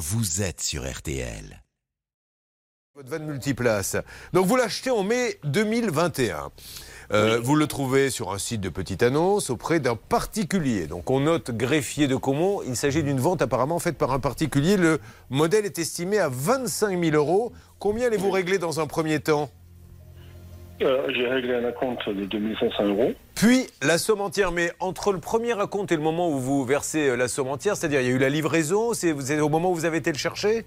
vous êtes sur RTL. Votre van multiplace. Donc vous l'achetez en mai 2021. Euh, Vous le trouvez sur un site de petite annonce auprès d'un particulier. Donc on note greffier de Comont. Il s'agit d'une vente apparemment faite par un particulier. Le modèle est estimé à 25 000 euros. Combien allez-vous régler dans un premier temps? Euh, J'ai réglé un acompte de 2500 euros. Puis la somme entière. Mais entre le premier acompte et le moment où vous versez euh, la somme entière, c'est-à-dire il y a eu la livraison, c'est au moment où vous avez été le chercher?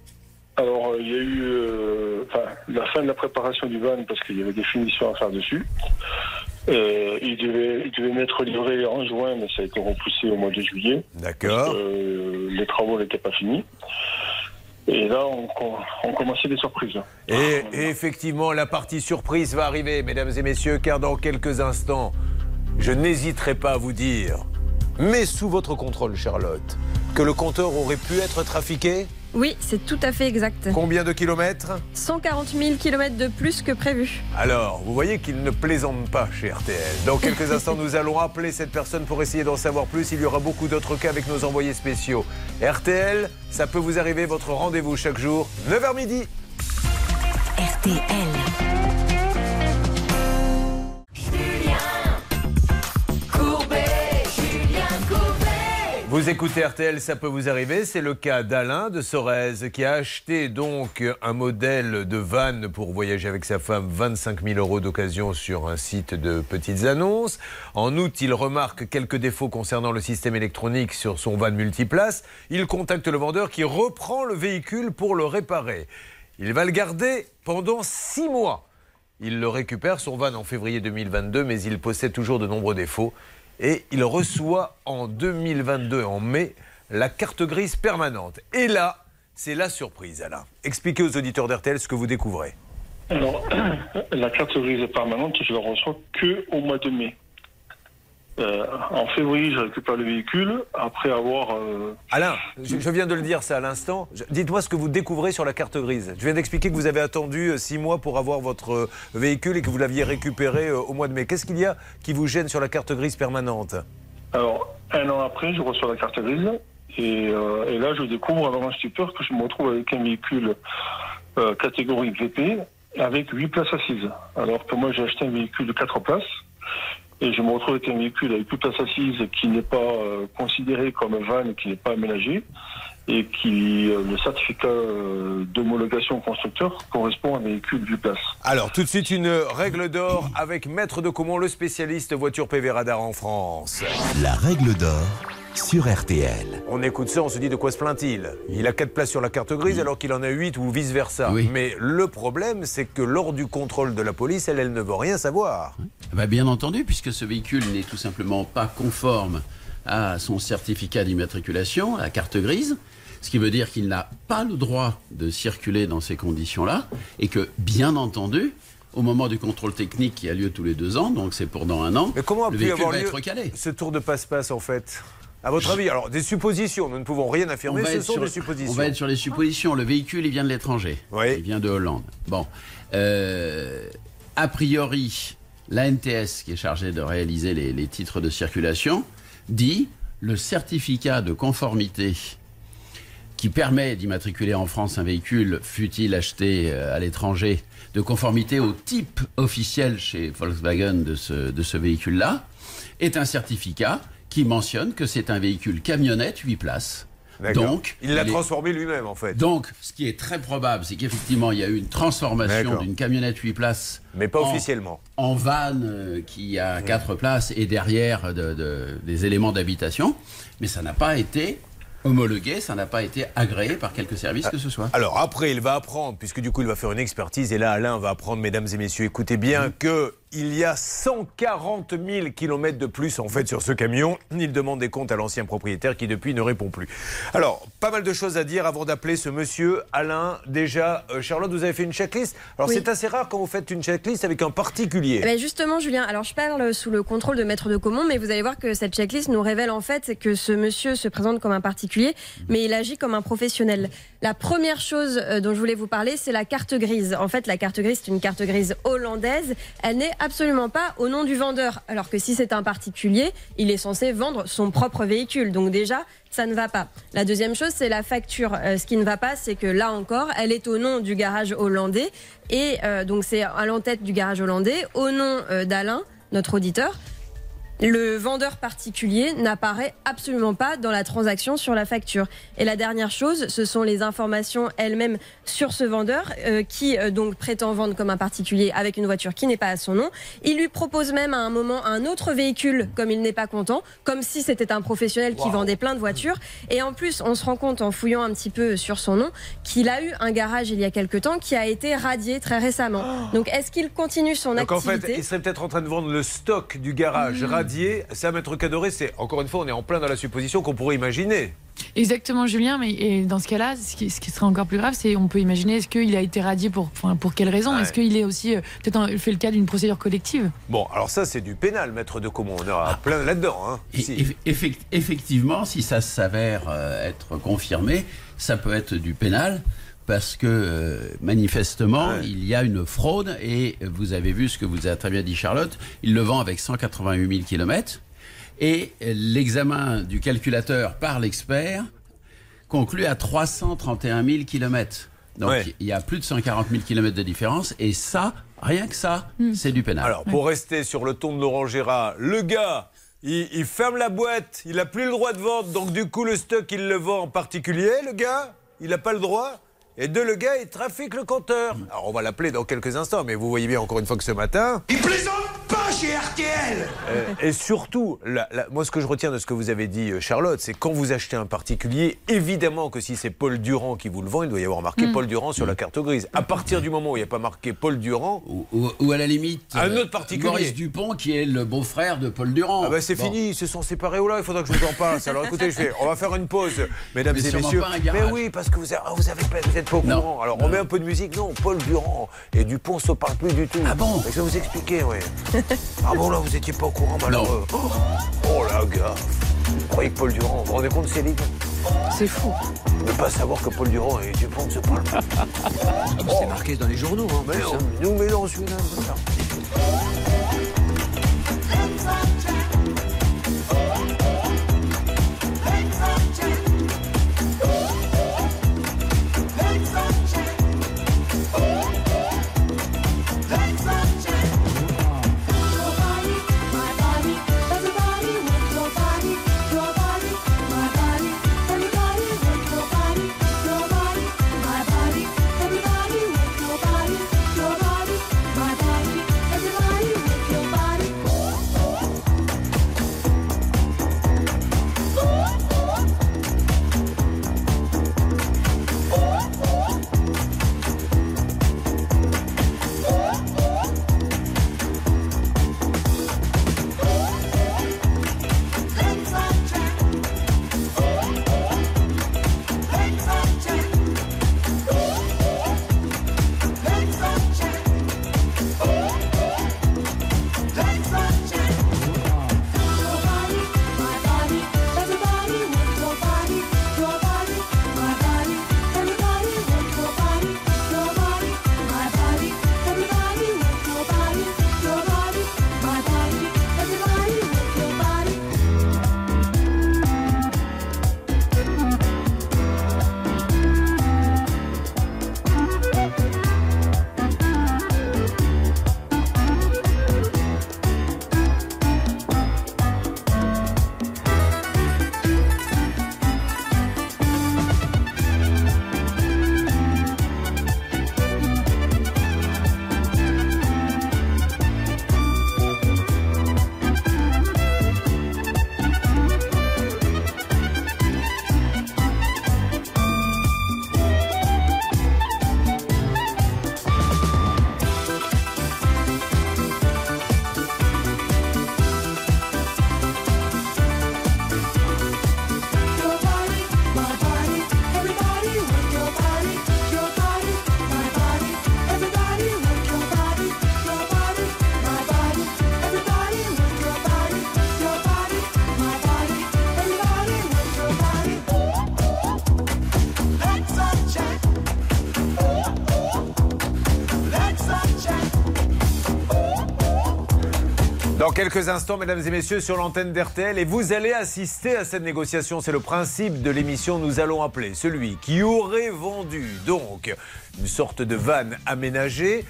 Alors, euh, il y a eu euh, enfin, la fin de la préparation du van parce qu'il y avait des finitions à faire dessus. Euh, il, devait, il devait m'être livré en juin, mais ça a été repoussé au mois de juillet. D'accord. Euh, les travaux n'étaient pas finis. Et là, on, com- on commençait des surprises. Et effectivement, la partie surprise va arriver, mesdames et messieurs, car dans quelques instants, je n'hésiterai pas à vous dire, mais sous votre contrôle, Charlotte, que le compteur aurait pu être trafiqué Oui, c'est tout à fait exact. Combien de kilomètres 140 000 km de plus que prévu. Alors, vous voyez qu'il ne plaisante pas chez RTL. Dans quelques instants, nous allons appeler cette personne pour essayer d'en savoir plus. Il y aura beaucoup d'autres cas avec nos envoyés spéciaux. RTL, ça peut vous arriver, votre rendez-vous chaque jour, 9h midi. RTL. Vous écoutez RTL, ça peut vous arriver. C'est le cas d'Alain de Sorèze qui a acheté donc un modèle de van pour voyager avec sa femme, 25 000 euros d'occasion sur un site de petites annonces. En août, il remarque quelques défauts concernant le système électronique sur son van multiplace. Il contacte le vendeur qui reprend le véhicule pour le réparer. Il va le garder pendant six mois. Il le récupère, son van, en février 2022, mais il possède toujours de nombreux défauts. Et il reçoit en 2022, en mai, la carte grise permanente. Et là, c'est la surprise, Alain. Expliquez aux auditeurs d'RTL ce que vous découvrez. Alors, la carte grise permanente, je la reçois que au mois de mai. Euh, en février, je récupère le véhicule après avoir. euh, Alain, je, je viens de le dire ça à l'instant. Dites-moi ce que vous découvrez sur la carte grise. Je viens d'expliquer que vous avez attendu euh, six mois pour avoir votre véhicule et que vous l'aviez récupéré au mois de mai. Qu'est-ce qu'il y a qui vous gêne sur la carte grise permanente? Alors, un an après, je reçois la carte grise. Et, euh, et là, je découvre avant un stupeur que je me retrouve avec un véhicule catégorie VP avec 8 places assises. Alors que moi, j'ai acheté un véhicule de 4 places. Et je me retrouve avec un véhicule avec 8 places assises qui n'est pas euh, considéré comme un van, qui n'est pas aménagé. Et qui, euh, le certificat euh, d'homologation constructeur correspond à un véhicule 8 places. Alors, tout de suite, une règle d'or avec Maître de Comont, le spécialiste voiture PV radar en France. La règle d'or sur RTL. On écoute ça, on se dit de quoi se plaint-il Il a 4 places sur la carte grise alors qu'il en a 8 ou vice-versa. Oui. Mais le problème, c'est que lors du contrôle de la police, elle, elle ne veut rien savoir. Bah, bien entendu, puisque ce véhicule n'est tout simplement pas conforme à son certificat d'immatriculation, à la carte grise, ce qui veut dire qu'il n'a pas le droit de circuler dans ces conditions-là, et que, bien entendu, au moment du contrôle technique qui a lieu tous les deux ans, donc c'est pour dans un an, Mais comment a le pu véhicule avoir va lieu être recalé. ce tour de passe-passe en fait? À votre avis Alors, des suppositions, nous ne pouvons rien affirmer, ce sont des suppositions. On va être sur les suppositions. Le véhicule, il vient de l'étranger. Oui. Il vient de Hollande. Bon. Euh, a priori, l'ANTS, qui est chargée de réaliser les, les titres de circulation, dit le certificat de conformité qui permet d'immatriculer en France un véhicule, fut-il acheté euh, à l'étranger, de conformité au type officiel chez Volkswagen de ce, de ce véhicule-là, est un certificat qui mentionne que c'est un véhicule camionnette 8 places. Donc, il l'a transformé lui-même en fait. donc, ce qui est très probable, c'est qu'effectivement, il y a eu une transformation d'une camionnette 8 places Mais pas en- officiellement. en van euh, qui a 4 places et derrière de- de- des éléments d'habitation. Mais ça n'a pas été homologué, ça n'a pas été agréé par quelque service que ce soit. Alors après, il va apprendre, puisque du coup il va faire une expertise, et là Alain va apprendre, mesdames et messieurs, écoutez bien, que il y a 140 000 kilomètres de plus en fait sur ce camion. Il demande des comptes à l'ancien propriétaire qui depuis ne répond plus. Alors, pas mal de choses à dire avant d'appeler ce monsieur. Alain, déjà, euh, Charlotte, vous avez fait une checklist. Alors Oui. c'est assez rare quand vous faites une checklist avec un particulier. Eh ben, justement, Julien, alors je parle sous le contrôle de Maître de Comont, mais vous allez voir que cette checklist nous révèle en fait que ce monsieur se présente comme un particulier, mais il agit comme un professionnel. La première chose euh, dont je voulais vous parler, c'est la carte grise. En fait, la carte grise, c'est une carte grise hollandaise. Elle n'est absolument pas au nom du vendeur. Alors que si c'est un particulier, il est censé vendre son propre véhicule. Donc déjà, ça ne va pas. La deuxième chose, c'est la facture. Euh, ce qui ne va pas, c'est que là encore, elle est au nom du garage hollandais. Et euh, donc c'est à l'entête du garage hollandais, au nom d'Alain, notre auditeur. Le vendeur particulier n'apparaît absolument pas dans la transaction sur la facture. Et la dernière chose, ce sont les informations elles-mêmes sur ce vendeur euh, qui euh, donc prétend vendre comme un particulier avec une voiture qui n'est pas à son nom. Il lui propose même à un moment un autre véhicule comme il n'est pas content, comme si c'était un professionnel qui vendait plein de voitures. Et en plus, on se rend compte en fouillant un petit peu sur son nom qu'il a eu un garage il y a quelque temps qui a été radié très récemment. Donc est-ce qu'il continue son Donc en activité fait, il serait peut-être en train de vendre le stock du garage radié. Ça, Maître Cadoré, c'est encore une fois, on est en plein dans la supposition qu'on pourrait imaginer. Exactement, Julien. Mais et dans ce cas-là, ce qui, ce qui serait encore plus grave, c'est on peut imaginer est-ce qu'il a été radié pour, enfin, pour quelle raison? Ouais. Est-ce qu'il est aussi euh, peut-être fait le cas d'une procédure collective? Bon, alors ça, c'est du pénal, Maître de Comont. On aura plein là-dedans. Hein, Si. effectivement, si ça s'avère euh, être confirmé, ça peut être du pénal. Parce que euh, manifestement, Ouais. il y a une fraude et vous avez vu ce que vous a très bien dit Charlotte, il le vend avec 188 000 kilomètres et l'examen du calculateur par l'expert conclut à 331 000 kilomètres. Donc Ouais. il y a plus de 140 000 kilomètres de différence et ça, rien que ça, c'est du pénal. Alors, pour rester sur le ton de Laurent Gérard, le gars, il, il ferme la boîte, il n'a plus le droit de vendre, donc du coup, le stock, il le vend en particulier, le gars, il n'a pas le droit? Et deux, le gars, il trafique le compteur. Alors, on va l'appeler dans quelques instants, mais vous voyez bien encore une fois que ce matin. Il plaisante pas chez RTL Euh, et surtout, la- la- moi, ce que je retiens de ce que vous avez dit, euh, Charlotte, c'est quand vous achetez un particulier, évidemment que si c'est Paul Durand qui vous le vend, il doit y avoir marqué Paul Durand sur la carte grise. À partir du moment où il n'y a pas marqué Paul Durand, Ou, ou- ou à la limite, Un euh, autre particulier. Maurice Dupont, qui est le beau-frère de Paul Durand. Ah bah c'est Bon. fini, ils se sont séparés ou là, il faudra que je vous en passe. Alors écoutez, je fais, on va faire une pause, mesdames Mais et messieurs. pas un garage. Mais oui, parce que vous avez, ah, vous avez pas, vous êtes pas au Non. courant. Alors on met un peu de musique, non, Paul Durand et Dupont se parlent plus du tout. Ah bon Je vais vous expliquer, oui. ah bon là, vous étiez pas au courant, malheureux. Oh, oh là, gars, vous croyez que Paul Durand, vous vous rendez compte, Céline, C'est fou. ne pas savoir que Paul Durand et Dupont ne se parlent plus. C'est marqué dans les journaux. Hein, Mais non, nous, mais non, celui-là, quelques instants, mesdames et messieurs, sur l'antenne d'RTL, et vous allez assister à cette négociation. C'est le principe de l'émission. Nous allons appeler celui qui aurait vendu donc une sorte de vanne aménagée.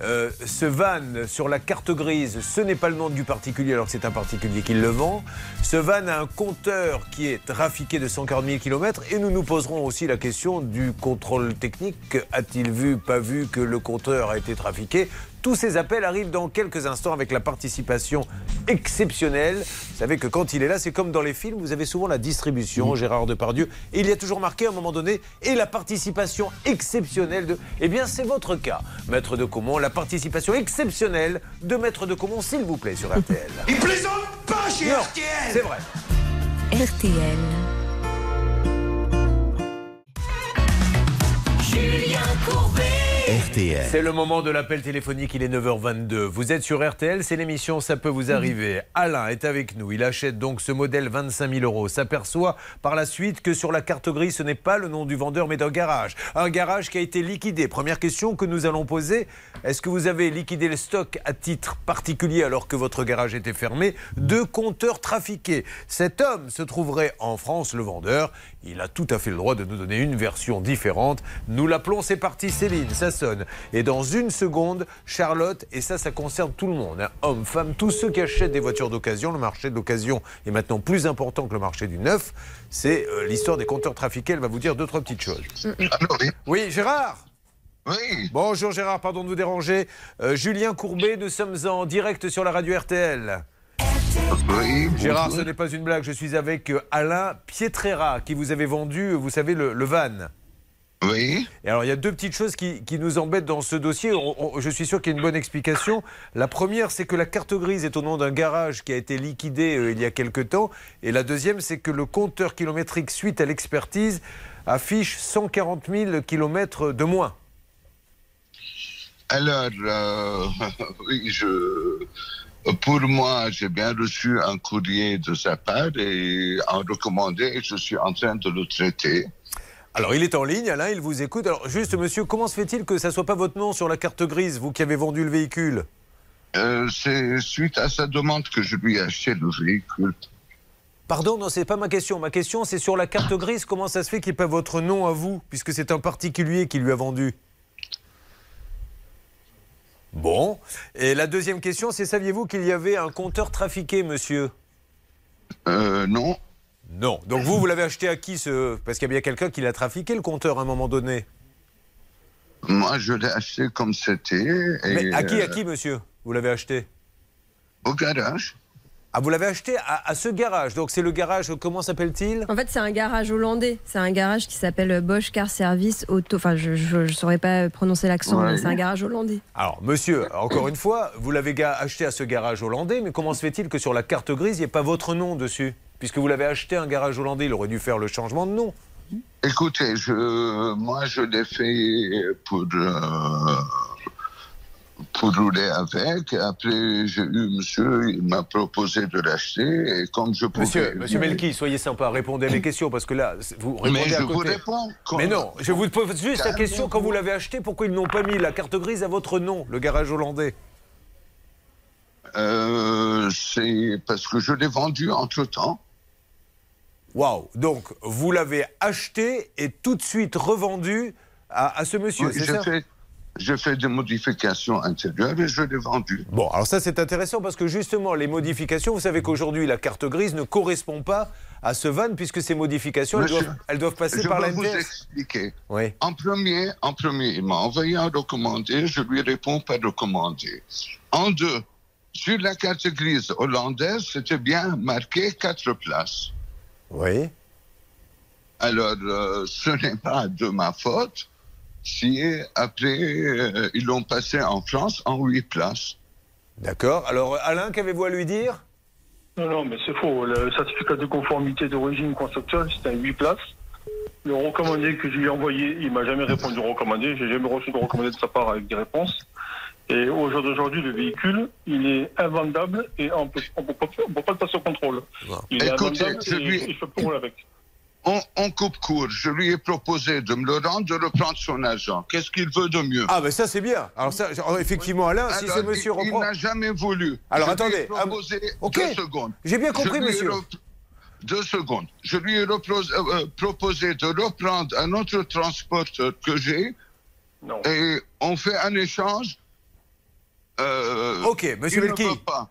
Euh, ce van sur la carte grise, ce n'est pas le nom du particulier alors que c'est un particulier qui le vend. Ce van a un compteur qui est trafiqué de 140 000 km et nous nous poserons aussi la question du contrôle technique. A-t-il vu, pas vu que le compteur a été trafiqué tous ces appels arrivent dans quelques instants avec la participation exceptionnelle. Vous savez que quand il est là, c'est comme dans les films, vous avez souvent la distribution, Gérard Depardieu, et il y a toujours marqué à un moment donné, et la participation exceptionnelle de... Eh bien, c'est votre cas, Maître de Comont, la participation exceptionnelle de Maître de Comont, s'il vous plaît, sur RTL. Il plaisante pas chez Non, RTL c'est vrai. RTL. Julien Courbet C'est le moment de l'appel téléphonique, il est 9h22. Vous êtes sur RTL, c'est l'émission Ça peut vous arriver. Alain est avec nous, il achète donc ce modèle 25 000 euros. S'aperçoit par la suite que sur la carte grise, ce n'est pas le nom du vendeur, mais d'un garage. Un garage qui a été liquidé. Première question que nous allons poser, est-ce que vous avez liquidé le stock à titre particulier alors que votre garage était fermé? Deux compteurs trafiqués. Cet homme se trouverait en France, le vendeur. Il a tout à fait le droit de nous donner une version différente. Nous l'appelons, c'est parti Céline, ça Et dans une seconde, Charlotte, et ça, ça concerne tout le monde, hein, hommes, femmes, tous ceux qui achètent des voitures d'occasion. Le marché de l'occasion est maintenant plus important que le marché du neuf. C'est euh, l'histoire des compteurs trafiqués. Elle va vous dire deux, trois petites choses. Allô, oui. Oui, Gérard Oui, Bonjour Gérard, pardon de vous déranger. Euh, Julien Courbet, nous sommes en direct sur la radio RTL. oui. Gérard, ce n'est pas une blague, je suis avec euh, Alain Pietrera qui vous avait vendu, vous savez, le, le van. Oui, Et alors, il y a deux petites choses qui, qui nous embêtent dans ce dossier. On- on- je suis sûr qu'il y a une bonne explication. La première, c'est que la carte grise est au nom d'un garage qui a été liquidé euh, il y a quelque temps. Et la deuxième, c'est que le compteur kilométrique, suite à l'expertise, affiche 140 000 kilomètres de moins. alors, euh, oui, je. Pour moi, j'ai bien reçu un courrier de sa part et en recommandé, je suis en train de le traiter. Alors, il est en ligne, Alain, il vous écoute. Alors, juste, monsieur, comment se fait-il que ça soit pas votre nom sur la carte grise, vous qui avez vendu le véhicule? Euh, c'est suite à sa demande que je lui ai acheté le véhicule. Pardon, non, c'est pas ma question. Ma question, c'est sur la carte grise, comment ça se fait qu'il n'y ait pas votre nom à vous, puisque c'est un particulier qui lui a vendu? Bon. Et la deuxième question, c'est saviez-vous qu'il y avait un compteur trafiqué, monsieur? Euh, non, Non. Donc vous, vous l'avez acheté à qui ce Parce qu'il y a bien quelqu'un qui l'a trafiqué, le compteur, à un moment donné. moi je l'ai acheté comme c'était. et, Mais à qui, à euh, qui, monsieur Vous l'avez acheté Au garage. Ah, vous l'avez acheté à, à ce garage. Donc c'est le garage, comment s'appelle-t-il En fait, c'est un garage hollandais. C'est un garage qui s'appelle Bosch Car Service Auto. Enfin, je ne saurais pas prononcer l'accent, Ouais. c'est un garage hollandais. Alors, monsieur, encore une fois, vous l'avez acheté à ce garage hollandais, mais comment se fait-il que sur la carte grise, il n'y ait pas votre nom dessus Puisque vous l'avez acheté un garage hollandais, il aurait dû faire le changement de nom. Écoutez, je, moi je l'ai fait pour, euh, pour rouler avec. Après, j'ai eu monsieur, il m'a proposé de l'acheter. Et comme je pouvais. Monsieur, monsieur Melki, soyez sympa, répondez à mes questions, parce que là, vous Mais répondez je à vous côté. réponds. Mais non, je vous pose juste la question, quand vous l'avez acheté, pourquoi ils n'ont pas mis la carte grise à votre nom, le garage hollandais? Euh, c'est parce que je l'ai vendu entre temps. Waouh Donc, vous l'avez acheté et tout de suite revendu à, à ce monsieur, c'est J'ai ça fait, j'ai fait des modifications intérieures et je l'ai vendu. Bon, alors ça c'est intéressant parce que justement les modifications, vous savez qu'aujourd'hui la carte grise ne correspond pas à ce van puisque ces modifications, elles doivent, elles doivent passer Je par vais la vous expliquer. Oui. En premier, en premier, il m'a envoyé un recommandé, je lui réponds pas recommandé. En deux, sur la carte grise hollandaise, c'était bien marqué quatre places. Oui. Alors, euh, ce n'est pas de ma faute si après, euh, ils l'ont passé en France en huit places. D'accord. Alors Alain, qu'avez-vous à lui dire? Non, non, mais c'est faux. Le certificat de conformité d'origine constructeur, c'était à 8 places. Le recommandé que je lui ai envoyé, il m'a jamais répondu au recommandé. J'ai jamais reçu de recommandé de sa part avec des réponses. Et au jour d'aujourd'hui, le véhicule, il est invendable et on peut, on peut, pas, on peut pas le passer au contrôle. Il est Écoutez, invendable je et lui- rouler avec. on, on coupe court. Je lui ai proposé de me le rendre, de reprendre son argent. Qu'est-ce qu'il veut de mieux? Ah, ben ça, c'est bien. Alors, ça, effectivement, Alain, si ce monsieur il, il n'a jamais voulu. Alors, Je attendez, Lui ai proposé ah. Deux secondes. J'ai bien compris, monsieur. rep- Deux secondes. Je lui ai repros- euh, euh, proposé de reprendre un autre transporteur que j'ai Non. et on fait un échange. Euh, Ok, monsieur Melki.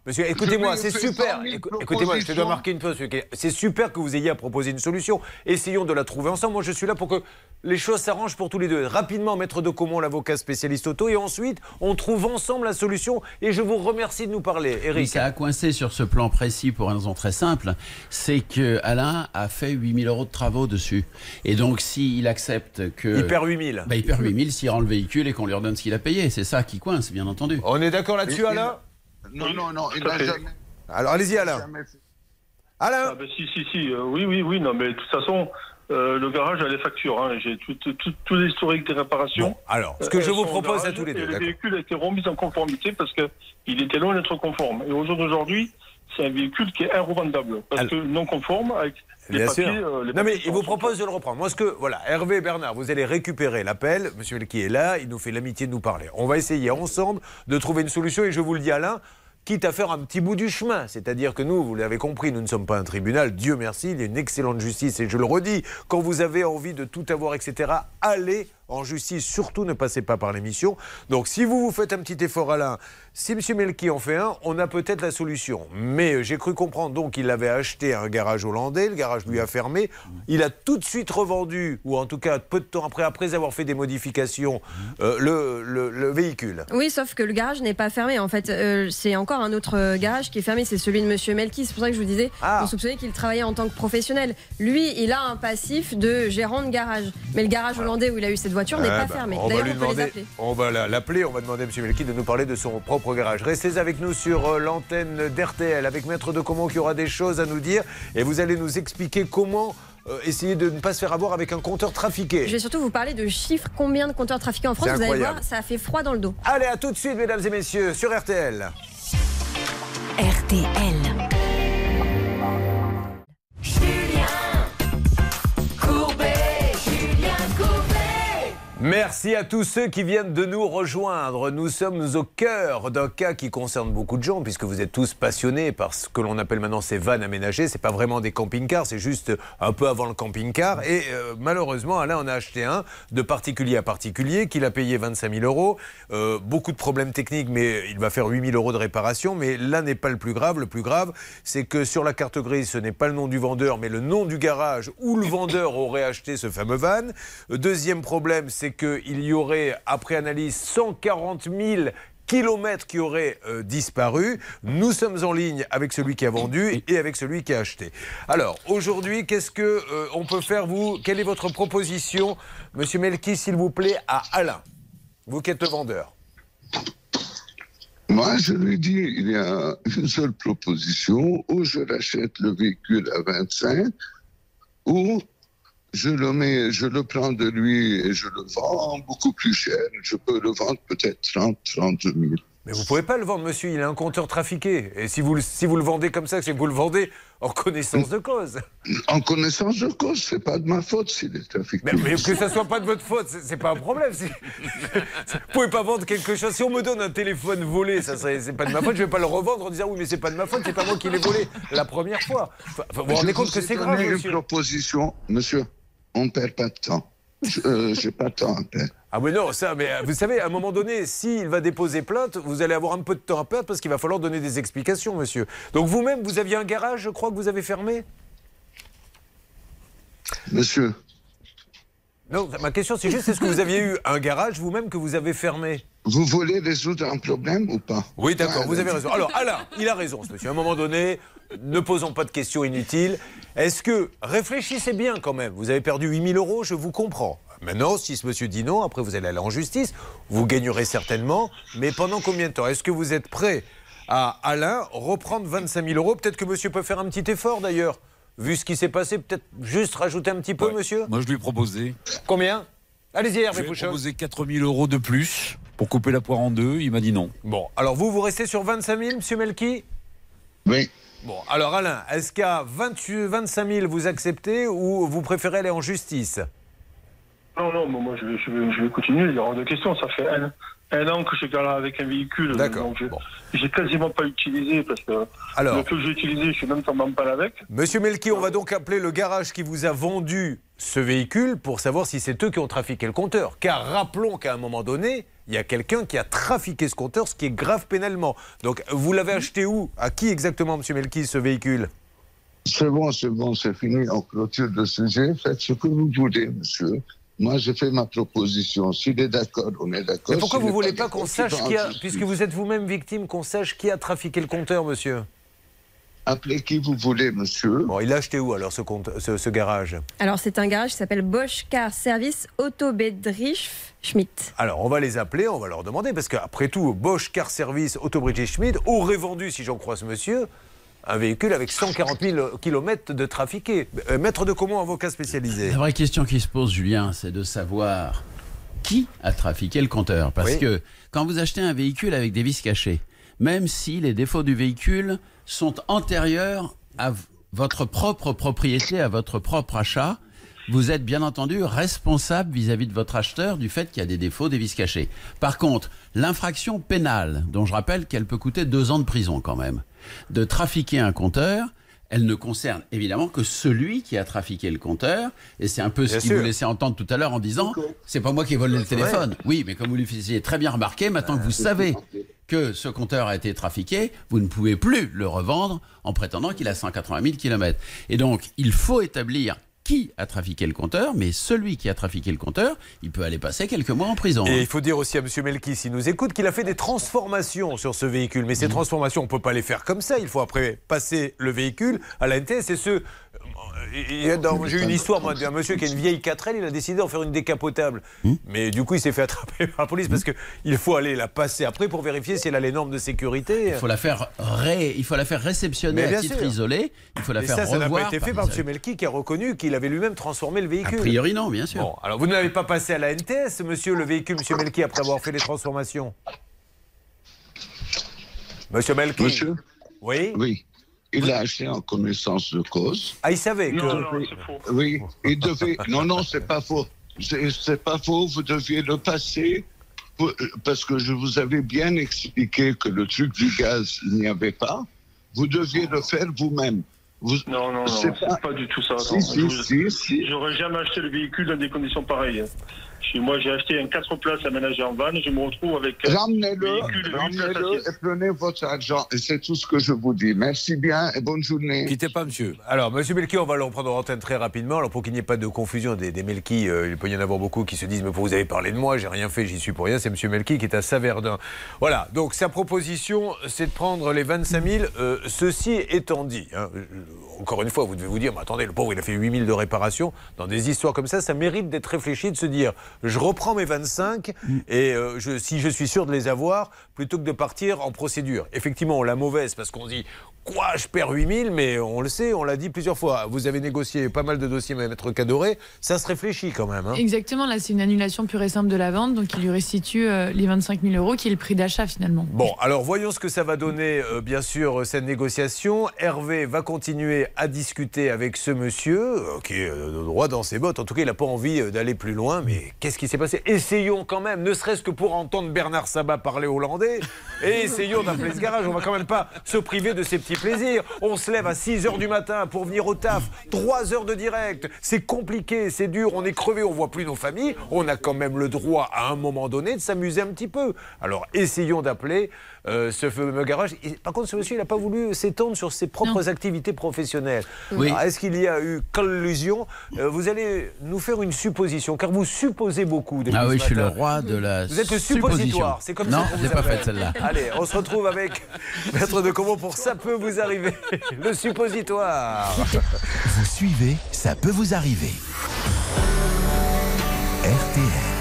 Monsieur, écoutez-moi, c'est super. 100 000 Écou- Écoutez-moi, je te dois marquer une chose. C'est super que vous ayez à proposer une solution. Essayons de la trouver ensemble. Moi, je suis là pour que les choses s'arrangent pour tous les deux. Rapidement, maître de Comont, l'avocat spécialiste auto, et ensuite, on trouve ensemble la solution. Et je vous remercie de nous parler, Oui, Eric. ça a coincé sur ce plan précis pour une raison très simple, c'est que Alain a fait 8000 euros de travaux dessus. Et donc, s'il accepte que... Il perd 8000. Bah, il perd 8000 s'il rend le véhicule et qu'on lui redonne ce qu'il a payé. C'est ça qui coince, bien entendu. On est d'accord là-dessus, Il- Alain Non, non, non, il n'a jamais, Alors, allez-y, Alain. Alain Ah ben si, si, si, euh, oui, oui, oui, non, mais de toute façon, euh, le garage a les factures, hein, j'ai tout, tout, tout, tout l'historique des réparations. Bon, alors, ce que je vous propose à tous les deux, Le véhicule a été remis en conformité parce qu'il était loin d'être conforme. Et au jour d'aujourd'hui, c'est un véhicule qui est invendable parce Alors- que non conforme avec Bien papiers. sûr. euh, non mais il vous propose de le reprendre. Moi ce que voilà, Hervé et Bernard, vous allez récupérer l'appel. Monsieur Melki est là, il nous fait l'amitié de nous parler. On va essayer ensemble de trouver une solution et je vous le dis Alain, quitte à faire un petit bout du chemin. C'est-à-dire que nous, vous l'avez compris, nous ne sommes pas un tribunal. Dieu merci, il y a une excellente justice et je le redis, quand vous avez envie de tout avoir, etc., allez en justice. Surtout ne passez pas par l'émission. Donc si vous vous faites un petit effort Alain, si M. Melki en fait un, on a peut-être la solution. Mais euh, j'ai cru comprendre donc qu'il avait acheté un garage hollandais, le garage lui a fermé. Il a tout de suite revendu, ou en tout cas peu de temps après, après avoir fait des modifications, euh, le, le- le véhicule. Oui, sauf que le garage n'est pas fermé. En fait, euh, c'est encore un autre garage qui est fermé. C'est celui de Monsieur Melki. C'est pour ça que je vous disais, Ah. on soupçonnait qu'il travaillait en tant que professionnel. Lui, il a un passif de gérant de garage. Mais le garage hollandais où il a eu cette voiture n'est Ah pas bah. On va lui on demander, on va la- l'appeler, on va demander à M. Melki de nous parler de son propre garage. Restez avec nous sur euh, l'antenne d'RTL avec Maître de Comont qui aura des choses à nous dire et vous allez nous expliquer comment euh, essayer de ne pas se faire avoir avec un compteur trafiqué. Je vais surtout vous parler de chiffres. Combien de compteurs trafiqués en France Vous allez voir, ça a fait froid dans le dos. Allez, à tout de suite, mesdames et messieurs, sur RTL. RTL. Merci à tous ceux qui viennent de nous rejoindre. Nous sommes au cœur d'un cas qui concerne beaucoup de gens, puisque vous êtes tous passionnés par ce que l'on appelle maintenant ces vannes aménagées. C'est pas vraiment des camping-cars, c'est juste un peu avant le camping-car. Et euh, malheureusement, Alain en a acheté un de particulier à particulier, qu'il a payé 25 000 euros. Euh, beaucoup de problèmes techniques, mais il va faire 8 000 euros de réparation. Mais là n'est pas le plus grave. Le plus grave, c'est que sur la carte grise, ce n'est pas le nom du vendeur, mais le nom du garage où le vendeur aurait acheté ce fameux van. Euh, Deuxième problème, c'est qu'il y aurait, après analyse, 140 000 kilomètres qui auraient euh, disparu. Nous sommes en ligne avec celui qui a vendu et avec celui qui a acheté. Alors, aujourd'hui, qu'est-ce que euh, peut faire, vous? Quelle est votre proposition, Monsieur Melki, s'il vous plaît, à Alain? Vous qui êtes le vendeur. Moi, je lui dis, il y a une seule proposition, ou je rachète le véhicule à 25, ou je le mets, je le prends de lui et je le vends beaucoup plus cher. Je peux le vendre peut-être 30, 32 000. Mais vous pouvez pas le vendre, monsieur, il a un compteur trafiqué. Et si vous, le- si vous le vendez comme ça, c'est que vous le vendez en connaissance de cause. En connaissance de cause, c'est pas de ma faute s'il est trafiqué. Mais, mais que ça soit pas de votre faute, c'est pas un problème. c'est- Vous pouvez pas vendre quelque chose. Si on me donne un téléphone volé, ça c'est pas de ma faute. Je vais pas le revendre en disant oui, mais c'est pas de ma faute, c'est pas moi qui l'ai volé la première fois. Enfin, vous vous rendez compte que c'est grave, une monsieur. proposition, monsieur, on ne perd pas de temps. Je euh, j'ai pas de temps à perdre. Ah mais non, ça, mais euh, vous savez, à un moment donné, s'il va déposer plainte, vous allez avoir un peu de temps à perdre parce qu'il va falloir donner des explications, monsieur. Donc vous-même, vous aviez un garage, je crois que vous avez fermé? Monsieur, Non, ma question c'est juste, est-ce que vous aviez eu un garage vous-même que vous avez fermé? Vous voulez résoudre un problème ou pas? Oui, d'accord, Ah, vous avez raison. Alors, Alain, il a raison, ce monsieur. À un moment donné, ne posons pas de questions inutiles. Est-ce que, réfléchissez bien quand même, vous avez perdu 8000 euros, je vous comprends. Maintenant, si ce monsieur dit non, après vous allez aller en justice, vous gagnerez certainement, mais pendant combien de temps? Est-ce que vous êtes prêt à, Alain, reprendre 25 000 euros? Peut-être que monsieur peut faire un petit effort d'ailleurs. Vu ce qui s'est passé, peut-être juste rajouter un petit peu, Ouais. monsieur? Moi, je lui ai proposé. Combien? Allez-y, Je Hervé lui ai proposé 4000 euros de plus pour couper la poire en deux. Il m'a dit non. Bon, alors vous, vous restez sur 25 000, monsieur Melki? Oui. Bon, alors Alain, est-ce qu'à 28 25 000 vous acceptez ou vous préférez aller en justice? Non, non, mais moi je vais, je, vais, je vais continuer, il y a hors de question. Ça fait un, un an que je galère avec un véhicule. D'accord, je- bon. j'ai quasiment pas utilisé parce que Alors. le que j'ai utilisé, je suis même tombé en panne avec. Monsieur Melki, on va donc appeler le garage qui vous a vendu ce véhicule pour savoir si c'est eux qui ont trafiqué le compteur. Car rappelons qu'à un moment donné, il y a quelqu'un qui a trafiqué ce compteur, ce qui est grave pénalement. Donc vous l'avez acheté où? À qui exactement, Monsieur Melki, ce véhicule? C'est bon, c'est bon, c'est fini. On clôture le sujet. Faites ce que vous voulez, monsieur. Moi, j'ai fait ma proposition. S'il est d'accord, on est d'accord. Mais pourquoi vous est voulez pas qu'on sache qui a, puisque vous êtes vous-même victime, qu'on sache qui a trafiqué le compteur, monsieur? Appelez qui vous voulez, monsieur. Bon, il l'a acheté où alors ce, compte, ce, ce garage? Alors, c'est un garage qui s'appelle Bosch Car Service Auto Bedrich Schmidt. Alors, on va les appeler, on va leur demander, parce qu'après tout, Bosch Car Service Autobridge Schmidt aurait vendu, si j'en crois ce monsieur, un véhicule avec 140 000 km de trafiqué. Euh, maître de comment, avocat spécialisé La vraie question qui se pose, Julien, c'est de savoir qui a trafiqué le compteur. Parce Oui. que quand vous achetez un véhicule avec des vis cachées, même si les défauts du véhicule sont antérieurs à votre propre propriété, à votre propre achat, vous êtes bien entendu responsable vis-à-vis de votre acheteur du fait qu'il y a des défauts, des vis cachées. Par contre, l'infraction pénale, dont je rappelle qu'elle peut coûter deux ans de prison quand même, de trafiquer un compteur, elle ne concerne évidemment que celui qui a trafiqué le compteur. Et c'est un peu Bien ce qu'il vous laissait entendre tout à l'heure en disant c'est pas moi qui ai volé le téléphone. Oui, mais comme vous le faisiez très bien remarquer, maintenant que vous savez que ce compteur a été trafiqué, vous ne pouvez plus le revendre en prétendant qu'il a 180 000 km. Et donc, il faut établir qui a trafiqué le compteur, mais celui qui a trafiqué le compteur, il peut aller passer quelques mois en prison. Et hein. il faut dire aussi à M. Melki, s'il nous écoute, qu'il a fait des transformations sur ce véhicule. Mais Mmh. ces transformations, on ne peut pas les faire comme ça. Il faut après passer le véhicule à la NTS. Et ce. A J'ai une histoire moi, d'un monsieur qui a une vieille 4L, il a décidé d'en faire une décapotable. Mmh. Mais du coup, il s'est fait attraper par la police parce qu'il faut aller la passer après pour vérifier si elle a les normes de sécurité. Il faut la faire, ré- il faut la faire réceptionner à titre sûr. isolé. Il faut la faire ça, ça n'a pas été fait par M. Melki qui a reconnu qu'il avait lui-même transformé le A véhicule. priori, non, bien sûr. Bon, alors vous n'avez pas passé à la NTS, monsieur, le véhicule, monsieur Melki, après avoir fait les transformations? Monsieur Melki? Monsieur? Oui? Oui. Il l'a acheté en connaissance de cause. Ah, il savait que. Non, non, c'est faux. Oui, il devait. Non, non, c'est pas faux. C'est c'est pas faux. Vous deviez le passer pour- parce que je vous avais bien expliqué que le truc du gaz, il n'y avait pas. Vous deviez le faire vous-même. Vous... Non, non, non, C'est pas- pas... du tout ça. Si, si, Je- si, si. J'aurais jamais acheté le véhicule dans des conditions pareilles. Chez moi, j'ai acheté un 4 places aménagé en van. Je me retrouve avec un Ramenez-le, véhicule de 8 places ramenez-le et prenez votre argent. Et c'est tout ce que je vous dis. Merci bien et bonne journée. Quittez pas, monsieur. Alors, monsieur Melki, on va le reprendre en antenne très rapidement. Alors, pour qu'il n'y ait pas de confusion des, des Melki, euh, il peut y en avoir beaucoup qui se disent Mais pour vous avez parlé de moi, j'ai rien fait, j'y suis pour rien. C'est monsieur Melki qui est à Saverdun. Voilà, donc sa proposition, c'est de prendre les 25 000. Euh, ceci étant dit, hein, euh, encore une fois, vous devez vous dire Mais attendez, le pauvre, il a fait 8 000 de réparation. Dans des histoires comme ça, ça mérite d'être réfléchi, de se dire Je reprends mes 25 et euh, si je suis sûr de les avoir, plutôt que de partir en procédure. Effectivement, l'a mauvaise parce qu'on dit Quoi, je perds 8000, mais on le sait, on l'a dit plusieurs fois. Vous avez négocié pas mal de dossiers, Maître Cadoré. Ça se réfléchit quand même. hein. Exactement, là c'est une annulation pure et simple de la vente, donc il lui restitue euh, les 25 000 euros qui est le prix d'achat finalement. Bon, alors voyons ce que ça va donner, euh, bien sûr, euh, cette négociation. Hervé va continuer à discuter avec ce monsieur, euh, qui est droit dans ses bottes. En tout cas, il n'a pas envie d'aller plus loin, mais qu'est-ce qui s'est passé? Essayons quand même, ne serait-ce que pour entendre Bernard Sabat parler hollandais, et essayons d'appeler ce garage. On va quand même pas se priver de ces petits plaisirs. On se lève à 6 h du matin pour venir au taf, 3 heures de direct. C'est compliqué, c'est dur, on est crevé, on voit plus nos familles. On a quand même le droit, à un moment donné, de s'amuser un petit peu. Alors, essayons d'appeler euh, ce fameux garage. Et, par contre, ce monsieur, il n'a pas voulu s'étendre sur ses propres activités professionnelles. Oui. Est-ce qu'il y a eu collusion? Euh, Vous allez nous faire une supposition, car vous supposez beaucoup. Ah oui, je suis le roi de la Vous êtes le suppositoire, c'est comme non, ça qu'on je pas faite celle-là. Allez, on se retrouve avec Maître de Comont pour Ça peut vous arriver, le suppositoire. Vous suivez, ça peut vous arriver. RTL.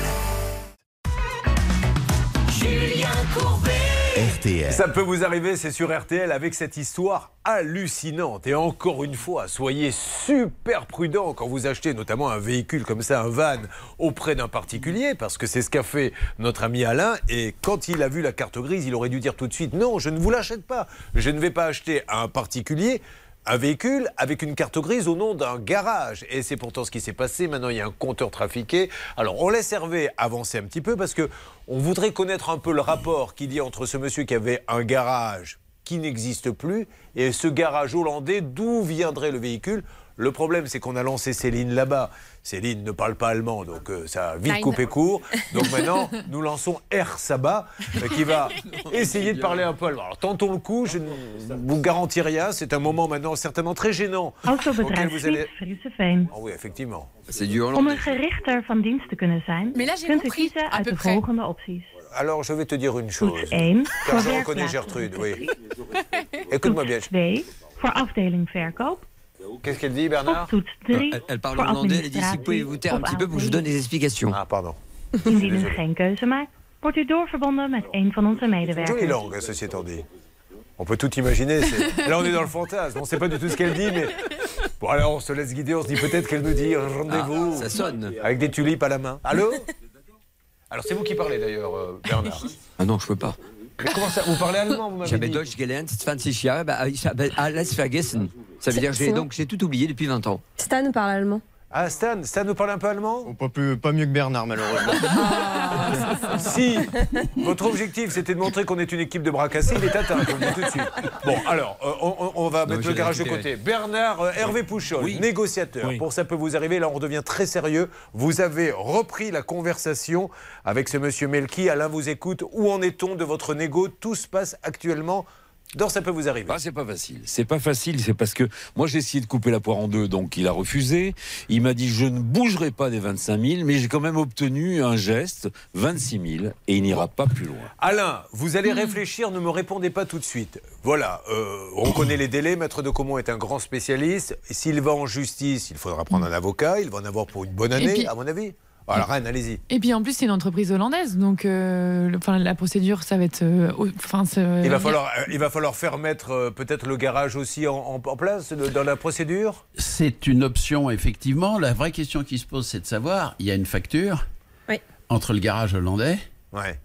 Julien Courbet. RTL. Ça peut vous arriver, c'est sur RTL avec cette histoire hallucinante. Et encore une fois, soyez super prudents quand vous achetez notamment un véhicule comme ça, un van, auprès d'un particulier, parce que c'est ce qu'a fait notre ami Alain. Et quand il a vu la carte grise, il aurait dû dire tout de suite non, je ne vous l'achète pas. Je ne vais pas acheter à un particulier un véhicule avec une carte grise au nom d'un garage. Et c'est pourtant ce qui s'est passé. Maintenant, il y a un compteur trafiqué. Alors, on laisse Hervé avancer un petit peu parce que on voudrait connaître un peu le rapport qu'il y a entre ce monsieur qui avait un garage qui n'existe plus et ce garage hollandais d'où viendrait le véhicule? Le problème, c'est qu'on a lancé Céline là-bas. Céline ne parle pas allemand, donc euh, ça a vite Nein. coupé court. Donc maintenant, nous lançons R Saba, euh, qui va essayer de parler un peu allemand. Alors tentons le coup, je ne vous garantis rien. C'est un moment maintenant certainement très gênant. auquel vous allez... Oh oui, effectivement. C'est du Om een gerichter van dienst te kunnen zijn, Mais là, j'ai kunt u compris, kiezen à uit peu de près. volgende opties. Alors je vais te dire une chose. Toets 1 Car je reconnais. Gertrude, oui. Écoute-moi bien. Toets 2 voor afdeling verkoop. Qu'est-ce qu'elle dit, Bernard 3 Elle, elle parle hollandais, elle dit si vous pouvez vous taire un petit peu pour que je vous donne des explications. Ah, pardon. Indien u geen keuze maakt, wordt u doorverbonden met een van onze Jolie medewerkers. langue, ceci étant dit. On peut tout imaginer. Là, on est dans le fantasme. On ne sait pas du tout ce qu'elle dit, mais. Bon, alors, on se laisse guider. On se dit peut-être qu'elle nous dit un rendez-vous. Ah, ça sonne. Avec des tulipes à la main. Allô Alors, c'est vous qui parlez d'ailleurs, euh, Bernard. Ah non, je peux pas. Mais comment ça Vous parlez allemand, vous m'avez J'avais dit Deutsch gelernt, 20 Jahre, ich habe alles vergessen. Ça veut dire que j'ai donc j'ai tout oublié depuis 20 ans. Stan parle allemand. Ah, Stan, Stan nous parle un peu allemand? Oh, pas, plus- pas mieux que Bernard, malheureusement. Si votre objectif c'était de montrer qu'on est une équipe de bras cassés, il est atteint, je vous le dis tout de suite. Bon, alors, euh, on, va Non, mettre le garage de côté. Bernard euh, Hervé Pouchol, Oui. négociateur. Oui. Pour ça peut vous arriver, là on redevient très sérieux. Vous avez repris la conversation avec ce monsieur Melki. Alain vous écoute. Où en est-on de votre négo? Tout se passe actuellement dans Ça peut vous arriver. Bah, c'est pas facile. C'est pas facile, c'est parce que moi j'ai essayé de couper la poire en deux, donc il a refusé. Il m'a dit je ne bougerai pas des 25 000, mais j'ai quand même obtenu un geste, 26 000, et il n'ira pas plus loin. Alain, vous allez réfléchir, ne me répondez pas tout de suite. Voilà, euh, on connaît les délais, Maître de Comont est un grand spécialiste. S'il va en justice, il faudra prendre un avocat, il va en avoir pour une bonne année, puis- à mon avis. Voilà, Rennes, allez-y. Et puis en plus, c'est une entreprise hollandaise, donc euh, le- enfin, la procédure, ça va être. euh, au- Enfin, c'est- Il va falloir, euh, il va falloir faire mettre euh, peut-être le garage aussi en, en- en place dans la procédure? C'est une option, effectivement. La vraie question qui se pose, c'est de savoir, il y a une facture Oui. entre le garage hollandais Ouais.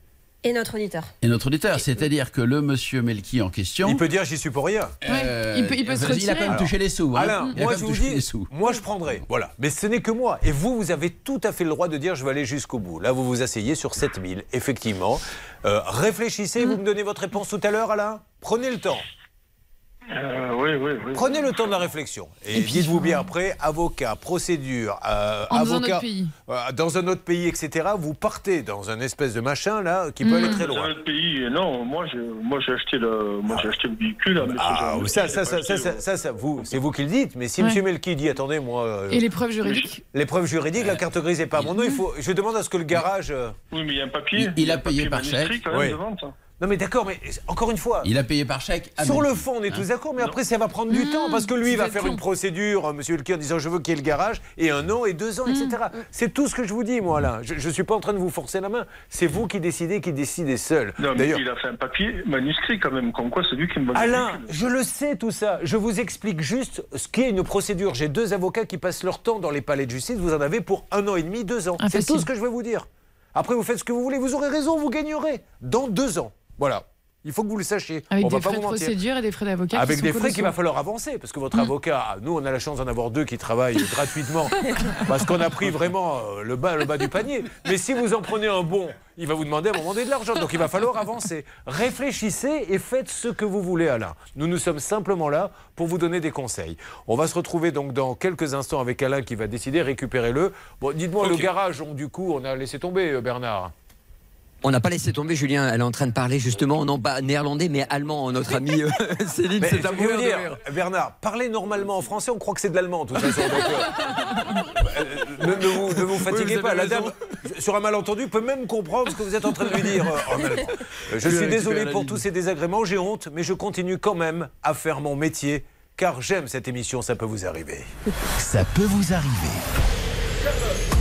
Et notre auditeur. et notre auditeur. C'est-à-dire que le monsieur Melki en question... Il peut dire j'y suis pour rien. euh, il peut- il peut se Il a quand même touché les sous. hein. Alain, Il a moi je vous dis, les sous. moi je prendrai. Voilà. Mais ce n'est que moi. Et vous, vous avez tout à fait le droit de dire je vais aller jusqu'au bout. Là, vous vous asseyez sur 7000, effectivement. Euh, réfléchissez, vous me donnez votre réponse tout à l'heure, Alain Prenez le temps. Euh, oui, oui, oui. Prenez le temps de la réflexion. Et, Et dites-vous bien après, avocat, procédure, euh, En- dans un avocat, autre pays. euh, dans un autre pays, etc. Vous partez dans un espèce de machin là qui peut aller très Dans loin. notre pays, non, moi j'ai moi j'ai acheté le moi j'ai acheté le véhicule. hein, mais Ah, ça, ça, ça, acheté ça, ça, ça, vous, c'est vous qui le dites. Mais si Ouais. M. Melki dit, attendez, moi, euh, Et les preuves juridiques les preuves juridiques, la carte grise n'est pas à mon nom, il faut, je demande à ce que le garage. euh, Oui, mais il y a un papier. Il- il a un payé par chèque. Non, mais d'accord, mais encore une fois. Il a payé par chèque. Sur le fond, on est Hein tous d'accord, mais après, ça va prendre du Mmh, temps parce que lui, va faire une procédure, euh, monsieur Elki, en disant je veux qu'il y ait le garage, et un an, et deux ans, etc. Mmh. C'est tout ce que je vous dis, moi, là. Je ne suis pas en train de vous forcer la main. C'est vous qui décidez, qui décidez seul. Non, mais D'ailleurs, il a fait un papier manuscrit quand même, comme quoi c'est lui qui me Alain, je le sais tout ça. Je vous explique juste ce qu'est une procédure. J'ai deux avocats qui passent leur temps dans les palais de justice. Vous en avez pour un an et demi, deux ans. C'est tout ce que je vais vous dire. Après, vous faites ce que vous voulez. Vous aurez raison, vous gagnerez. Dans deux ans. Voilà. Il faut que vous le sachiez. Avec On des va pas frais de procédure et des frais d'avocat. Avec des frais qu'il va falloir avancer, parce que votre Mm. avocat, nous on a la chance d'en avoir deux qui travaillent gratuitement, parce qu'on a pris vraiment euh, le bas, le bas du panier. Mais si vous en prenez un bon, il va vous demander à un moment donné de l'argent, donc il va falloir avancer. Réfléchissez et faites ce que vous voulez, Alain. Nous nous sommes simplement là pour vous donner des conseils. On va se retrouver donc dans quelques instants avec Alain qui va décider, récupérez-le. Bon, dites-moi, le garage, on- du coup, on a laissé tomber, euh, Bernard. On n'a pas laissé tomber Julien, elle est en train de parler justement, non pas néerlandais mais allemand, notre ami euh, Céline, c'est à mourir de rire. Bernard, parlez normalement en français, on croit que c'est de l'allemand, de toute façon. donc, euh, euh, ne, ne vous, ne vous fatiguez vous pas. La dame, sur un malentendu, peut même comprendre ce que vous êtes en train de lui dire. Euh, Je suis désolé pour tous ces désagréments, j'ai honte, mais je continue quand même à faire mon métier, car j'aime cette émission, ça peut vous arriver. Ça peut vous arriver.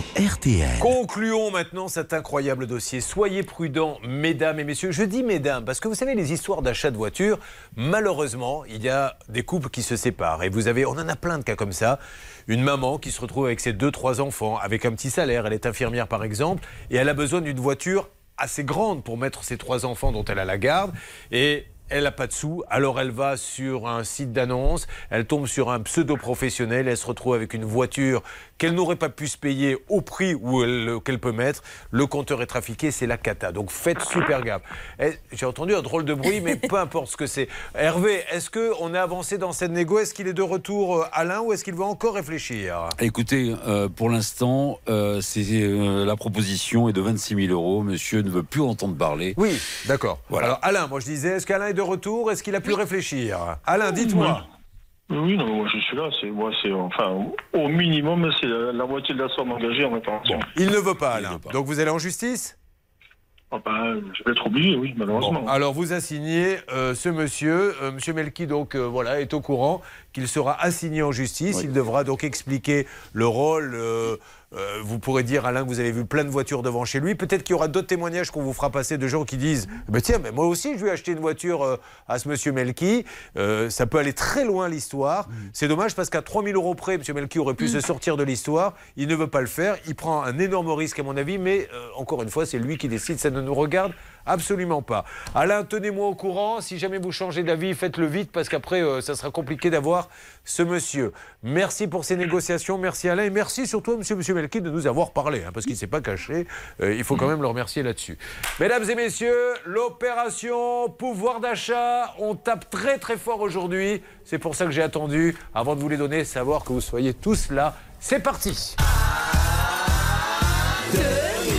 RTL. Concluons maintenant cet incroyable dossier. Soyez prudents, mesdames et messieurs. Je dis mesdames parce que vous savez, les histoires d'achat de voitures, malheureusement, il y a des couples qui se séparent. Et vous avez, on en a plein de cas comme ça. Une maman qui se retrouve avec ses deux, trois enfants, avec un petit salaire. Elle est infirmière, par exemple, et elle a besoin d'une voiture assez grande pour mettre ses trois enfants dont elle a la garde. Et elle n'a pas de sous, alors elle va sur un site d'annonce, elle tombe sur un pseudo-professionnel, elle se retrouve avec une voiture qu'elle n'aurait pas pu se payer au prix où elle- qu'elle peut mettre. Le compteur est trafiqué, c'est la cata. Donc faites super gaffe. Eh, J'ai entendu un drôle de bruit, mais peu importe ce que c'est. Hervé, est-ce qu'on a avancé dans cette négo? Est-ce qu'il est de retour, euh, Alain, ou est-ce qu'il va encore réfléchir? Écoutez, euh, pour l'instant, euh, c'est euh, la proposition est de 26 000 euros. Monsieur ne veut plus entendre parler. Oui, d'accord. Voilà. Alors Alain, moi je disais, est-ce qu'Alain est de retour Est-ce qu'il a pu réfléchir? Alain, dites-moi. Oui, non, moi je suis là. C'est moi, c'est enfin au minimum, c'est la, la moitié de la somme engagée en intervention. Il ne veut pas, Alain. Donc vous allez en justice? Ah ben, je vais être obligé, oui, malheureusement. Bon, alors vous assignez euh, ce monsieur, euh, monsieur Melki donc euh, voilà est au courant qu'il sera assigné en justice. Il devra donc expliquer le rôle. Euh, vous pourrez dire Alain que vous avez vu plein de voitures devant chez lui. Peut-être qu'il y aura d'autres témoignages qu'on vous fera passer de gens qui disent bah, tiens mais moi aussi je lui ai acheté une voiture euh, à ce monsieur Melki. Euh, ça peut aller très loin l'histoire. C'est dommage parce qu'à 3000 euros près, monsieur Melki aurait pu se sortir de l'histoire. Il ne veut pas le faire. Il prend un énorme risque à mon avis, mais encore une fois c'est lui qui décide. Ça ne nous regarde Absolument pas. Alain, tenez-moi au courant. Si jamais vous changez d'avis, faites-le vite parce qu'après, euh, ça sera compliqué d'avoir ce monsieur. Merci pour ces négociations. Merci Alain. Et merci surtout à monsieur, monsieur Melki de nous avoir parlé hein, parce qu'il ne s'est pas caché. Euh, il faut quand même le remercier là-dessus. Mesdames et messieurs, l'opération pouvoir d'achat, on tape très très fort aujourd'hui. C'est pour ça que j'ai attendu, avant de vous les donner, savoir que vous soyez tous là. C'est parti. 2500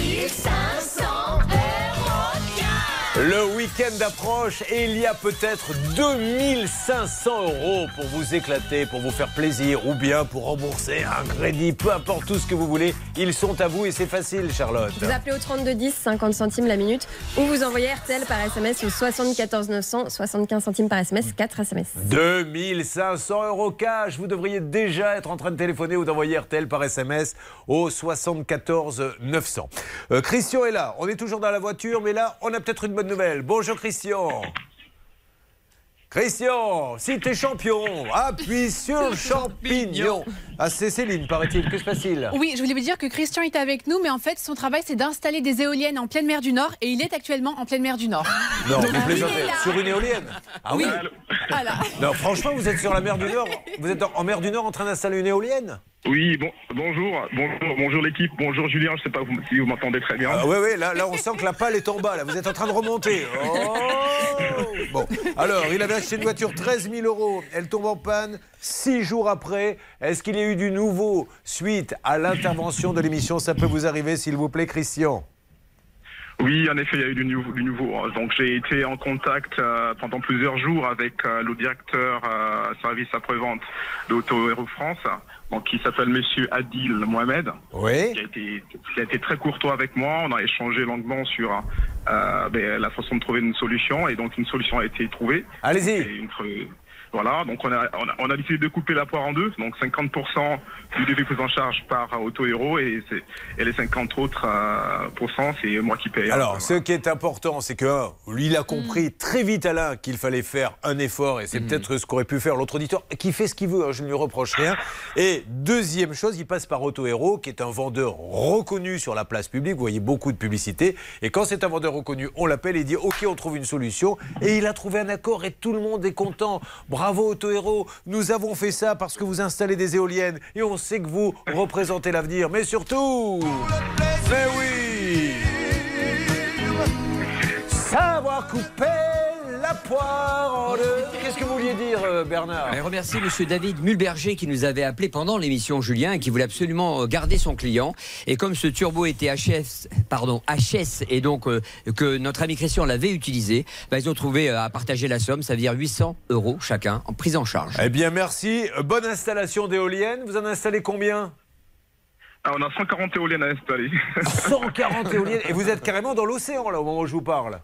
Le week-end approche et il y a peut-être 2500 euros pour vous éclater, pour vous faire plaisir ou bien pour rembourser un crédit, peu importe tout ce que vous voulez. Ils sont à vous et c'est facile, Charlotte. Vous appelez au 3210, 50 centimes la minute, ou vous envoyez RTL par SMS au 74 900, 75 centimes par SMS, 4 SMS. 2500 euros cash. Vous devriez déjà être en train de téléphoner ou d'envoyer RTL par SMS au 74 900. Euh, Christian est là. On est toujours dans la voiture, mais là, on a peut-être une bonne Bonjour, Christian. Christian, si t'es champion, appuie sur champignon. Ah, c'est Céline, paraît-il. Que se passe-t-il? Oui, je voulais vous dire que Christian est avec nous, mais en fait, son travail, c'est d'installer des éoliennes en pleine mer du Nord, et il est actuellement en pleine mer du Nord. Non, vous plaisantez. Sur une éolienne? Ah oui, Voilà. Non, franchement, vous êtes sur la mer du Nord. Vous êtes en mer du Nord en train d'installer une éolienne? Oui, bon, bonjour, bonjour, bonjour l'équipe, bonjour Julien, je sais pas si vous m'entendez très bien. Ah, ouais, ouais, là, là, on sent que la palle est en bas. Là, vous êtes en train de remonter. Oh bon, alors, il avait acheté une voiture 13 000 euros. Elle tombe en panne six jours après. Est-ce qu'il y a eu du nouveau suite à l'intervention de l'émission? Ça peut vous arriver, s'il vous plaît, Christian Oui, en effet, il y a eu du nouveau. Du nouveau. Donc j'ai été en contact euh, pendant plusieurs jours avec euh, le directeur euh, service après-vente d'Auto Hero France, donc, qui s'appelle Monsieur Adil Mohamed. Oui. Qui a, été, qui a été très courtois avec moi. On a échangé longuement sur ben, la façon de trouver une solution, et donc une solution a été trouvée. Allez-y. Voilà, donc on a, on, a, on a décidé de couper la poire en deux, donc 50% du devis pris en charge par Auto Hero et, les 50 autres euh, pourcents, c'est moi qui paye. Alors, ce qui est important, c'est que un, lui, il a compris très vite, Alain, qu'il fallait faire un effort, et c'est peut-être ce qu'aurait pu faire l'autre auditeur, qui fait ce qu'il veut, hein, je ne lui reproche rien. Et deuxième chose, il passe par Auto Hero, qui est un vendeur reconnu sur la place publique. Vous voyez beaucoup de publicité. Et quand c'est un vendeur reconnu, on l'appelle et dit OK, on trouve une solution. Et il a trouvé un accord, et tout le monde est content. Bravo Auto Hero, nous avons fait ça parce que vous installez des éoliennes, et on sait que vous représentez l'avenir. Mais surtout, oui. Savoir couper la poire en deux. Qu'est-ce que vous vouliez dire, euh, Bernard Et remercie Monsieur David Mulberger qui nous avait appelé pendant l'émission Julien et qui voulait absolument euh, garder son client. Et comme ce turbo était HS, pardon, HS et donc euh, que notre ami Christian l'avait utilisé, bah, ils ont trouvé euh, à partager la somme, ça veut dire 800 euros chacun en prise en charge. Eh bien, merci. Bonne installation d'éoliennes. Vous en installez combien? Ah, on a 140 éoliennes à installer. 140 éoliennes. Et vous êtes carrément dans l'océan, là, au moment où je vous parle.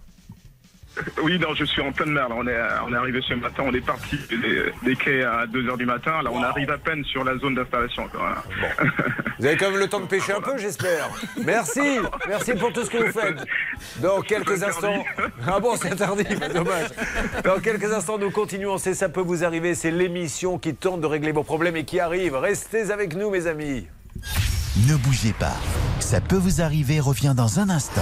Oui, non, je suis en pleine mer. là. On est, on est arrivé ce matin, on est parti des, des quais à 2h du matin. Là, on arrive à peine sur la zone d'installation. Vous avez quand même le temps de pêcher un peu, j'espère. Merci, merci pour tout ce que vous faites. Dans quelques instants. Ah bon, c'est interdit, dommage. Dans quelques instants, nous continuons. C'est Ça peut vous arriver. C'est l'émission qui tente de régler vos problèmes et qui arrive. Restez avec nous, mes amis. Ne bougez pas. Ça peut vous arriver revient dans un instant.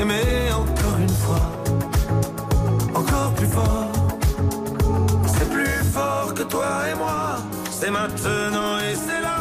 aimer, encore une fois, encore plus fort. C'est plus fort que toi et moi, c'est maintenant et c'est là,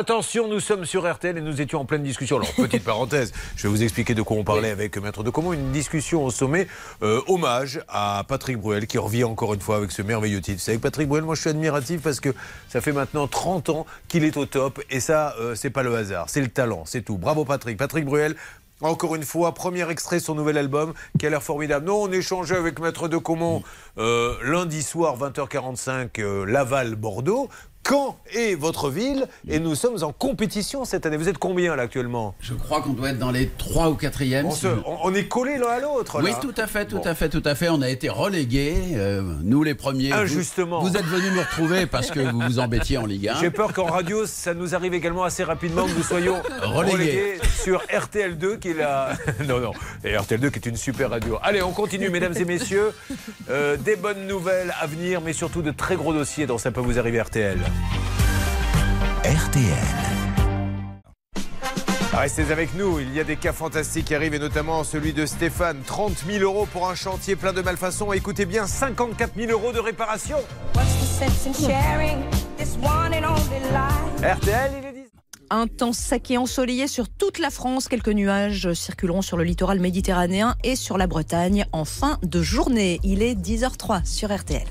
Attention, nous sommes sur RTL et nous étions en pleine discussion. Alors, petite parenthèse, je vais vous expliquer de quoi on parlait avec Maître de Comont. Une discussion au sommet, euh, hommage à Patrick Bruel qui revient encore une fois avec ce merveilleux titre. C'est avec Patrick Bruel, moi je suis admiratif parce que ça fait maintenant 30 ans qu'il est au top et ça, euh, c'est pas le hasard, c'est le talent, c'est tout. Bravo Patrick. Patrick Bruel, encore une fois, premier extrait de son nouvel album qui a l'air formidable. Non, on échangeait avec Maître de Comont euh, lundi soir, 20h45, euh, Laval-Bordeaux. Quand est votre ville Et nous sommes en compétition cette année? Vous êtes combien là actuellement? Je crois qu'on doit être dans les 3 ou 4e. on, est collés l'un à l'autre. Oui, tout à fait, tout à fait, tout à fait. On a été relégués, euh, nous les premiers. Vous- Injustement. Vous, êtes venus nous retrouver parce que vous vous embêtiez en Ligue 1. J'ai peur qu'en radio, ça nous arrive également assez rapidement que nous soyons Relégués. relégués sur RTL2 qui est la... Non, non, et RTL2 qui est une super radio. Allez, on continue, mesdames et messieurs. Euh, des bonnes nouvelles à venir, mais surtout de très gros dossiers dans Ça peut vous arriver RTL. RTL. Restez avec nous, il y a des cas fantastiques qui arrivent et notamment celui de Stéphane. 30 000 euros pour un chantier plein de malfaçons. Écoutez bien, 54 000 euros de réparation. RTL, il est 10. Un temps sec et ensoleillé sur toute la France. Quelques nuages circuleront sur le littoral méditerranéen et sur la Bretagne en fin de journée. Il est 10h03 sur RTL.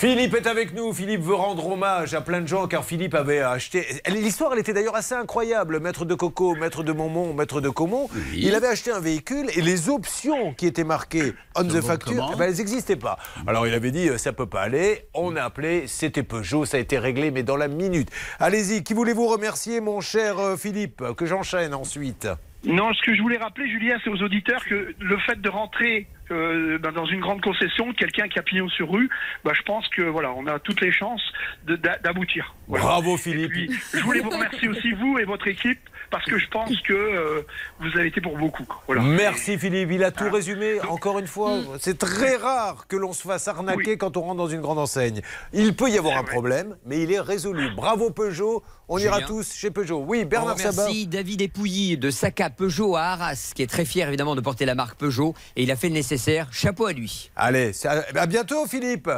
Philippe est avec nous. Philippe veut rendre hommage à plein de gens car Philippe avait acheté. L'histoire, elle était d'ailleurs assez incroyable. Maître de Coco, maître de Momont, maître de Comont. Il avait acheté un véhicule et les options qui étaient marquées on the facture, eh ben, elles n'existaient pas. Alors il avait dit euh, ça peut pas aller. On a appelé, c'était Peugeot, ça a été réglé, mais dans la minute. Allez-y, qui voulez-vous remercier, mon cher euh, Philippe Que j'enchaîne ensuite? Non, ce que je voulais rappeler, Julien, c'est aux auditeurs que le fait de rentrer euh, ben, dans une grande concession, quelqu'un qui a pignon sur rue, bah, je pense que voilà, on a toutes les chances d'aboutir. Voilà. Bravo Philippe. Puis, je voulais vous remercier aussi vous et votre équipe parce que je pense que euh, vous avez été pour beaucoup. Voilà. Merci Philippe, il a tout résumé. Encore une fois, Mm. c'est très rare que l'on se fasse arnaquer quand on rentre dans une grande enseigne. Il peut y avoir un problème, mais il est résolu. Bravo Peugeot, on ira tous chez Peugeot. Oui, Bernard Sabat. remercie David Épouilly de Saka Peugeot à Arras, qui est très fier évidemment de porter la marque Peugeot, et il a fait le nécessaire. Chapeau à lui. Allez, à bientôt Philippe.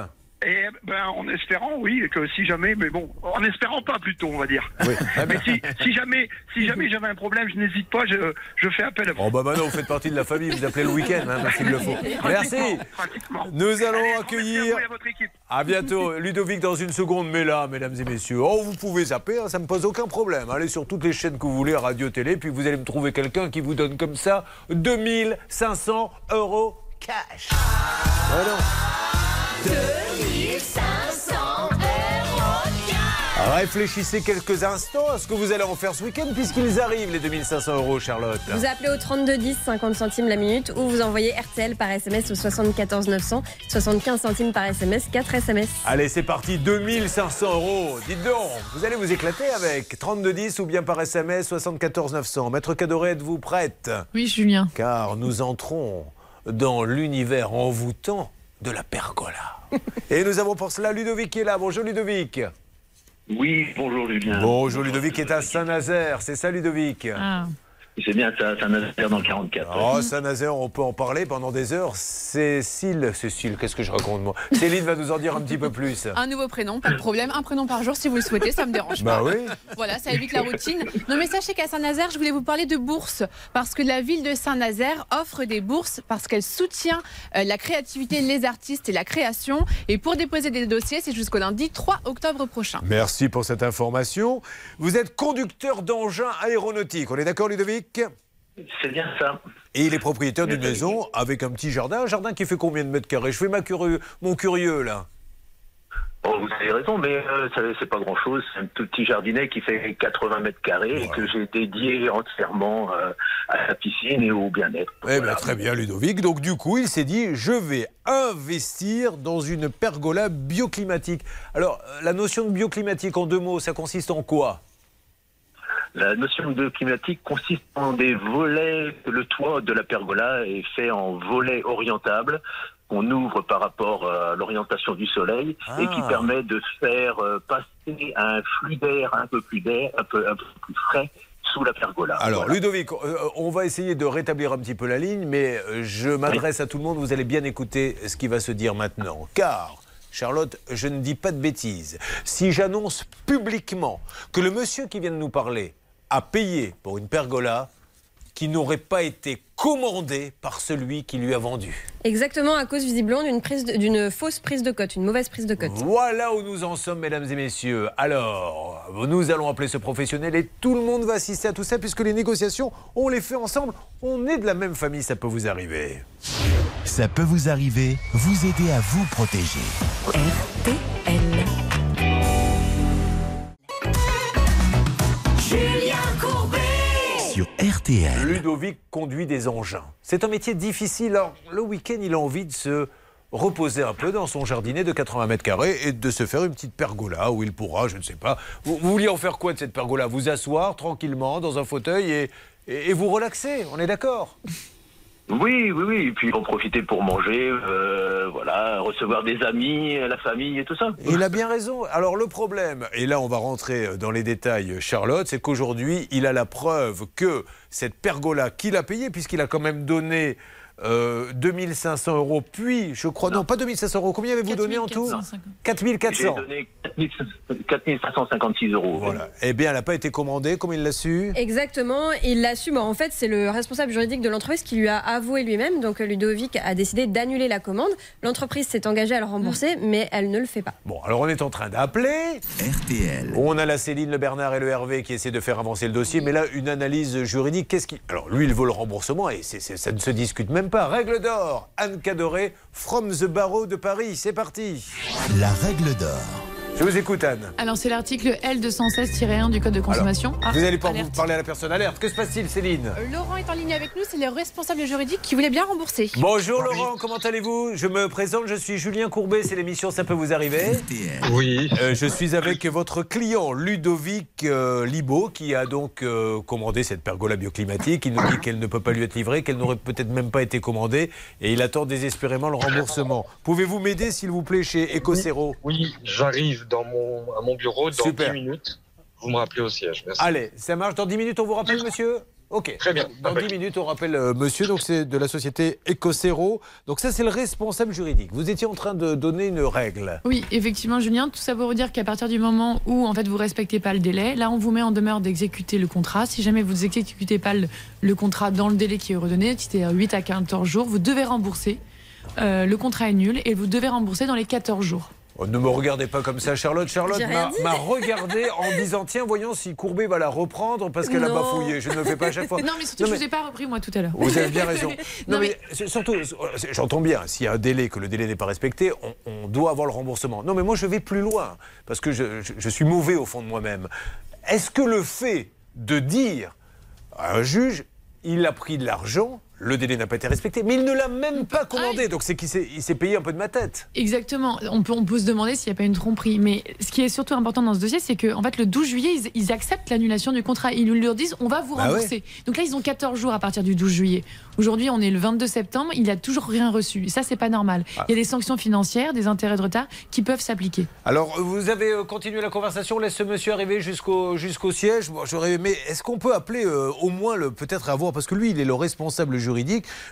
Et ben, en espérant, oui, que si jamais, mais bon, en espérant pas plutôt, on va dire. mais si, si jamais, si jamais j'avais un problème, je n'hésite pas, je, je fais appel à vous. Oh bah maintenant vous faites partie de la famille, vous appelez le week-end hein, s'il le faut. Merci. Pratiquement. Nous allons Allez, accueillir. merci à vous et à votre équipe. À bientôt, Ludovic dans une seconde. Mais là, mesdames et messieurs, oh, vous pouvez zapper, hein, ça me pose aucun problème. Allez sur toutes les chaînes que vous voulez, radio, télé, puis vous allez me trouver quelqu'un qui vous donne comme ça 2500 euros cash. Voilà. 2500 euros Réfléchissez quelques instants à ce que vous allez en faire ce week-end, puisqu'ils arrivent les 2500 euros, Charlotte. Vous appelez au 3210, 50 centimes la minute, ou vous envoyez RTL par SMS au 74 900, 75 centimes par SMS, 4 SMS. Allez, c'est parti, 2500 euros. Dites donc, vous allez vous éclater avec 3210 ou bien par SMS 74 900. Maître Cadoré, êtes-vous prête? Oui, Julien. Car nous entrons dans l'univers envoûtant de la pergola. Et nous avons pour cela Ludovic qui est là. Bonjour Ludovic. Oui, bonjour Julien. Bonjour Ludovic qui est à Saint-Nazaire. C'est ça Ludovic? C'est bien ça, c'est un Nazaire dans le 44. Oh, Saint-Nazaire, on peut en parler pendant des heures. Cécile, Cécile, qu'est-ce que je raconte moi? Céline va nous en dire un petit peu plus. Un nouveau prénom, pas de problème. Un prénom par jour si vous le souhaitez, ça me dérange Bah pas. oui. Voilà, ça évite la routine. Non mais sachez qu'à Saint-Nazaire, je voulais vous parler de bourses. Parce que la ville de Saint-Nazaire offre des bourses parce qu'elle soutient euh, la créativité, les artistes et la création. Et pour déposer des dossiers, c'est jusqu'au lundi 3 octobre prochain. Merci pour cette information. Vous êtes conducteur d'engins aéronautiques, on est d'accord Ludovic? C'est bien ça. Et il est propriétaire d'une maison avec un petit jardin. Un jardin qui fait combien de mètres carrés? Je fais ma curieux, mon curieux là. Oh, vous avez raison, mais euh, c'est pas grand-chose. C'est un tout petit jardinet qui fait 80 mètres carrés et que j'ai dédié entièrement euh, à la piscine et au bien-être. Eh bien, très bien, Ludovic. Donc, du coup, il s'est dit je vais investir dans une pergola bioclimatique. Alors, euh, la notion de bioclimatique, en deux mots, ça consiste en quoi? La notion de climatique consiste en des volets. Le toit de la pergola est fait en volets orientables qu'on ouvre par rapport à l'orientation du soleil et qui Ah. permet de faire euh, passer un flux d'air un peu plus d'air, un peu, un peu plus frais sous la pergola. Alors, Voilà. Ludovic, euh, on va essayer de rétablir un petit peu la ligne, mais euh, je m'adresse à tout le monde. Vous allez bien écouter ce qui va se dire maintenant. Car, Charlotte, je ne dis pas de bêtises. Si j'annonce publiquement que le monsieur qui vient de nous parler a payé pour une pergola qui n'aurait pas été commandée par celui qui lui a vendu. Exactement à cause visiblement d'une prise d'une fausse prise de cote, une mauvaise prise de cote. Voilà où nous en sommes, mesdames et messieurs. Alors, nous allons appeler ce professionnel et tout le monde va assister à tout ça puisque les négociations, on les fait ensemble. On est de la même famille, ça peut vous arriver. Ça peut vous arriver, vous aider à vous protéger. Julien RTL. Ludovic conduit des engins. C'est un métier difficile. Le week-end, il a envie de se reposer un peu dans son jardinet de 80 mètres carrés et de se faire une petite pergola où il pourra, je ne sais pas. Vous, vous vouliez en faire quoi de cette pergola? Vous asseoir tranquillement dans un fauteuil et vous relaxer, on est d'accord? Oui, oui, oui. Et puis en profiter pour manger, euh, voilà, recevoir des amis, la famille et tout ça. Il a bien raison. Alors le problème, et là on va rentrer dans les détails, Charlotte, c'est qu'aujourd'hui il a la preuve que cette pergola qu'il a payée, puisqu'il a quand même donné euh, 2500 euros, puis je crois, non, pas 2500 euros, combien avez-vous donné en tout 4400. J'ai donné 4556 euros. Voilà. Eh bien, elle n'a pas été commandée, comme il l'a su. Exactement, il l'assume. En fait, c'est le responsable juridique de l'entreprise qui lui a avoué lui-même. Donc, Ludovic a décidé d'annuler la commande. L'entreprise s'est engagée à le rembourser, mais elle ne le fait pas. Bon, alors on est en train d'appeler. RTL. On a la Céline, le Bernard et le Hervé qui essaient de faire avancer le dossier, mais là, une analyse juridique, qu'est-ce qui. Alors, lui, il veut le remboursement et ça ne se discute même pas. Règle d'or, Anne Cadoré, from the barreau de Paris, c'est parti. La règle d'or. Je vous écoute, Anne. Alors, c'est l'article L216-1 du Code de consommation. Alors, vous Ah, allez pas vous parler à la personne alerte. Que se passe-t-il, Céline Euh, Laurent est en ligne avec nous, c'est le responsable juridique qui voulait bien rembourser. Bonjour Laurent, comment allez-vous Je me présente, je suis Julien Courbet, c'est l'émission Ça peut vous arriver Oui. Euh, je suis avec votre client Ludovic euh, Libaud qui a donc euh, commandé cette pergola bioclimatique. Il nous dit qu'elle ne peut pas lui être livrée, qu'elle n'aurait peut-être même pas été commandée et il attend désespérément le remboursement. Pouvez-vous m'aider s'il vous plaît chez Ecocero Oui, j'arrive dans mon, à mon bureau dans Super. 10 minutes. Vous me rappelez au siège. Merci. Allez, ça marche. Dans 10 minutes, on vous rappelle, monsieur Ok. Très bien. Dans 10 minutes, on rappelle euh, monsieur. Donc, c'est de la société Ecocero. Donc, ça, c'est le responsable juridique. Vous étiez en train de donner une règle. Oui, effectivement, Julien, tout ça veut dire qu'à partir du moment où en fait vous respectez pas le délai, là on vous met en demeure d'exécuter le contrat. Si jamais vous n'exécutez pas le, le contrat dans le délai qui est redonné, c'est-à-dire 8 à 14 jours, vous devez rembourser. Euh, le contrat est nul et vous devez rembourser dans les 14 jours. Oh, ne me regardez pas comme ça, Charlotte. Charlotte m'a regardé en disant tiens, voyons si Courbet va la reprendre parce qu'elle a Non. bafouillé. Je ne le fais pas à chaque fois. Non, mais surtout, je vous ai pas repris moi tout à l'heure. Vous avez bien raison. Non, Non, mais, surtout, j'entends bien, s'il y a un délai, que le délai n'est pas respecté, on, on doit avoir le remboursement. Non, mais moi, je vais plus loin, parce que je, je- je suis mauvais au fond de moi-même. Est-ce que le fait de dire à un juge, il a pris de l'argent, le délai n'a pas été respecté, mais il ne l'a même pas commandé, donc c'est qu'il s'est payé un peu de ma tête. Exactement. On peut, on peut se demander s'il n'y a pas une tromperie. Mais ce qui est surtout important dans ce dossier, c'est qu'en fait, le 12 juillet, ils, ils acceptent l'annulation du contrat. Ils leur disent on va vous Bah rembourser. ouais. Donc là, ils ont 14 jours à partir du 12 juillet. Aujourd'hui, on est le 22 septembre. Il n'a toujours rien reçu. Ça, c'est pas normal. Ah. Il y a des sanctions financières, des intérêts de retard qui peuvent s'appliquer. Alors, vous avez euh, continué la conversation, on laisse ce monsieur arriver jusqu'au jusqu'au siège. Bon, j'aurais aimé. Est-ce qu'on peut appeler euh, au moins le peut-être avoir parce que lui, il est le responsable juridique,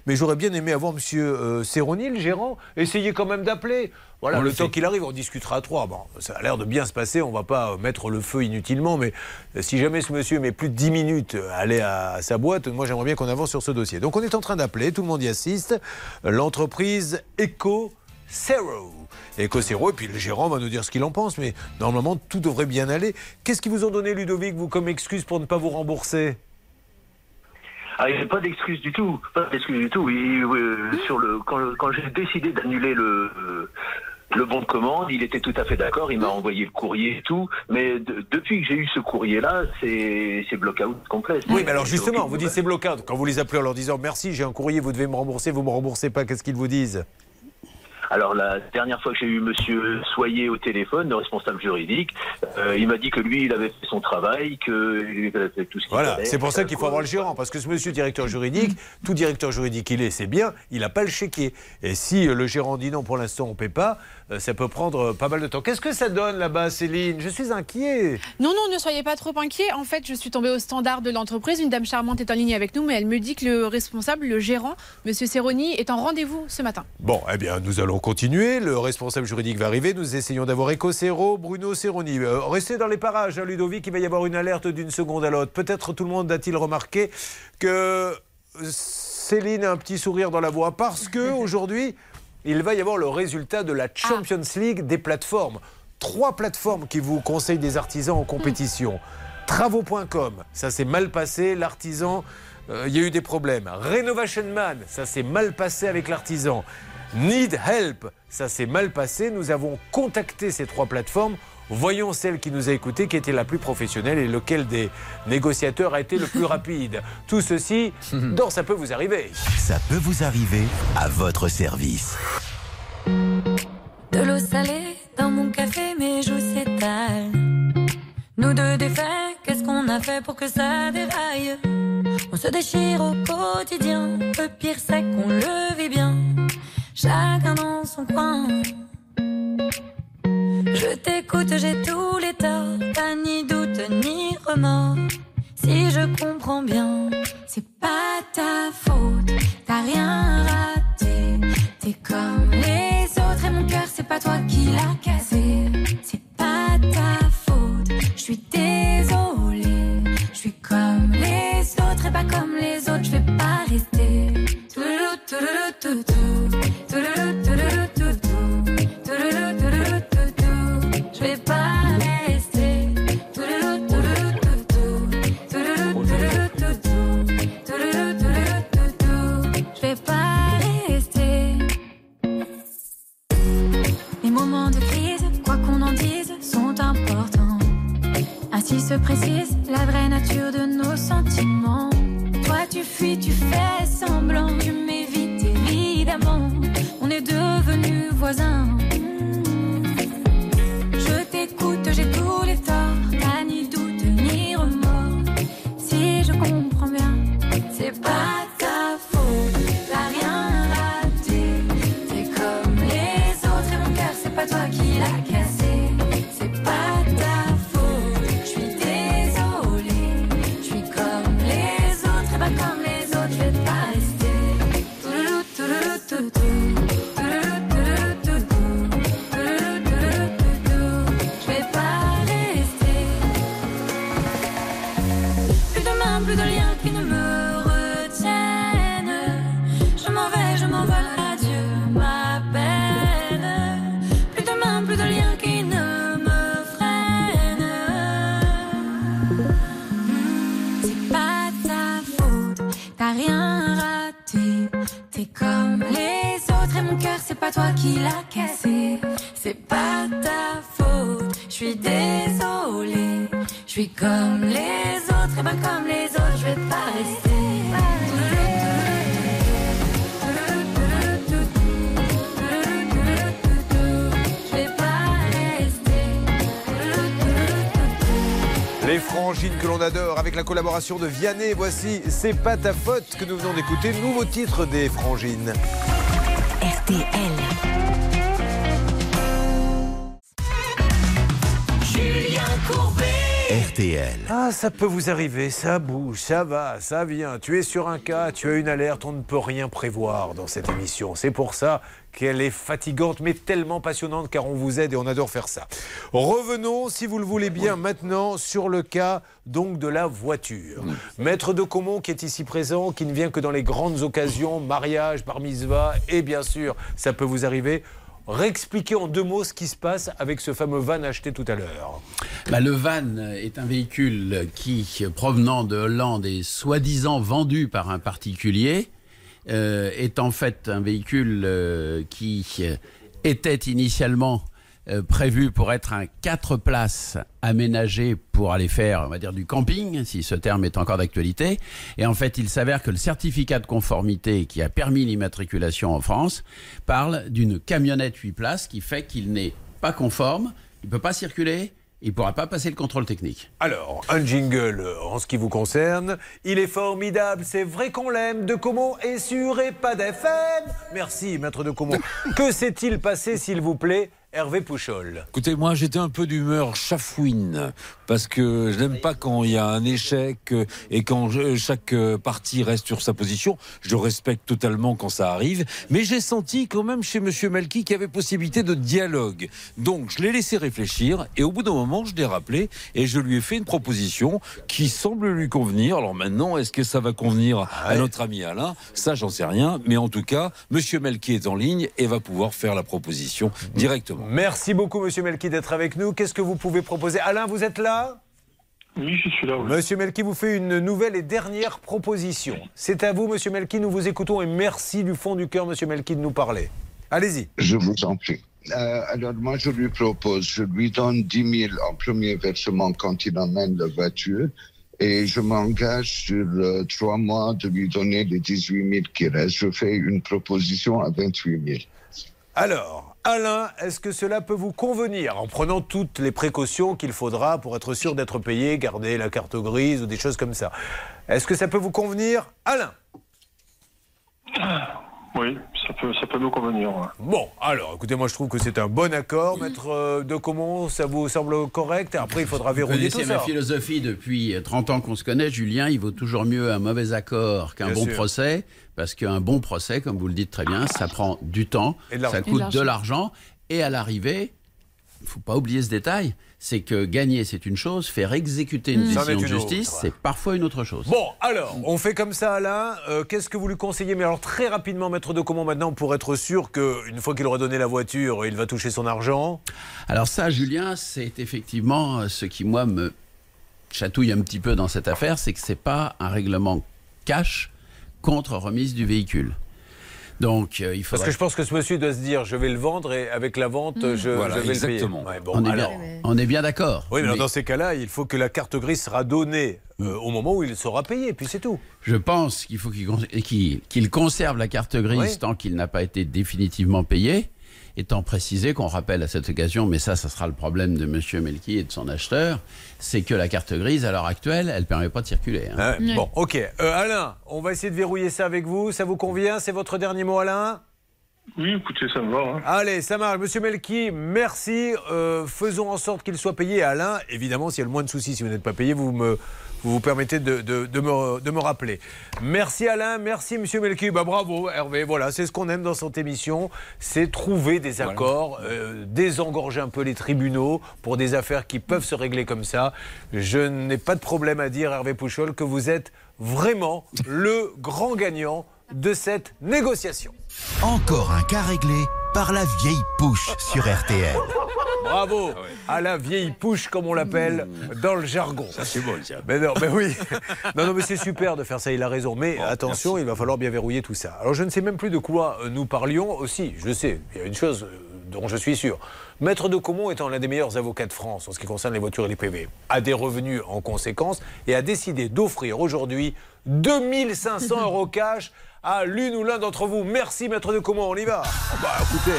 mais j'aurais bien aimé avoir monsieur euh, Serroni, le gérant. Essayez quand même d'appeler. Voilà, On le, le temps qu'il arrive, on discutera à trois. Bon, ça a l'air de bien se passer. On va pas euh, mettre le feu inutilement, mais euh, si jamais ce monsieur met plus de 10 minutes à aller à, sa boîte, moi j'aimerais bien qu'on avance sur ce dossier. Donc on est en train d'appeler, tout le monde y assiste. L'entreprise Eco Zero. Ecocero, et puis le gérant va nous dire ce qu'il en pense, mais normalement tout devrait bien aller. Qu'est-ce qu'ils vous ont donné, Ludovic, vous, comme excuse pour ne pas vous rembourser? Ah, il n'y a pas d'excuse du tout, pas d'excuse du tout. Et, euh, sur le, quand, quand j'ai décidé d'annuler le, euh, le bon de commande, il était tout à fait d'accord, il m'a envoyé le courrier et tout. Mais de- depuis que j'ai eu ce courrier-là, c'est c'est block-out complet. Oui, mais alors justement, vous dites c'est blocade. Quand vous les appelez en leur disant merci, j'ai un courrier, vous devez me rembourser, vous me remboursez pas, qu'est-ce qu'ils vous disent? Alors la dernière fois que j'ai eu Monsieur Soyer au téléphone, le responsable juridique, euh, il m'a dit que lui, il avait fait son travail, qu'il avait fait tout ce qu'il Voilà, c'est pour ça qu'il faut avoir le gérant, parce que ce monsieur directeur juridique, tout directeur juridique il est, c'est bien, il n'a pas le chéquier. Et si euh, le gérant dit non, pour l'instant on ne paie pas, euh, ça peut prendre euh, pas mal de temps. Qu'est-ce que ça donne là-bas, Céline? Je suis inquiet. Non, non, ne soyez pas trop inquiets. En fait, je suis tombée au standard de l'entreprise. Une dame charmante est en ligne avec nous, mais elle me dit que le responsable, le gérant, Monsieur Serroni, est en rendez-vous ce matin. Bon, eh bien, nous allons continuer. Le responsable juridique va arriver. Nous essayons d'avoir Ecocero, Bruno Serroni. Euh, restez dans les parages, hein, Ludovic. Il va y avoir une alerte d'une seconde à l'autre. Peut-être tout le monde a-t-il remarqué que Céline a un petit sourire dans la voix parce que aujourd'hui, il va y avoir le résultat de la Champions League des plateformes. Trois plateformes qui vous conseillent des artisans en compétition. Travaux.com, ça s'est mal passé. L'artisan, euh, il y a eu des problèmes. Renovation Man, ça s'est mal passé avec l'artisan. Need Help, ça s'est mal passé. Nous avons contacté ces trois plateformes. Voyons celle qui nous a écoutés, qui était la plus professionnelle et lequel des négociateurs a été le plus rapide. Tout ceci, dans Ça peut vous arriver. Ça peut vous arriver à votre service. De l'eau salée dans mon café, mes joues s'étalent. Nous deux défaits, qu'est-ce qu'on a fait pour que ça déraille? On se déchire au quotidien, le pire c'est qu'on le vit bien. Chacun dans son coin. Je t'écoute, j'ai tous les torts, pas ni doute ni remords. Si je comprends bien, c'est pas ta faute, t'as rien raté. T'es comme les autres et mon cœur, c'est pas toi qui l'a cassé. C'est pas ta faute, je suis désolée. Je suis comme les autres et pas comme les autres, je vais pas rester. Touloulou, touloulou, toutou. Touloulou, touloulou, la vraie nature de nos sentiments. Toi tu fuis, tu fais semblant, tu m'évites évidemment. On est devenus voisins. Toi qui l'a cassé. C'est pas ta faute, je suis désolée. Je suis comme les autres et pas comme les autres. Je vais pas rester. Les frangines que l'on adore avec la collaboration de Vianney. Voici C'est pas ta faute que nous venons d'écouter. Nouveau titre des frangines. RTL. Julien Courbet. RTL. Ah, ça peut vous arriver, ça bouge, ça va, ça vient. Tu es sur un cas, tu as une alerte, on ne peut rien prévoir dans cette émission. C'est pour ça qu'elle est fatigante, mais tellement passionnante, car on vous aide et on adore faire ça. Revenons, si vous le voulez bien, maintenant sur le cas donc de la voiture. Maître de Comont qui est ici présent, qui ne vient que dans les grandes occasions, mariage, bar mitzvah, et bien sûr, ça peut vous arriver. Réexpliquez en deux mots ce qui se passe avec ce fameux van acheté tout à l'heure. Bah, le van est un véhicule qui, provenant de Hollande, est soi-disant vendu par un particulier, euh, est en fait un véhicule euh, qui euh, était initialement prévu pour être un 4 places aménagé pour aller faire, on va dire, du camping, si ce terme est encore d'actualité. Et en fait, il s'avère que le certificat de conformité qui a permis l'immatriculation en France parle d'une camionnette 8 places qui fait qu'il n'est pas conforme, il ne peut pas circuler, il ne pourra pas passer le contrôle technique. Alors, un jingle en ce qui vous concerne. Il est formidable, c'est vrai qu'on l'aime. De Comont est sûr et pas d'FM. Merci, maître de Comont. que s'est-il passé, s'il vous plaît Hervé Pouchol. Écoutez, moi j'étais un peu d'humeur chafouine parce que je n'aime pas quand il y a un échec euh, et quand je- chaque euh, partie reste sur sa position. Je respecte totalement quand ça arrive, mais j'ai senti quand même chez Monsieur Melki qu'il y avait possibilité de dialogue. Donc je l'ai laissé réfléchir et au bout d'un moment je l'ai rappelé et je lui ai fait une proposition qui semble lui convenir. Alors maintenant, est-ce que ça va convenir à notre ami Alain? Ça, j'en sais rien, mais en tout cas, Monsieur Melki est en ligne et va pouvoir faire la proposition directement. Merci beaucoup, monsieur Melki, d'être avec nous. Qu'est-ce que vous pouvez proposer? Alain, vous êtes là? Oui, je suis là. Monsieur Melki vous fait une nouvelle et dernière proposition. C'est à vous, monsieur Melki, nous vous écoutons et merci du fond du cœur, monsieur Melki, de nous parler. Allez-y. Je vous en prie. Euh, alors moi, je lui propose, je lui donne 10 000 en premier versement quand il emmène la voiture et je m'engage sur euh, trois mois de lui donner les 18 000 qui restent. Je fais une proposition à 28 000. Alors, Alain, est-ce que cela peut vous convenir en prenant toutes les précautions qu'il faudra pour être sûr d'être payé, garder la carte grise ou des choses comme ça? Est-ce que ça peut vous convenir Alain? Oui, ça peut, ça peut nous convenir. ouais. Bon, alors, écoutez, moi je trouve que c'est un bon accord. Maître euh, de Comont, ça vous semble correct? Après, il faudra verrouiller tout connaissez ma ça. philosophie depuis 30 ans qu'on se connaît, Julien. Il vaut toujours mieux un mauvais accord qu'un bon sûr. procès, parce qu'un bon procès, comme vous le dites très bien, ça prend du temps, Et de l'argent. ça coûte de l'argent, et à l'arrivée, il faut pas oublier ce détail, c'est que gagner c'est une chose, faire exécuter une Mmh. Décision de justice, c'est parfois une autre chose. Bon, alors, on fait comme ça, Alain. Euh, Qu'est-ce que vous lui conseillez? Mais alors, très rapidement, maître de Comont, maintenant, pour être sûr qu'une fois qu'il aura donné la voiture, il va toucher son argent Alors ça, Julien, c'est effectivement euh, ce qui, moi, me chatouille un petit peu dans cette affaire, c'est que c'est pas un règlement cash contre remise du véhicule. Donc, euh, il Parce que je pense que ce monsieur doit se dire je vais le vendre et avec la vente, je, Voilà, je vais exactement. le payer. Ouais, bon, on, est alors- bien, on est bien d'accord. Oui, mais, dans ces cas-là, il faut que la carte grise sera donnée euh, au moment où il sera payé, puis c'est tout. Je pense qu'il faut qu'il cons- qu'il- qu'il conserve la carte grise Oui. tant qu'il n'a pas été définitivement payé. Étant précisé qu'on rappelle à cette occasion, mais ça, ça sera le problème de M. Melki et de son acheteur, c'est que la carte grise, à l'heure actuelle, elle ne permet pas de circuler. hein. Ouais, Bon, ok. Euh, Alain, on va essayer de verrouiller ça avec vous. Ça vous convient? C'est votre dernier mot, Alain? Oui, écoutez, ça me va. hein. Allez, ça marche. Monsieur Melki, merci. Euh, faisons en sorte qu'il soit payé. Alain, évidemment, s'il y a le moins de soucis, si vous n'êtes pas payé, vous me, vous, vous permettez de, de- de me, de me rappeler. Merci Alain, merci Monsieur Melki. Bah, bravo Hervé, voilà, c'est ce qu'on aime dans cette émission, c'est trouver des accords, euh, désengorger un peu les tribunaux pour des affaires qui peuvent se régler comme ça. Je n'ai pas de problème à dire, Hervé Pouchol, que vous êtes vraiment le grand gagnant de cette négociation. Encore un cas réglé par la vieille pouche sur RTL. Bravo à la vieille pouche, comme on l'appelle dans le jargon. Ça, c'est bon, ça. Mais non, mais oui. Non, non, mais c'est super de faire ça, il a raison. Mais attention, il va falloir bien verrouiller tout ça. Alors, je ne sais même plus de quoi euh, nous parlions aussi. Je sais, il y a une chose euh, dont je suis sûr. Maître de Comont étant l'un des meilleurs avocats de France en ce qui concerne les voitures et les PV, a des revenus en conséquence et a décidé d'offrir aujourd'hui 2500 euros cash à l'une ou l'un d'entre vous. Merci, Maître de Comont, on y va. Ah Bah, écoutez.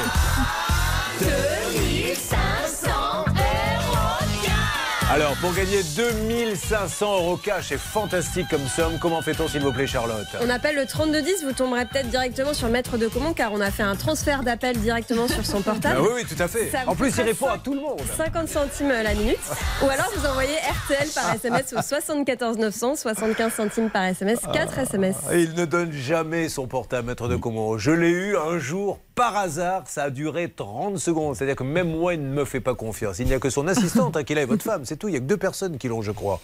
Alors, pour gagner 2500 euros cash, c'est fantastique comme somme. Comment fait-on, s'il vous plaît, Charlotte On appelle le 3210, vous tomberez peut-être directement sur Maître de Comont car on a fait un transfert d'appel directement sur son portable. Ah oui, oui, tout à fait. Ça En plus, il répond à tout le monde. 50 centimes la minute. Ou alors vous envoyez RTL par SMS au 74 900, 75 centimes par SMS, 4 SMS. Et il ne donne jamais son portable, maître de Comont. Je l'ai eu un jour, par hasard, ça a duré 30 secondes. C'est-à-dire que même moi, il ne me fait pas confiance. Il n'y a que son assistante hein, qui l'a et votre femme, c'est tout. Il n'y a que deux personnes qui l'ont, je crois.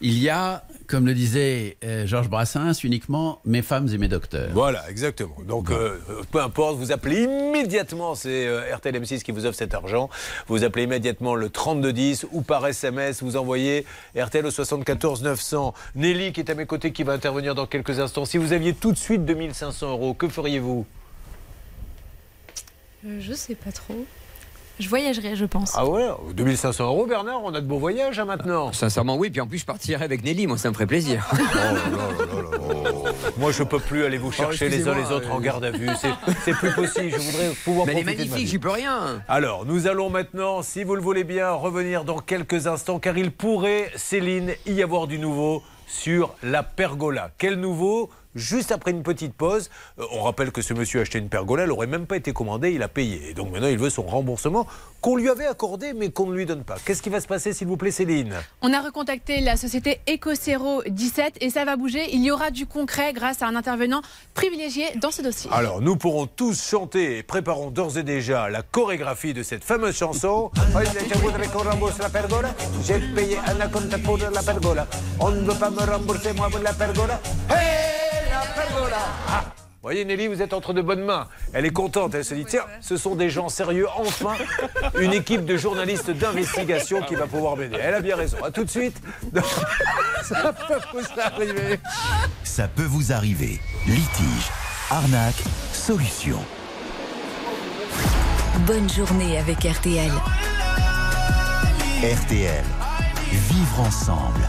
Il y a, comme le disait euh, Georges Brassens, uniquement mes femmes et mes docteurs. Voilà, exactement. Donc, euh, euh, peu importe, vous appelez immédiatement, c'est euh, RTL M6 qui vous offre cet argent. Vous appelez immédiatement le 3210 ou par SMS, vous envoyez RTL au 74 900. Nelly qui est à mes côtés qui va intervenir dans quelques instants. Si vous aviez tout de suite 2500 euros, que feriez-vous? Je sais pas trop. Je voyagerai, je pense. Ah ouais 2500 euros, Bernard, on a de beaux voyages hein, maintenant. Sincèrement, oui. Puis en plus, je partirai avec Nelly. Moi, ça me ferait plaisir. Moi, je peux plus aller vous chercher les uns les autres en garde à vue. C'est- C'est plus possible. Je voudrais pouvoir Mais elle est profiter de ma magnifique, j'y peux rien. Alors, nous allons maintenant, si vous le voulez bien, revenir dans quelques instants, car il pourrait, Céline, y avoir du nouveau sur la pergola. Quel nouveau Juste après une petite pause, Euh, on rappelle que ce monsieur a acheté une pergola, elle n'aurait même pas été commandée, il a payé. Et donc maintenant, il veut son remboursement qu'on lui avait accordé, mais qu'on ne lui donne pas. Qu'est-ce qui va se passer, s'il vous plaît, Céline? On a recontacté la société Ecocero 17 et ça va bouger. Il y aura du concret grâce à un intervenant privilégié dans ce dossier. Alors, nous pourrons tous chanter et préparons d'ores et déjà la chorégraphie de cette fameuse chanson. Je voudrais qu'on rembourse la pergola. J'ai payé un compte pour la pergola. On ne veut pas me rembourser, moi, pour la pergola. Hey, Ah Voyez Nelly, vous êtes entre de bonnes mains. Elle est contente, elle se dit tiens, ce sont des gens sérieux, enfin, une équipe de journalistes d'investigation qui va pouvoir m'aider. Elle a bien raison. À tout de suite. Ça peut vous arriver. Ça peut vous arriver. Litige, arnaque, solution. Bonne journée avec RTL. RTL. Vivre ensemble.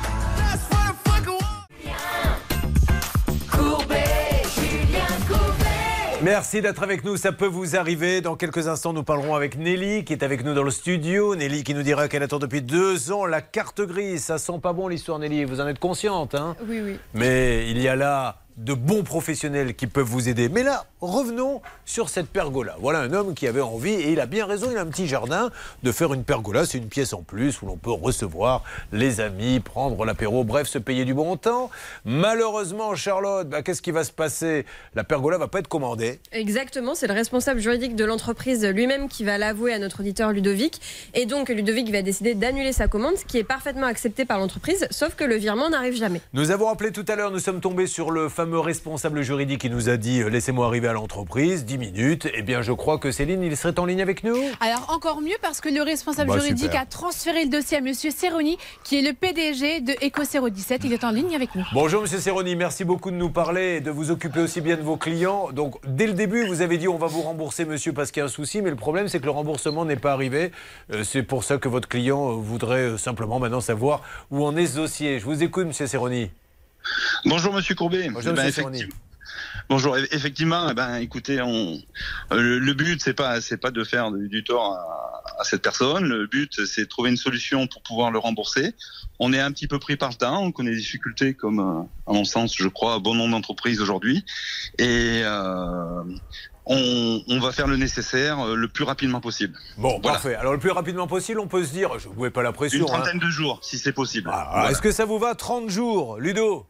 Merci d'être avec nous, ça peut vous arriver. Dans quelques instants, nous parlerons avec Nelly qui est avec nous dans le studio. Nelly qui nous dira qu'elle attend depuis deux ans la carte grise. Ça sent pas bon l'histoire, Nelly, vous en êtes consciente. Hein? Oui, oui. Mais il y a là de bons professionnels qui peuvent vous aider. Mais là, revenons sur cette pergola. Voilà un homme qui avait envie, et il a bien raison, il a un petit jardin, de faire une pergola. C'est une pièce en plus où l'on peut recevoir les amis, prendre l'apéro, bref, se payer du bon temps. Malheureusement, Charlotte, bah, qu'est-ce qui va se passer? La pergola va pas être commandée. Exactement, c'est le responsable juridique de l'entreprise lui-même qui va l'avouer à notre auditeur Ludovic. Et donc Ludovic va décider d'annuler sa commande, ce qui est parfaitement accepté par l'entreprise, sauf que le virement n'arrive jamais. Nous avons appelé tout à l'heure, nous sommes tombés sur le fameux fameux responsable juridique qui nous a dit euh, laissez-moi arriver à l'entreprise, 10 minutes. Eh bien, je crois que Céline, il serait en ligne avec nous. Alors encore mieux parce que le responsable Bah, juridique super. a transféré le dossier à Monsieur Serroni, qui est le PDG de EcoCero 17. Il est en ligne avec nous. Bonjour Monsieur Serroni, merci beaucoup de nous parler et de vous occuper aussi bien de vos clients. Donc dès le début, vous avez dit on va vous rembourser monsieur parce qu'il y a un souci, mais le problème c'est que le remboursement n'est pas arrivé. Euh, c'est pour ça que votre client euh, voudrait simplement maintenant savoir où en est ce dossier. Je vous écoute Monsieur Serroni. Bonjour Monsieur Courbet. Bonjour Eh ben, Monsieur effectivement- Bonjour. E- Effectivement, eh ben, écoutez, on, euh, le, le but c'est pas c'est pas de faire du, du tort à, à cette personne. Le but c'est de trouver une solution pour pouvoir le rembourser. On est un petit peu pris par le temps. On connaît des difficultés comme, euh, à mon sens, je crois, bon nombre d'entreprises aujourd'hui. Et euh, on, on va faire le nécessaire le plus rapidement possible. Bon, Voilà. parfait. Alors le plus rapidement possible, on peut se dire, je ne vous mets pas la pression. Une hein. trentaine de jours, si c'est possible. Voilà. Est-ce que ça vous va 30 jours, Ludo?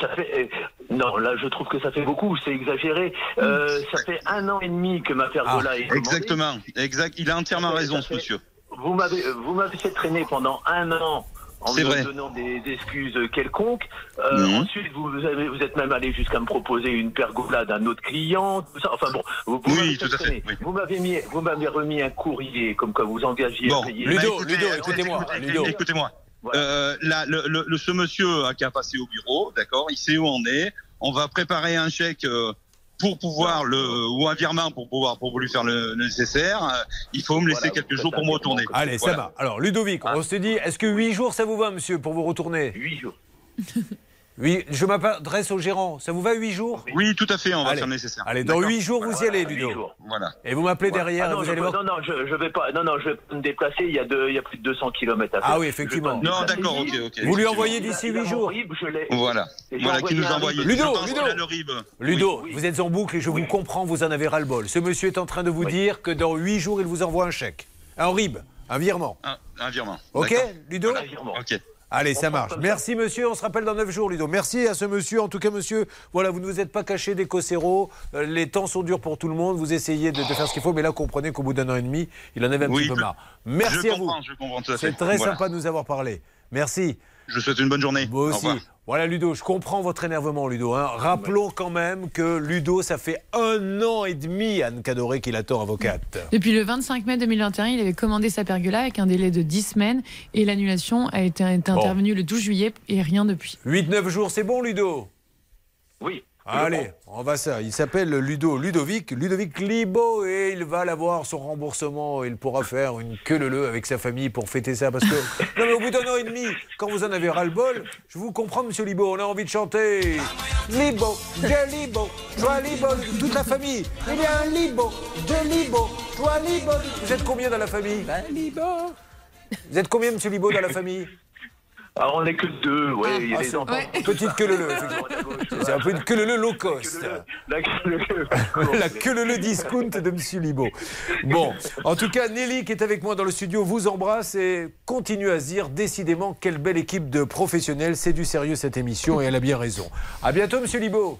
Ça fait, euh, non, là, je trouve que ça fait beaucoup, c'est exagéré. Euh, ça fait un an et demi que ma pergola est commandée. Ah, Exactement, exact. Il a entièrement Ça raison, ce monsieur. Vous m'avez, vous m'avez fait traîner pendant un an en me vrai. donnant des excuses quelconques. Euh, Mhm. Ensuite, vous, avez- vous êtes même allé jusqu'à me proposer une pergola d'un autre client. Tout ça. Enfin bon, vous, vous Oui, m'avez tout à fait, oui. Vous m'avez mis, vous m'avez remis un courrier comme quoi vous engagiez Bon, à payer. bah, écoutez, écoutez, Euh, là, le, le- le- ce monsieur a qu'à passer au bureau, d'accord Il sait où on est. On va préparer un chèque euh, pour pouvoir le ou un virement pour pouvoir pour lui faire le, le nécessaire. Euh, il faut me laisser quelques jours pour me retourner. Allez, ça va. Alors Ludovic, on se dit, est-ce que 8 jours ça vous va, monsieur, pour vous retourner? 8 jours. Oui, je m'adresse au gérant. Ça vous va 8 jours Oui, tout à fait, on va Allez. faire le nécessaire. Allez, dans D'accord. 8 jours, vous y allez, huit Ludo. jours. Voilà. Et vous m'appelez derrière Ah et non, vous je, allez peux- voir. non, non, je, je vais pas. Non, non, je vais me déplacer. Il y a, deux, il y a plus de 200 km à faire. Ah oui, effectivement. Non, d'accord, ok, ok. Vous lui envoyez d'ici Il a 8 mon jours. RIB, je l'ai. Voilà, voilà qui nous. Je Ludo, Ludo. Ludo, vous êtes en boucle et je vous comprends, vous en avez ras-le-bol. Ce monsieur est en train de vous dire que dans 8 jours, il vous envoie un chèque. Un RIB, un virement. Un, un virement. Ok. Ludo Un virement. Ok. Allez, ça marche. Merci, monsieur. On se rappelle dans 9 jours, Ludo. Merci à ce monsieur. En tout cas, monsieur, voilà, vous ne vous êtes pas caché des cocéros. Euh, les temps sont durs pour tout le monde. Vous essayez de, de faire ce qu'il faut, mais là, comprenez qu'au bout d'un an et demi, il en avait un Oui, petit peu marre. Merci je à vous. C'est très Voilà. sympa de nous avoir parlé. Merci. Je vous souhaite une bonne journée. Vous Au aussi. revoir. Voilà, Ludo, je comprends votre énervement, Ludo. hein. Rappelons quand même que Ludo, ça fait un an et demi, Anne Cadoré, qu'il attend avocate. Depuis le 25 mai 2021, il avait commandé sa pergola avec un délai de 10 semaines et l'annulation a été est intervenue le 12 juillet et rien depuis. 8-9 jours, c'est bon, Ludo? Oui. Allez, on va ça. Il s'appelle Ludo Ludovic, Ludovic Libo, et il va l'avoir son remboursement. Il pourra faire une queue le le avec sa famille pour fêter ça. Parce que, non mais au bout d'un an et demi, quand vous en avez ras-le-bol, je vous comprends, monsieur Libo, on a envie de chanter. Libo, de Libo, joie Libo, toute la famille. Il y a un Libo, de Libo, joie Libo. Vous êtes combien dans la famille? Libo. Vous êtes combien, monsieur Libo, dans la famille? Ah, on n'est que deux, ouais. il y a Ah, c'est-. Petite queue un peu une queue le le low cost. La queue le le. Discount de Monsieur Libo. Bon, en tout cas, Nelly qui est avec moi dans le studio vous embrasse et continue à se dire décidément quelle belle équipe de professionnels. C'est du sérieux cette émission et elle a bien raison. À bientôt, Monsieur Libo.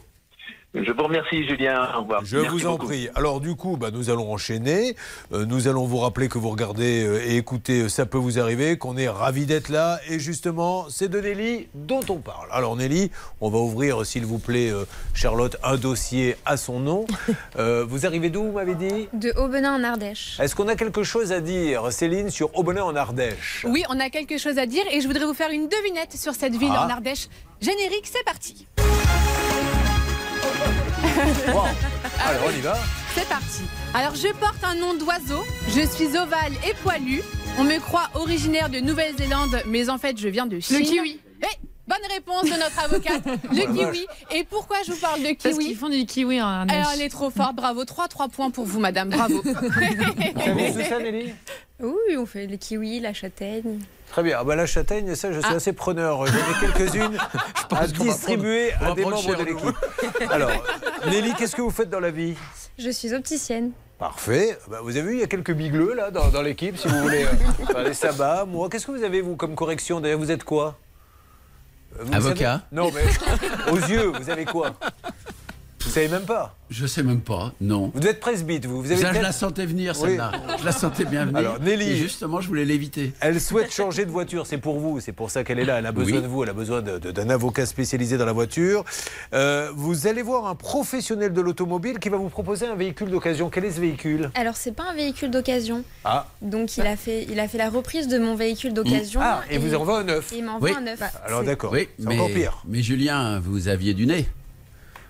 Je vous remercie, Julien. Au revoir. Je Merci vous en beaucoup. prie. Alors du coup, bah, nous allons enchaîner. Euh, nous allons vous rappeler que vous regardez euh, et écoutez euh, Ça peut vous arriver, qu'on est ravis d'être là. Et justement, c'est de Nelly dont on parle. Alors Nelly, on va ouvrir, s'il vous plaît, euh, Charlotte, un dossier à son nom. Euh, vous arrivez d'où, vous m'avez dit? De Aubenas en Ardèche. Est-ce qu'on a quelque chose à dire, Céline, sur Aubenas en Ardèche? Oui, on a quelque chose à dire et je voudrais vous faire une devinette sur cette ville Ah. en Ardèche. Générique, c'est parti. Wow. Alors on y va. C'est parti. Alors, je porte un nom d'oiseau, je suis ovale et poilu. On me croit originaire de Nouvelle-Zélande, mais en fait, je viens de Chine. kiwi. Eh, bonne réponse de notre avocate, le kiwi. Et pourquoi je vous parle de Parce kiwi qu'ils font du kiwi en. Alors, elle est trop forte, bravo. 3 3 points pour vous, madame, bravo. ça, Nelly Oui, on fait les kiwis, la châtaigne. Très bien. Ah bah, la châtaigne, ça, je suis Ah. assez preneur. J'en ai quelques-unes à distribuer prendre- à des membres de l'équipe. Alors, Nelly, qu'est-ce que vous faites dans la vie? Je suis opticienne. Parfait. Bah, vous avez vu, il y a quelques bigleux là dans, dans l'équipe, si vous voulez. euh, des sabbats. Moi, qu'est-ce que vous avez, vous, comme correction? D'ailleurs, vous êtes quoi? Avocat. Non, mais aux yeux, vous avez quoi? Savez même pas Je sais même pas, non. Vous êtes presbyte, vous. vous avez Ça, je la sentais venir, Oui. celle-là. Je la sentais bien venir. Alors, Nelly- Et justement, je voulais l'éviter. Elle souhaite changer de voiture, c'est pour vous, c'est pour ça qu'elle est là. Elle a besoin Oui. de vous, elle a besoin d'un avocat spécialisé dans la voiture. Euh, vous allez voir un professionnel de l'automobile qui va vous proposer un véhicule d'occasion. Quel est ce véhicule? Alors, c'est pas un véhicule d'occasion. Ah, Donc, il a, fait, il a fait la reprise de mon véhicule d'occasion. Ah, et vous envoie un neuf. Il m'envoie Oui. un neuf. alors d'accord, Oui, c'est encore pire. mais Julien, vous aviez du nez.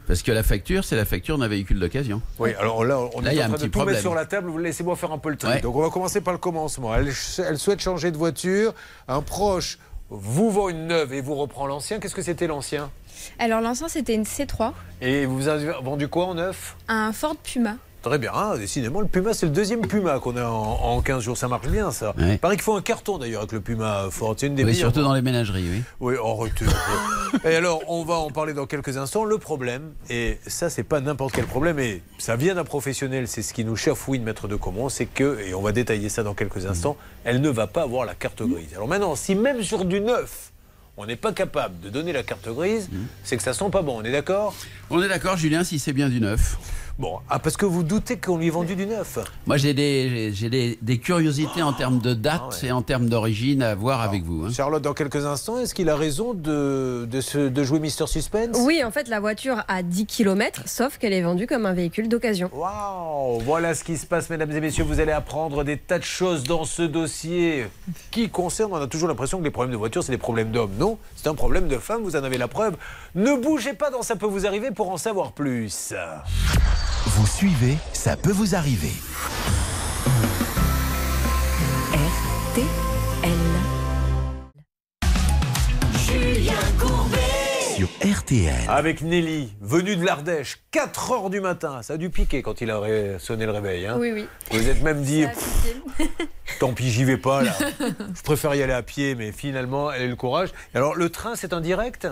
Parce que la facture, c'est la facture d'un véhicule d'occasion. Oui, alors là, on Là, est en a un train de tout problème. mettre sur la table. Vous laissez-moi faire un peu le tri. Ouais. Donc, on va commencer par le commencement. Elle, elle souhaite changer de voiture. Un proche vous vend une neuve et vous reprend l'ancien. Qu'est-ce que c'était l'ancien? Alors, l'ancien, c'était une C3, Et vous avez vendu quoi en neuf? Un Ford Puma. Très bien, hein, décidément, le Puma, c'est le deuxième Puma qu'on a en, en 15 jours. Ça marche bien, ça. Ouais. Il paraît qu'il faut un carton d'ailleurs avec le Puma Ford. C'est une des Oui, surtout dans les ménageries, oui. Oui, un peu. et alors, on va en parler dans quelques instants. Le problème, et ça, c'est pas n'importe quel problème, et ça vient d'un professionnel, c'est ce qui nous chafouine, maître de Comont, c'est que, et on va détailler ça dans quelques instants, elle ne va pas avoir la carte grise. Alors maintenant, si même sur du neuf, on n'est pas capable de donner la carte grise, c'est que ça sent pas bon, on est d'accord? On est d'accord, Julien, si c'est bien du neuf. Bon, ah, parce que vous doutez qu'on lui ait vendu du neuf Moi, j'ai des, j'ai- des, des curiosités en termes de date et en termes d'origine à voir avec vous. hein. Charlotte, dans quelques instants, est-ce qu'il a raison de, de, se- de jouer Mister Suspense? Oui, en fait, la voiture a 10 km, sauf qu'elle est vendue comme un véhicule d'occasion. Waouh Voilà ce qui se passe, mesdames et messieurs. Vous allez apprendre des tas de choses dans ce dossier qui concerne. On a toujours l'impression que les problèmes de voiture, c'est des problèmes d'hommes. Non, c'est un problème de femmes. Vous en avez la preuve. Ne bougez pas dans Ça peut vous arriver pour en savoir plus. Vous suivez, ça peut vous arriver. Julien Courbet. Sur RTL. Avec Nelly, venue de l'Ardèche, 4 heures du matin. Ça a dû piquer quand il a sonné le réveil. hein. Oui, oui. Vous êtes même dit, tant pis, j'y vais pas là. Je préfère y aller à pied, mais finalement, elle a eu le courage. Alors, le train, c'est un direct?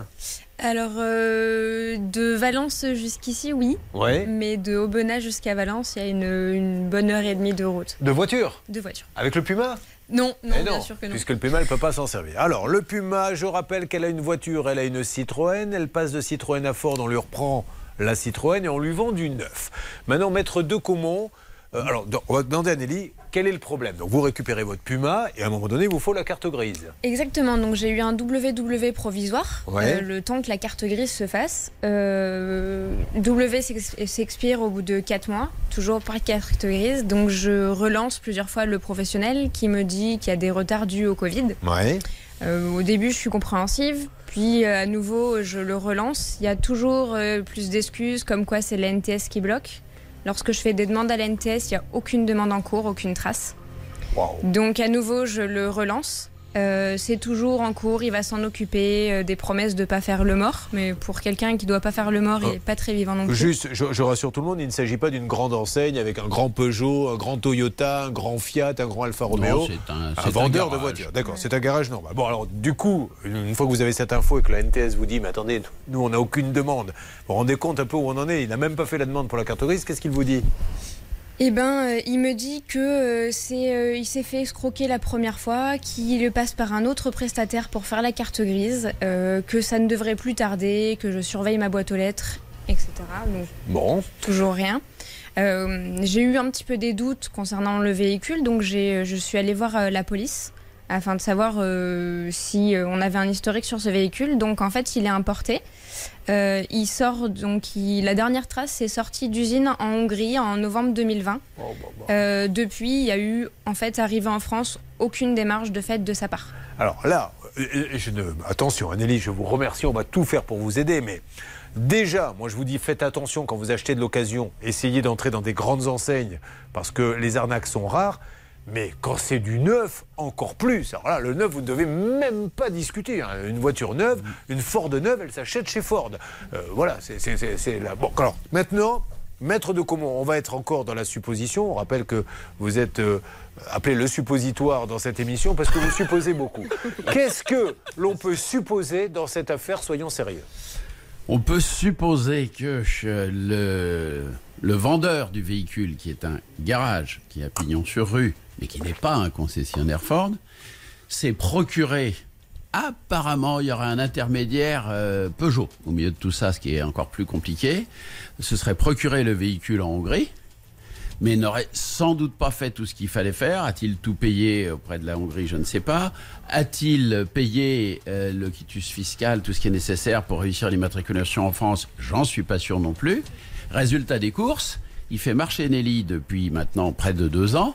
Alors, euh, de Valence jusqu'ici, oui. Ouais. Mais de Aubenas jusqu'à Valence, il y a une, une bonne heure et demie de route. De voiture De voiture. Avec le Puma? Non, non, bien sûr que non. Puisque le Puma, elle ne peut pas s'en servir. Alors, le Puma, je rappelle qu'elle a une voiture, elle a une Citroën. Elle passe de Citroën à Ford, on lui reprend la Citroën et on lui vend du neuf. Maintenant, maître de Comont, euh, alors, on va demander à Nelly, quel est le problème? Donc, vous récupérez votre Puma et à un moment donné, il vous faut la carte grise. Exactement, donc j'ai eu un WW provisoire, Ouais. euh, le temps que la carte grise se fasse. Euh, W s'ex- s'expire au bout de 4 mois, toujours de carte grise, donc je relance plusieurs fois le professionnel qui me dit qu'il y a des retards dus au Covid. Ouais. Au début, je suis compréhensive, puis à nouveau, je le relance. Il y a toujours plus d'excuses, comme quoi c'est l'NTS qui bloque. Lorsque je fais des demandes à l'NTS, il n'y a aucune demande en cours, aucune trace. Donc à nouveau, je le relance. Euh, c'est toujours en cours, il va s'en occuper, euh, des promesses de ne pas faire le mort, mais pour quelqu'un qui ne doit pas faire le mort, il n'est pas très vivant non plus. Juste, je, je rassure tout le monde, il ne s'agit pas d'une grande enseigne avec un grand Peugeot, un grand Toyota, un grand Fiat, un grand Alfa Romeo. c'est un- c'est un un vendeur de garage. voitures. D'accord, c'est un garage normal. Bon, alors, du coup, une fois que vous avez cette info et que la NTS vous dit, mais attendez, nous, on n'a aucune demande, vous vous rendez compte un peu où on en est Il n'a même pas fait la demande pour la carte grise, qu'est-ce qu'il vous dit? Eh ben, euh, il me dit que euh, c'est, euh, il s'est fait escroquer la première fois, qu'il passe par un autre prestataire pour faire la carte grise, que ça ne devrait plus tarder, que je surveille ma boîte aux lettres, etc. Donc, Bon. toujours rien. J'ai eu un petit peu des doutes concernant le véhicule, donc j'ai, je suis allée voir la police afin de savoir euh, si euh, on avait un historique sur ce véhicule. Donc en fait, il est importé. Euh, il sort donc il- la dernière trace est sortie d'usine en Hongrie en novembre 2020. Euh, depuis, il y a eu en fait arrivé en France aucune démarche de fait de sa part. Alors là, je ne, attention, Anneli, je vous remercie, on va tout faire pour vous aider, mais déjà, moi je vous dis, faites attention quand vous achetez de l'occasion, essayez d'entrer dans des grandes enseignes, parce que les arnaques sont rares. Mais quand c'est du neuf, encore plus. Alors là, le neuf, vous ne devez même pas discuter. hein. Une voiture neuve, une Ford neuve, elle s'achète chez Ford. Euh, voilà, c'est c'est- c'est- c'est la. Bon, alors maintenant, maître de comment On va être encore dans la supposition. On rappelle que vous êtes euh, appelé le suppositoire dans cette émission parce que vous supposez beaucoup. Qu'est-ce que l'on peut supposer dans cette affaire Soyons sérieux? On peut supposer que le, le vendeur du véhicule, qui est un garage, qui a pignon sur rue, mais qui n'est pas un concessionnaire Ford, s'est procuré apparemment, il y aurait un intermédiaire euh, Peugeot au milieu de tout ça, ce qui est encore plus compliqué. Ce serait procurer le véhicule en Hongrie, mais n'aurait sans doute pas fait tout ce qu'il fallait faire. A-t-il tout payé auprès de la Hongrie? Je ne sais pas. A-t-il payé euh, le quitus fiscal, tout ce qui est nécessaire pour réussir l'immatriculation en France? J'en suis pas sûr non plus. Résultat des courses, il fait marcher Nelly depuis maintenant près de deux ans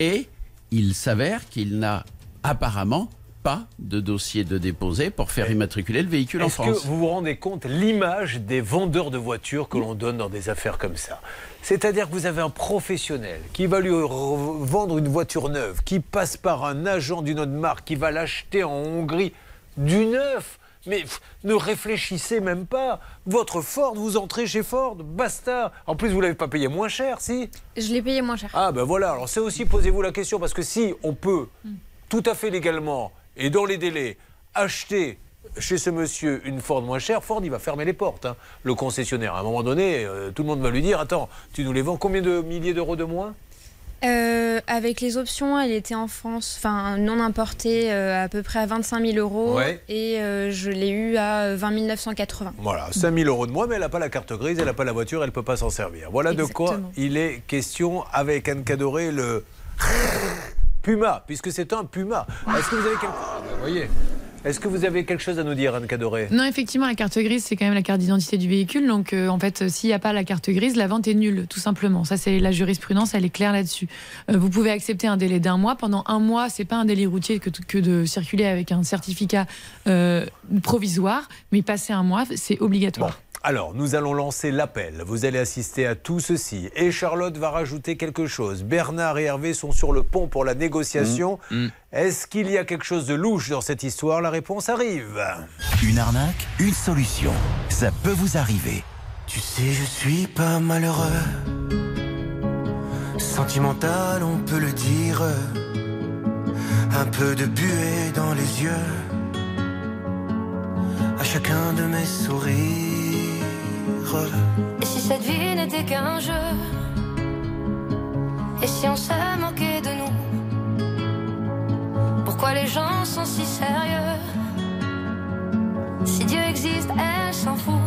et il s'avère qu'il n'a apparemment pas de dossier de déposé pour faire immatriculer le véhicule en Est-ce France. que vous vous rendez compte l'image des vendeurs de voitures que l'on donne dans des affaires comme ça? C'est-à-dire que vous avez un professionnel qui va lui re- vendre une voiture neuve, qui passe par un agent d'une autre marque, qui va l'acheter en Hongrie du neuf. Mais pff, ne réfléchissez même pas. Votre Ford, vous entrez chez Ford, basta. En plus, vous ne l'avez pas payé moins cher, si Je l'ai payé moins cher. ah ben voilà, alors c'est aussi posez-vous la question, parce que si on peut tout à fait légalement et dans les délais acheter chez ce monsieur une Ford moins chère, Ford il va fermer les portes, hein, le concessionnaire. À un moment donné, euh, tout le monde va lui dire, attends, tu nous les vends combien de milliers d'euros de moins? Euh, avec les options, elle était en France, enfin non importée, euh, à peu près à 25 000 euros. Ouais. Et euh, je l'ai eu à 20 980. Voilà, 5000 euros de moins, mais elle n'a pas la carte grise, elle n'a pas la voiture, elle ne peut pas s'en servir. Voilà de quoi il est question avec Anne Cadoré, le Puma, puisque c'est un Puma. Est-ce que vous avez quelque... Ah, ben, voyez. Est-ce que vous avez quelque chose à nous dire, Anne Cadoré? Non, effectivement, la carte grise, c'est quand même la carte d'identité du véhicule. Donc, euh, en fait, euh, s'il n'y a pas la carte grise, la vente est nulle, tout simplement. Ça, c'est la jurisprudence, elle est claire là-dessus. Euh, vous pouvez accepter un délai d'un mois. Pendant un mois, c'est pas un délai routier que, que de circuler avec un certificat euh, provisoire, mais passer un mois, c'est obligatoire. Alors, nous allons lancer l'appel. Vous allez assister à tout ceci. Et Charlotte va rajouter quelque chose. Bernard et Hervé sont sur le pont pour la négociation. Est-ce qu'il y a quelque chose de louche dans cette histoire? La réponse arrive. Une arnaque, une solution. Ça peut vous arriver. Tu sais, je suis pas malheureux. Sentimental, on peut le dire. Un peu de buée dans les yeux. À chacun de mes sourires. Et si cette vie n'était qu'un jeu? Et si on se moquait de nous? Pourquoi les gens sont si sérieux? Si Dieu existe, elle s'en fout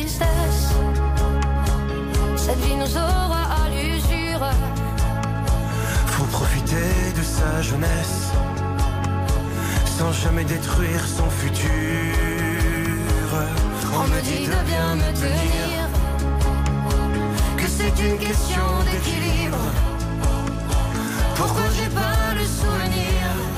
tristesse Cette vie nous aura à l'usure Faut profiter de sa jeunesse sans jamais détruire son futur. On me dit de bien me tenir, que c'est une question d'équilibre. Pourquoi j'ai pas le souvenir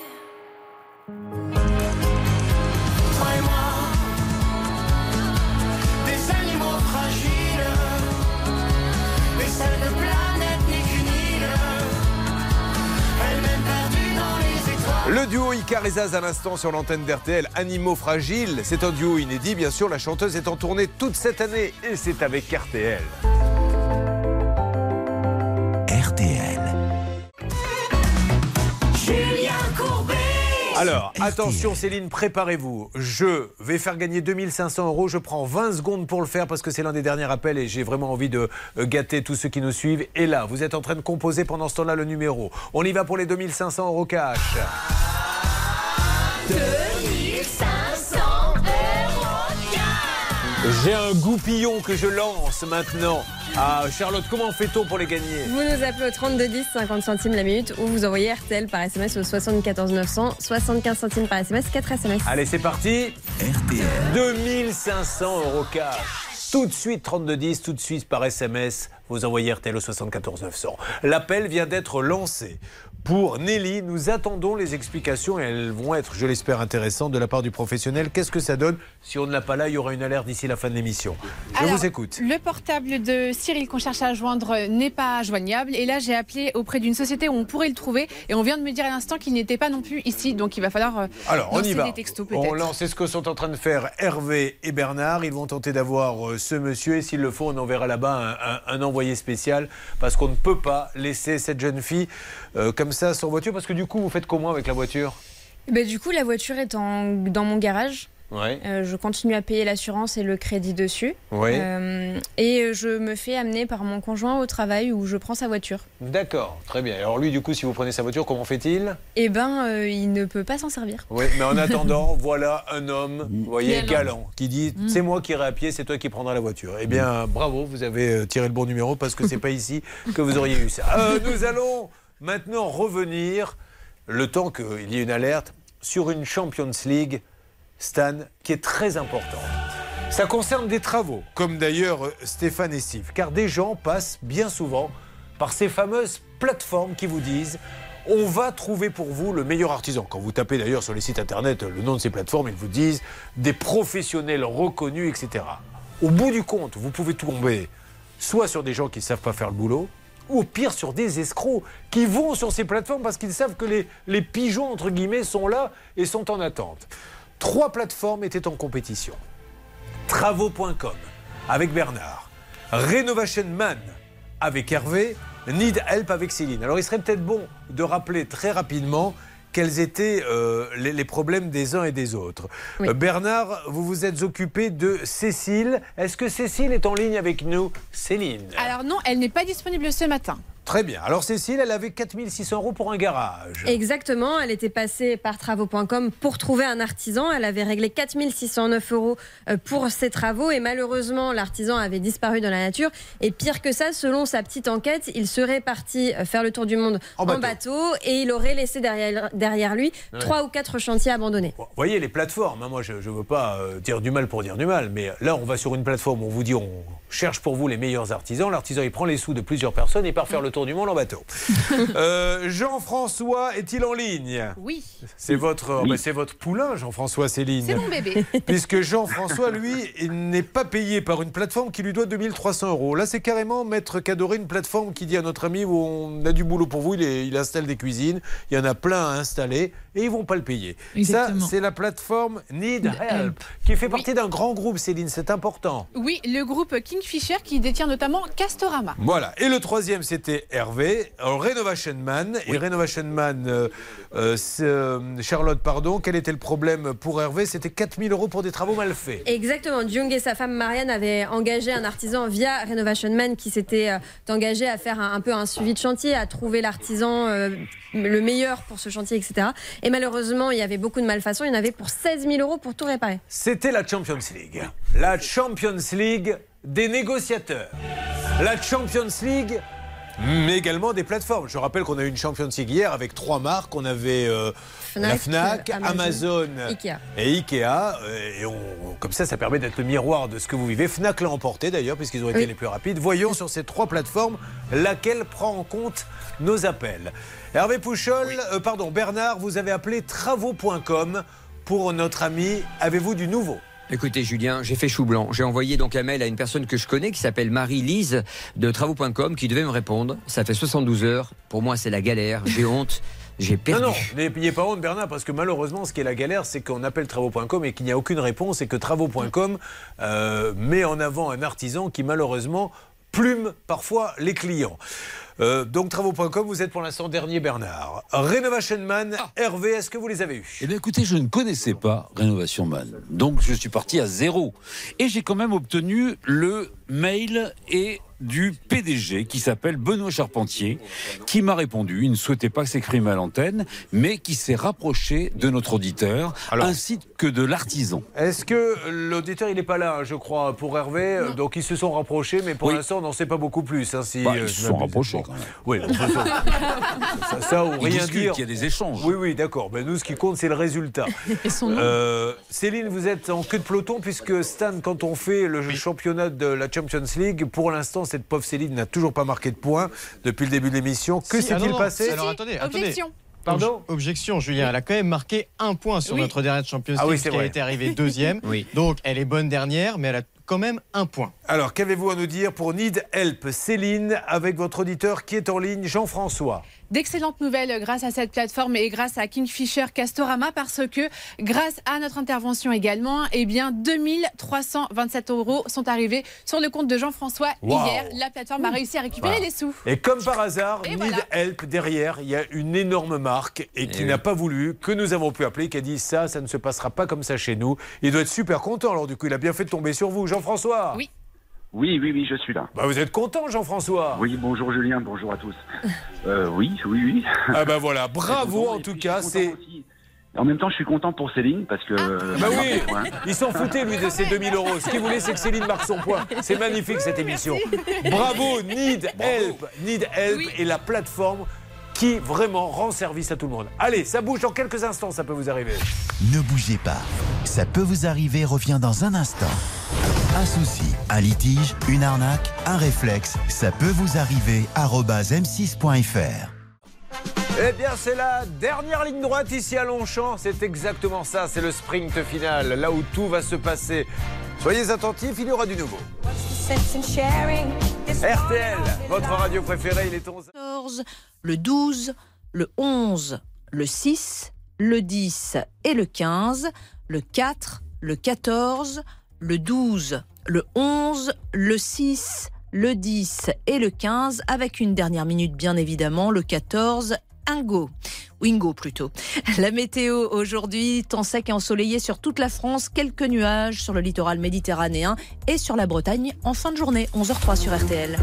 Le duo Icar et Zaz à l'instant sur l'antenne d'RTL, Animaux Fragiles. C'est un duo inédit, bien sûr. La chanteuse est en tournée toute cette année et c'est avec RTL. RTL. Julien Courbet Alors, attention Céline, préparez-vous. Je vais faire gagner 2500 euros. Je prends 20 secondes pour le faire parce que c'est l'un des derniers appels et j'ai vraiment envie de euh, gâter tous ceux qui nous suivent. Et là, vous êtes en train de composer pendant ce temps-là le numéro. On y va pour les 2500 euros cash. 2500 euros J'ai un goupillon que je lance maintenant. Ah, Charlotte, comment fait-on pour les gagner Vous nous appelez au 32 10 50 centimes la minute ou vous envoyez RTL par SMS au 74 900 75 centimes par SMS 4 SMS. Allez, c'est parti. 2500 euros cash. Tout de suite, 3210, tout de suite par SMS, vous envoyez RTL au 74 900. L'appel vient d'être lancé. Pour Nelly, nous attendons les explications et elles vont être, je l'espère, intéressantes de la part du professionnel. Qu'est-ce que ça donne Si on ne l'a pas là, il y aura une alerte d'ici la fin de l'émission. Je Alors, vous écoute. Le portable de Cyril qu'on cherche à joindre n'est pas joignable. Et là, j'ai appelé auprès d'une société où on pourrait le trouver. Et on vient de me dire à l'instant qu'il n'était pas non plus ici. Donc il va falloir euh, Alors, on y va. des textos On lance, c'est ce que sont en train de faire Hervé et Bernard. Ils vont tenter d'avoir euh, ce monsieur et s'il le faut, on enverra là-bas un, un- un envoyé spécial parce qu'on ne peut pas laisser cette jeune fille euh, comme ça sans voiture parce que du coup, vous faites comment avec la voiture? Bah, du coup, la voiture est en- dans mon garage. Ouais. Euh, je continue à payer l'assurance et le crédit dessus. Oui. Euh, et je me fais amener par mon conjoint au travail où je prends sa voiture. D'accord, très bien. Alors lui, du coup, si vous prenez sa voiture, comment fait-il? Eh ben, euh, il ne peut pas s'en servir. Oui, mais en attendant, voilà un homme, vous voyez, Galant. qui dit c'est moi qui irai à pied, c'est toi qui prendras la voiture. Eh bien, bravo, vous avez tiré le bon numéro parce que c'est pas ici que vous auriez eu ça. Nous allons maintenant revenir, le temps qu'il y ait une alerte, sur une Champions League, Stan, qui est très importante. Ça concerne des travaux, comme d'ailleurs euh, Stéphane et Steve, car des gens passent bien souvent par ces fameuses plateformes qui vous disent on va trouver pour vous le meilleur artisan. Quand vous tapez d'ailleurs sur les sites internet le nom de ces plateformes, ils vous disent des professionnels reconnus, etc. Au bout du compte, vous pouvez tomber soit sur des gens qui ne savent pas faire le boulot, ou pire sur des escrocs qui vont sur ces plateformes parce qu'ils savent que les, les pigeons, entre guillemets, sont là et sont en attente. Trois plateformes étaient en compétition. Travaux.com avec Bernard, Renovation Man avec Hervé, Need Help avec Céline. Alors il serait peut-être bon de rappeler très rapidement quels étaient euh, les, les problèmes des uns et des autres. Euh, Bernard, vous vous êtes occupé de Cécile. Est-ce que Cécile est en ligne avec nous? Céline. Alors non, elle n'est pas disponible ce matin. Très bien. Alors Cécile, elle avait 4600 euros pour un garage. Exactement, elle était passée par travaux.com pour trouver un artisan. Elle avait réglé 4609 euros euh, pour ses travaux et malheureusement, l'artisan avait disparu dans la nature. Et pire que ça, selon sa petite enquête, il serait parti euh, faire le tour du monde En en bateau. et il aurait laissé derrière, derrière lui trois ou quatre chantiers abandonnés. Vous voyez, les plateformes, hein, moi je ne veux pas euh, dire du mal pour dire du mal, mais là on va sur une plateforme, on vous dit on cherche pour vous les meilleurs artisans. L'artisan il prend les sous de plusieurs personnes et part faire le tour du monde en bateau. Euh, Jean-François est-il en ligne? Oui. C'est votre, bah, c'est votre poulain, Jean-François Céline. C'est mon bébé. Puisque Jean-François, lui, n'est pas payé par une plateforme qui lui doit 2300 euros. Là, c'est carrément Maître Cadoré, une plateforme qui dit à notre ami où on a du boulot pour vous, il, est- il installe des cuisines, il y en a plein à installer et ils vont pas le payer. Exactement. Ça, c'est la plateforme Need Help, qui fait partie d'un grand groupe, Céline, c'est important. Oui, le groupe Kingfisher qui détient notamment Castorama. Voilà. Et le troisième, c'était Hervé, Renovation Man. Et Renovation Man, euh, euh, euh, Charlotte, pardon, quel était le problème pour Hervé? C'était 4000 euros pour des travaux mal faits. Exactement. Jung et sa femme Marianne avaient engagé un artisan via Renovation Man qui s'était euh, engagé à faire un, un peu un suivi de chantier, à trouver l'artisan euh, le meilleur pour ce chantier, etc. Et malheureusement, il y avait beaucoup de malfaçons. Il y en avait pour 16 000 euros pour tout réparer. C'était la Champions League. La Champions League des négociateurs. La Champions League, mais également des plateformes. Je rappelle qu'on a eu une Champions League hier avec trois marques. On avait euh, la Fnac, Amazon, Amazon, Ikea. et Ikea. Euh, Et on- comme ça, ça permet d'être le miroir de ce que vous vivez. Fnac l'a emporté d'ailleurs, puisqu'ils ont été Oui. les plus rapides. Voyons sur ces trois plateformes laquelle prend en compte nos appels. Hervé Pouchol, euh, pardon, Bernard, vous avez appelé travaux.com pour notre ami. Avez-vous du nouveau? Écoutez Julien, j'ai fait chou blanc. J'ai envoyé donc un mail à une personne que je connais qui s'appelle Marie-Lise de travaux.com qui devait me répondre. Ça fait 72 heures. Pour moi c'est la galère. J'ai honte. J'ai perdu. Non, non, n'ayez pas honte, Bernard, parce que malheureusement, ce qui est la galère, c'est qu'on appelle travaux.com et qu'il n'y a aucune réponse et que travaux.com euh, met en avant un artisan qui, malheureusement, plume parfois les clients. Euh, donc travaux.com, vous êtes pour l'instant dernier Bernard. Renovation Man, Hervé, est-ce que vous les avez eus? Eh bien écoutez, je ne connaissais pas Rénovation Man. Donc je suis parti à zéro. Et j'ai quand même obtenu le mail et du PDG qui s'appelle Benoît Charpentier, qui m'a répondu. Il ne souhaitait pas s'exprimer à l'antenne, mais qui s'est rapproché de notre auditeur, ainsi que de l'artisan. Est-ce que l'auditeur, il n'est pas là, je crois, pour Hervé? Donc ils se sont rapprochés, mais pour Oui. l'instant, on n'en sait pas beaucoup plus. hein, si, Bah, euh, ils se sont rapprochés quand même. Oui, bon, ça, ou rien dire. il y a des échanges. Oui, oui, d'accord. Mais nous, ce qui compte, c'est le résultat. Et son nom Euh, Céline, vous êtes en queue de peloton puisque Stan, quand on fait le championnat de la Champions League, pour l'instant, cette pauvre Céline n'a toujours pas marqué de points depuis le début de l'émission. Que Si, ah s'est-il passé Alors attendez, attendez. Pardon Obj- Objection, Julien. Elle a quand même marqué un point sur Oui. notre dernière Champions League, Ah oui, c'est qui a été arrivée deuxième. Oui. Donc elle est bonne dernière, mais elle a quand même un point. Alors, qu'avez-vous à nous dire pour Need Help? Céline, avec votre auditeur qui est en ligne, Jean-François D'excellentes nouvelles grâce à cette plateforme et grâce à Kingfisher Castorama parce que grâce à notre intervention également, eh bien 2327 euros sont arrivés sur le compte de Jean-François Wow. hier. La plateforme a réussi à récupérer Voilà. les sous. Et comme par hasard, Et Need voilà. Help, derrière, il y a une énorme marque et qui Eh n'a oui. pas voulu, que nous avons pu appeler, qui a dit ça, ça ne se passera pas comme ça chez nous. Il doit être super content, alors du coup, il a bien fait de tomber sur vous. Jean-François Oui. Oui, oui, oui, je suis là. Bah, vous êtes content, Jean-François Oui, bonjour Julien, bonjour à tous. Euh, oui, oui, oui. Ah bah voilà, bravo en tout cas, c'est... En même temps, je suis content pour Céline parce que. Bah oui, il s'en foutait lui de ses 2000 euros. Ce qu'il voulait, c'est que Céline marque son point. C'est magnifique cette émission. Bravo, Need Help. Need Help est la plateforme qui vraiment rend service à tout le monde. Allez, ça bouge dans quelques instants, ça peut vous arriver. Ne bougez pas. Ça peut vous arriver revient dans un instant. Un souci, un litige, une arnaque, un réflexe, ça peut vous arriver. arobase m6.fr. Eh bien, c'est la dernière ligne droite ici à Longchamp. C'est exactement ça, c'est le sprint final, là où tout va se passer. Soyez attentifs, il y aura du nouveau. RTL, votre radio préférée, il est 11. 14, le 12, le 11, le 6, le 10 et le 15, le 4, le 14, le 12, le 11, le 6, le 10 et le 15, avec une dernière minute bien évidemment, le 14, Ingo. Wingo plutôt. La météo aujourd'hui, temps sec et ensoleillé sur toute la France, quelques nuages sur le littoral méditerranéen et sur la Bretagne en fin de journée, 11h03 sur RTL.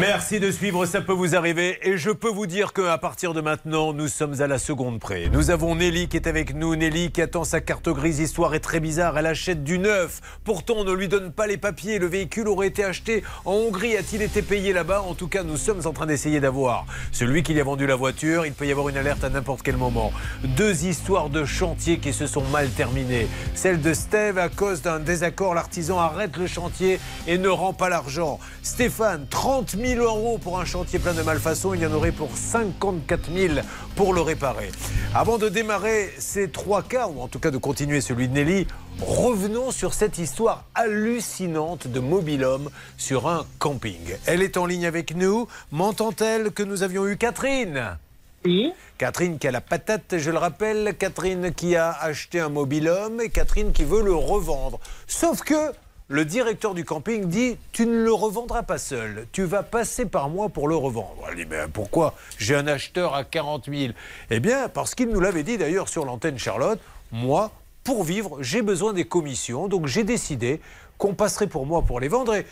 Merci de suivre, ça peut vous arriver. Et je peux vous dire qu'à partir de maintenant, nous sommes à la seconde près. Nous avons Nelly qui est avec nous. Nelly qui attend sa carte grise. Histoire est très bizarre. Elle achète du neuf. Pourtant, on ne lui donne pas les papiers. Le véhicule aurait été acheté en Hongrie. A-t-il été payé là-bas? En tout cas, nous sommes en train d'essayer d'avoir celui qui lui a vendu la voiture. Il peut y avoir une alerte à n'importe quel moment. Deux histoires de chantier qui se sont mal terminées. Celle de Steve, à cause d'un désaccord, l'artisan arrête le chantier et ne rend pas l'argent. Stéphane, 30 000 euros pour un chantier plein de malfaçons. Il y en aurait pour 54 000 pour le réparer. Avant de démarrer ces trois cas, ou en tout cas de continuer celui de Nelly, revenons sur cette histoire hallucinante de mobil-homme sur un camping. Elle est en ligne avec nous. M'entend-elle que nous avions eu Catherine? Oui. Catherine qui a la patate, je le rappelle, Catherine qui a acheté un mobil-homme et Catherine qui veut le revendre. Sauf que le directeur du camping dit Tu ne le revendras pas seul, tu vas passer par moi pour le revendre. Elle dit Mais pourquoi? J'ai un acheteur à 40 000. Eh bien, parce qu'il nous l'avait dit d'ailleurs sur l'antenne Charlotte Moi, pour vivre, j'ai besoin des commissions, donc j'ai décidé qu'on passerait pour moi pour les vendre. Et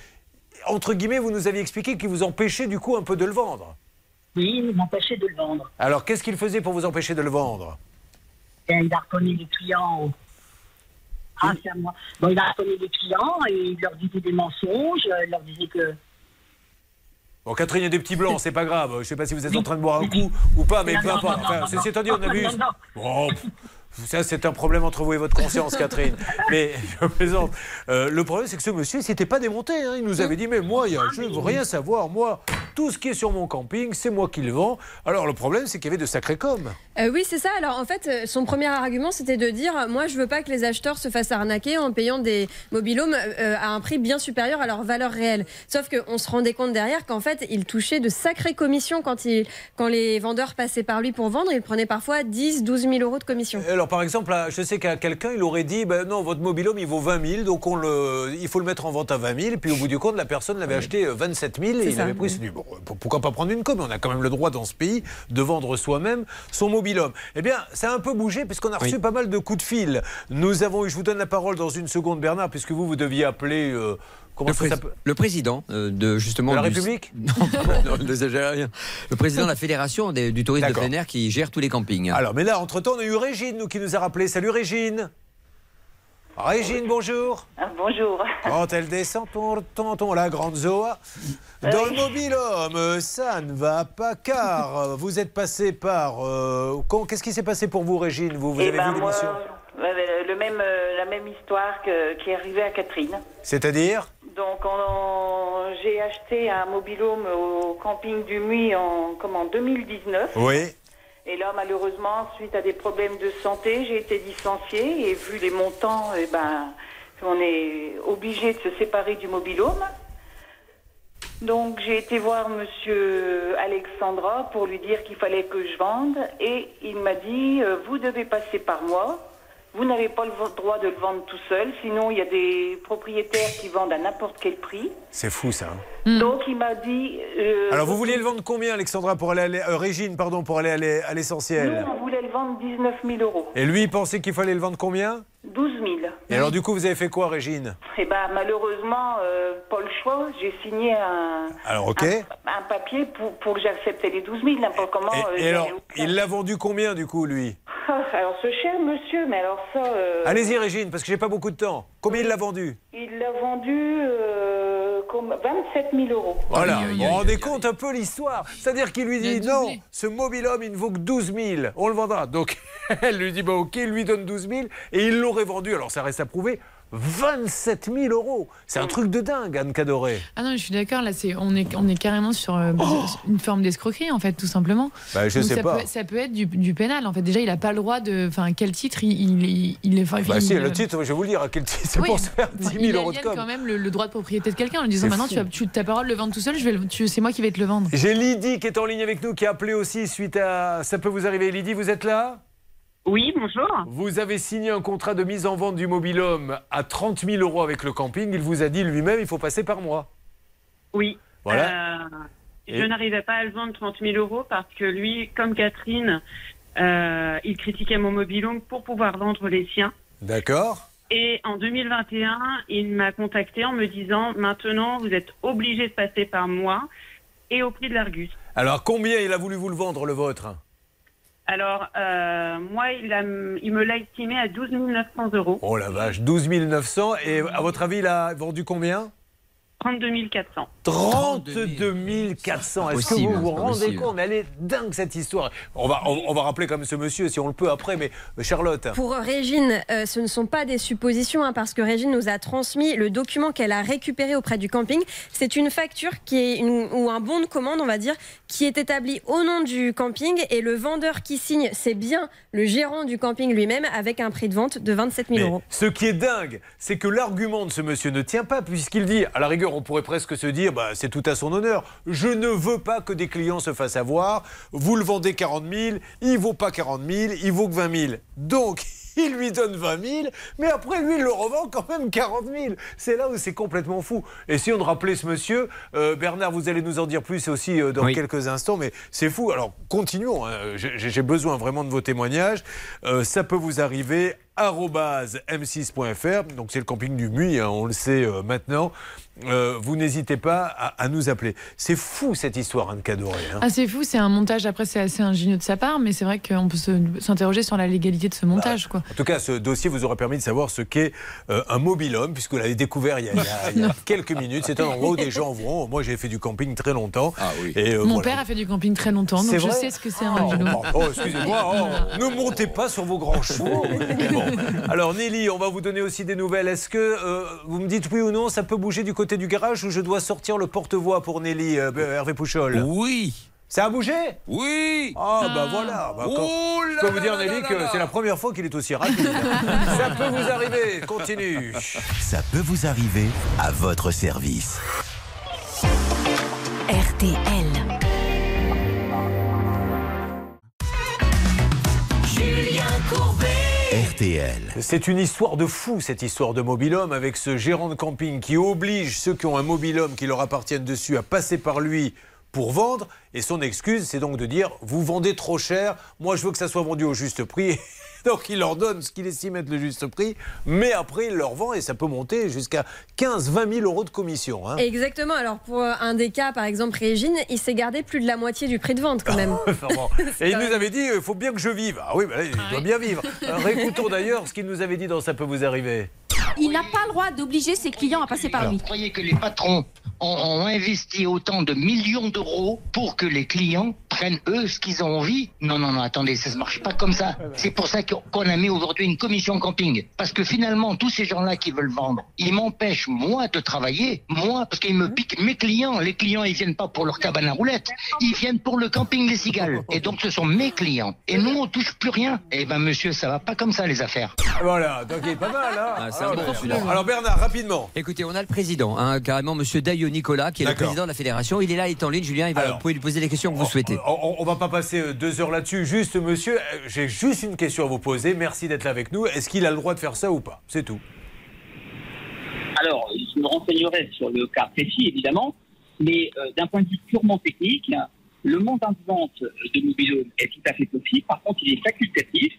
entre guillemets, vous nous aviez expliqué qu'il vous empêchait du coup un peu de le vendre. Oui, il m'empêchait de le vendre. Alors, qu'est-ce qu'il faisait pour vous empêcher de le vendre? Et il a reconnu les clients. Ah, c'est à moi. Bon, il a reconnu les clients et il leur disait des mensonges. Il leur disait que. Bon, Catherine, il y a des petits blancs, c'est pas grave. Je ne sais pas si vous êtes en train de boire un coup ou pas, mais Non, peu non, importe. Enfin. C'est-à-dire, on abuse. Bon, ça, c'est un problème entre vous et votre conscience, Catherine. Mais je plaisante. Euh, le problème, c'est que ce monsieur, il s'était pas démonté. hein. Il nous avait dit, mais moi, il y a- je ne veux rien savoir. Moi, tout ce qui est sur mon camping, c'est moi qui le vends. Alors, le problème, c'est qu'il y avait de sacrés coms. Euh, oui, c'est ça. Alors en fait, euh, son premier argument, c'était de dire euh, moi, je veux pas que les acheteurs se fassent arnaquer en payant des mobilhomes euh, à un prix bien supérieur à leur valeur réelle. Sauf qu'on se rendait compte derrière qu'en fait, il touchait de sacrées commissions quand, il, quand les vendeurs passaient par lui pour vendre. Il prenait parfois 10, 12 000 euros de commission. Alors, par exemple, je sais qu'à quelqu'un, il aurait dit ben non, votre mobilhome il vaut 20 000, donc on le, il faut le mettre en vente à 20 000. Puis au bout du compte, la personne l'avait acheté euh, 27 000 et il ça. avait pris. il s'est dit, bon, pourquoi pas prendre une com On a quand même le droit dans ce pays de vendre soi-même son mobilhome. Eh bien, ça a un peu bougé puisqu'on a reçu Oui. pas mal de coups de fil. Nous avons eu, je vous donne la parole dans une seconde, Bernard, puisque vous, vous deviez appeler. euh, Le, le président euh, de justement De la du- République Non, non, rien. Le président de la fédération des- du tourisme de plein air qui gère tous les campings. Alors, mais là, entre-temps, on a eu Régine, nous, qui nous a rappelé. Salut Régine Régine, bonjour Ah, bonjour. Quand elle descend, ton, ton, ton, la grande Zoa. Dans le mobilhome, euh, ça ne va pas car euh, vous êtes passé par. euh, Qu'est-ce qui s'est passé pour vous, Régine? Vous, vous Eh avez ben, vu l'émission? le même, euh, la même histoire que- qui est arrivée à Catherine. C'est-à-dire? Donc, on- j'ai acheté un mobilhome au camping du Muy en, comme en 2019. Oui. Et là, malheureusement, suite à des problèmes de santé, j'ai été licenciée et vu les montants, eh ben, on est obligé de se séparer du mobilhome. Donc, j'ai été voir Monsieur Alexandra pour lui dire qu'il fallait que je vende et il m'a dit euh, vous devez passer par moi. Vous n'avez pas le droit de le vendre tout seul, sinon il y a des propriétaires qui vendent à n'importe quel prix. C'est fou, ça. hein. Donc, il m'a dit. euh, Alors, vous vouliez le vendre combien, Alexandra, pour aller à euh, Régine, pardon, pour aller à l'e- à Nous, l'essentiel on voulait le vendre 19 000 euros. Et lui, il pensait qu'il fallait le vendre combien? 12 000. Et alors, du coup, vous avez fait quoi, Régine? Eh ben, malheureusement, euh, pas le choix. J'ai signé un, Alors, ok. un, un papier pour, pour que j'acceptais les 12 000. N'importe comment. euh, Et j'allais alors, il l'a vendu combien, du coup, lui? Ah, alors, ce cher monsieur, mais alors ça. euh, Allez-y, Régine, parce que j'ai pas beaucoup de temps. Combien il l'a vendu? Il l'a vendu euh, comme 27 000 euros. Voilà, vous vous rendez compte un peu l'histoire C'est-à-dire qu'il lui dit non, ce mobilhome, il ne vaut que 12 000, on le vendra. Donc elle lui dit bah, ok, il lui donne 12 000 et il l'aurait vendu, alors ça reste à prouver, 27 000 euros. C'est un truc de dingue, Anne Cadoré. Ah non, je suis d'accord, là, on, est, on est carrément sur euh, une forme d'escroquerie, en fait, tout simplement. Bah, je Donc sais ça pas. Peut, ça peut être du, du pénal, en fait. Déjà, il n'a pas le droit de. Enfin, quel titre il, il, il est. Bah il- si, le titre, je vais vous le dire, quel titre c'est Oui. pour se faire 10 il 000 euros de com. quand même le, le droit de propriété de quelqu'un en lui disant maintenant tu as, tu as pas le droit de le vendre tout seul, c'est moi qui vais te le vendre. J'ai Lydie qui est en ligne avec nous, qui a appelé aussi suite à... Ça peut vous arriver. Lydie, vous êtes là? Oui, bonjour. Vous avez signé un contrat de mise en vente du mobilhome à 30 000 euros avec le camping. Il vous a dit lui-même, il faut passer par moi. Oui. Voilà. Euh, Et- Je n'arrivais pas à le vendre 30 000 euros parce que lui, comme Catherine, euh, il critiquait mon mobilhome pour pouvoir vendre les siens. D'accord Et en 2021, il m'a contacté en me disant maintenant, vous êtes obligé de passer par moi et au prix de l'Argus. Alors, combien il a voulu vous le vendre, le vôtre? Alors, euh, moi, il, a- il me l'a estimé à 12 900 euros. Oh la vache, 12 900. Et à votre avis, il a vendu combien? 32 400. 32 400. Est-ce que vous vous rendez compte? Mais Elle est dingue cette histoire. On va, on, on va rappeler comme ce monsieur, si on le peut après, mais euh, Charlotte. Pour Régine, euh, ce ne sont pas des suppositions, hein, parce que Régine nous a transmis le document qu'elle a récupéré auprès du camping. C'est une facture qui est une- ou un bon de commande, on va dire, qui est établi au nom du camping et le vendeur qui signe, c'est bien le gérant du camping lui-même avec un prix de vente de 27 000 Mais euros. ce qui est dingue, c'est que l'argument de ce monsieur ne tient pas, puisqu'il dit, à la rigueur, on pourrait presque se dire, bah, c'est tout à son honneur. Je ne veux pas que des clients se fassent avoir. Vous le vendez 40 000, il vaut pas 40 000, il vaut que 20 000. Donc, il lui donne 20 000, mais après, lui, il le revend quand même 40 000. C'est là où c'est complètement fou. Et si on de rappeler ce monsieur, euh, Bernard, vous allez nous en dire plus aussi euh, dans Oui. quelques instants, mais c'est fou. Alors, continuons. hein. J'ai besoin vraiment de vos témoignages. Euh, ça peut vous arriver arobase m6.fr, donc c'est le camping du Muy, hein, on le sait maintenant. Euh, vous n'hésitez pas à, à nous appeler. C'est fou cette histoire, Anne Cadoré. hein. Ah, c'est fou, c'est un montage. Après, c'est assez ingénieux de sa part, mais c'est vrai qu'on peut s'interroger sur la légalité de ce montage. Quoi. En tout cas, ce dossier vous aura permis de savoir ce qu'est euh, un mobilhome, puisque vous l'avez découvert il y a, il y a- il y a quelques minutes. C'est un endroit où des gens vont. Moi, j'ai fait du camping très longtemps. Et, euh, Mon voilà. père a fait du camping très longtemps, donc je sais ce que c'est un mobilhome. Oh, oh, excusez-moi, oh, ne montez pas sur vos grands chevaux. Bon. Alors Nelly, on va vous donner aussi des nouvelles. Est-ce que euh, vous me dites oui ou non, ça peut bouger du côté du garage ou je dois sortir le porte-voix pour Nelly, euh, Hervé Pouchol Oui. Ça a bougé? Oui Ah bah voilà. Bah, quand- Oh je peux vous dire Nelly que c'est la première fois qu'il est aussi rapide. ça peut vous arriver. Continue. Ça peut vous arriver à votre service. RTL. Julien Courbet. C'est une histoire de fou, cette histoire de mobilhome, avec ce gérant de camping qui oblige ceux qui ont un mobilhome qui leur appartiennent dessus à passer par lui pour vendre. Et son excuse, c'est donc de dire vous vendez trop cher, moi je veux que ça soit vendu au juste prix. Donc il leur donne ce qu'il estime être le juste prix, mais après il leur vend et ça peut monter jusqu'à 15-20 000 euros de commission. hein. Exactement. Alors pour euh, un des cas, par exemple Régine, il s'est gardé plus de la moitié du prix de vente quand même. Enfin bon. Et il nous avait dit il faut bien que je vive. Ah oui, bah il doit bien vivre. Euh, Réécoutons d'ailleurs ce qu'il nous avait dit dans Ça peut vous arriver. Il n'a pas le droit d'obliger ses clients à passer par lui. Vous croyez que les patrons ont, ont investi autant de millions d'euros pour que les clients prennent eux ce qu'ils ont envie? Non, non, non, attendez, ça ne marche pas comme ça. C'est pour ça qu'on a mis aujourd'hui une commission camping. Parce que finalement, tous ces gens-là qui veulent vendre, ils m'empêchent, moi, de travailler. Moi, parce qu'ils me piquent mes clients. Les clients, ils viennent pas pour leur cabane à roulettes. Ils viennent pour le camping des cigales. Et donc, ce sont mes clients. Et nous, on touche plus rien. Eh ben, monsieur, ça va pas comme ça, les affaires. Voilà, donc il est pas mal. Hein Ah, c'est un Alors, bon Alors Bernard, rapidement. Écoutez, on a le président, hein, carrément, monsieur Dayo Nicolas, qui est le président de la fédération. Il est là, il est en ligne. Julien, il va, Alors, vous pouvez lui poser les questions que vous souhaitez. On, on- va pas passer euh, deux heures là-dessus. Juste, monsieur, euh, j'ai juste une question à vous poser. Merci d'être là avec nous. Est-ce qu'il a le droit de faire ça ou pas? C'est tout. Alors, je me renseignerai sur le cas précis, évidemment, mais euh, d'un point de vue purement technique, le montant de vente de mobilhome est tout à fait possible. Par contre, il est facultatif.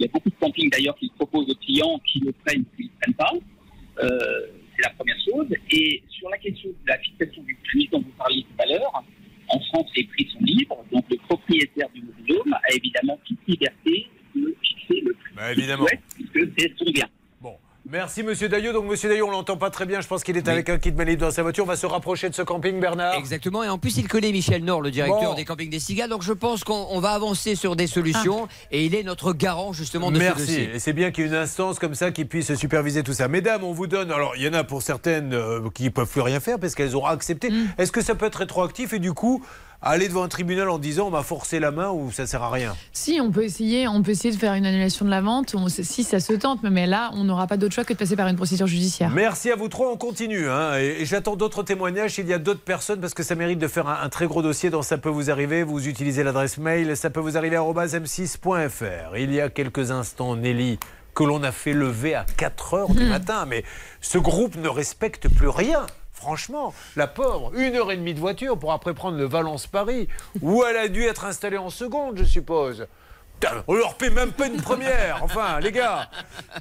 Il y a beaucoup de campings d'ailleurs qui proposent aux clients qui le prennent ou qui ne le prennent pas. Euh, C'est la première chose. Et sur la question de la fixation du prix dont vous parliez tout à l'heure, en France, les prix sont libres. Donc, le propriétaire du mobilhome a évidemment toute liberté de fixer le prix. Bah, évidemment. souhaite, puisque c'est son bien. Merci, monsieur Daillot. Donc, monsieur Daillot, on l'entend pas très bien. Je pense qu'il est avec un kit libre dans sa voiture. On va se rapprocher de ce camping, Bernard. Exactement, et en plus il connaît Michel Nord, le directeur Bon. des campings des Cigales, donc je pense qu'on on va avancer sur des solutions, et il est notre garant justement de ce Merci. dossier. Et c'est bien qu'il y ait une instance comme ça qui puisse superviser tout ça. Mesdames, on vous donne. Alors, il y en a pour certaines euh, qui ne peuvent plus rien faire parce qu'elles auront accepté. Mm. Est-ce que ça peut être rétroactif? Et du coup, aller devant un tribunal en disant on m'a forcé la main ou ça sert à rien Si, on peut essayer, on peut essayer de faire une annulation de la vente, on- si ça se tente, mais là, on n'aura pas d'autre choix que de passer par une procédure judiciaire. Merci à vous trois, on continue. hein. et et j'attends d'autres témoignages s'il y a d'autres personnes, parce que ça mérite de faire un, un très gros dossier dans Ça peut vous arriver. Vous utilisez l'adresse mail, ça peut vous arriver m6.fr. Il y a quelques instants, Nelly, que l'on a fait lever à 4 heures du matin, mais ce groupe ne respecte plus rien. Franchement, la pauvre, une heure et demie de voiture pour après prendre le Valence-Paris, où elle a dû être installée en seconde, je suppose. On leur paie même pas une première, enfin, les gars.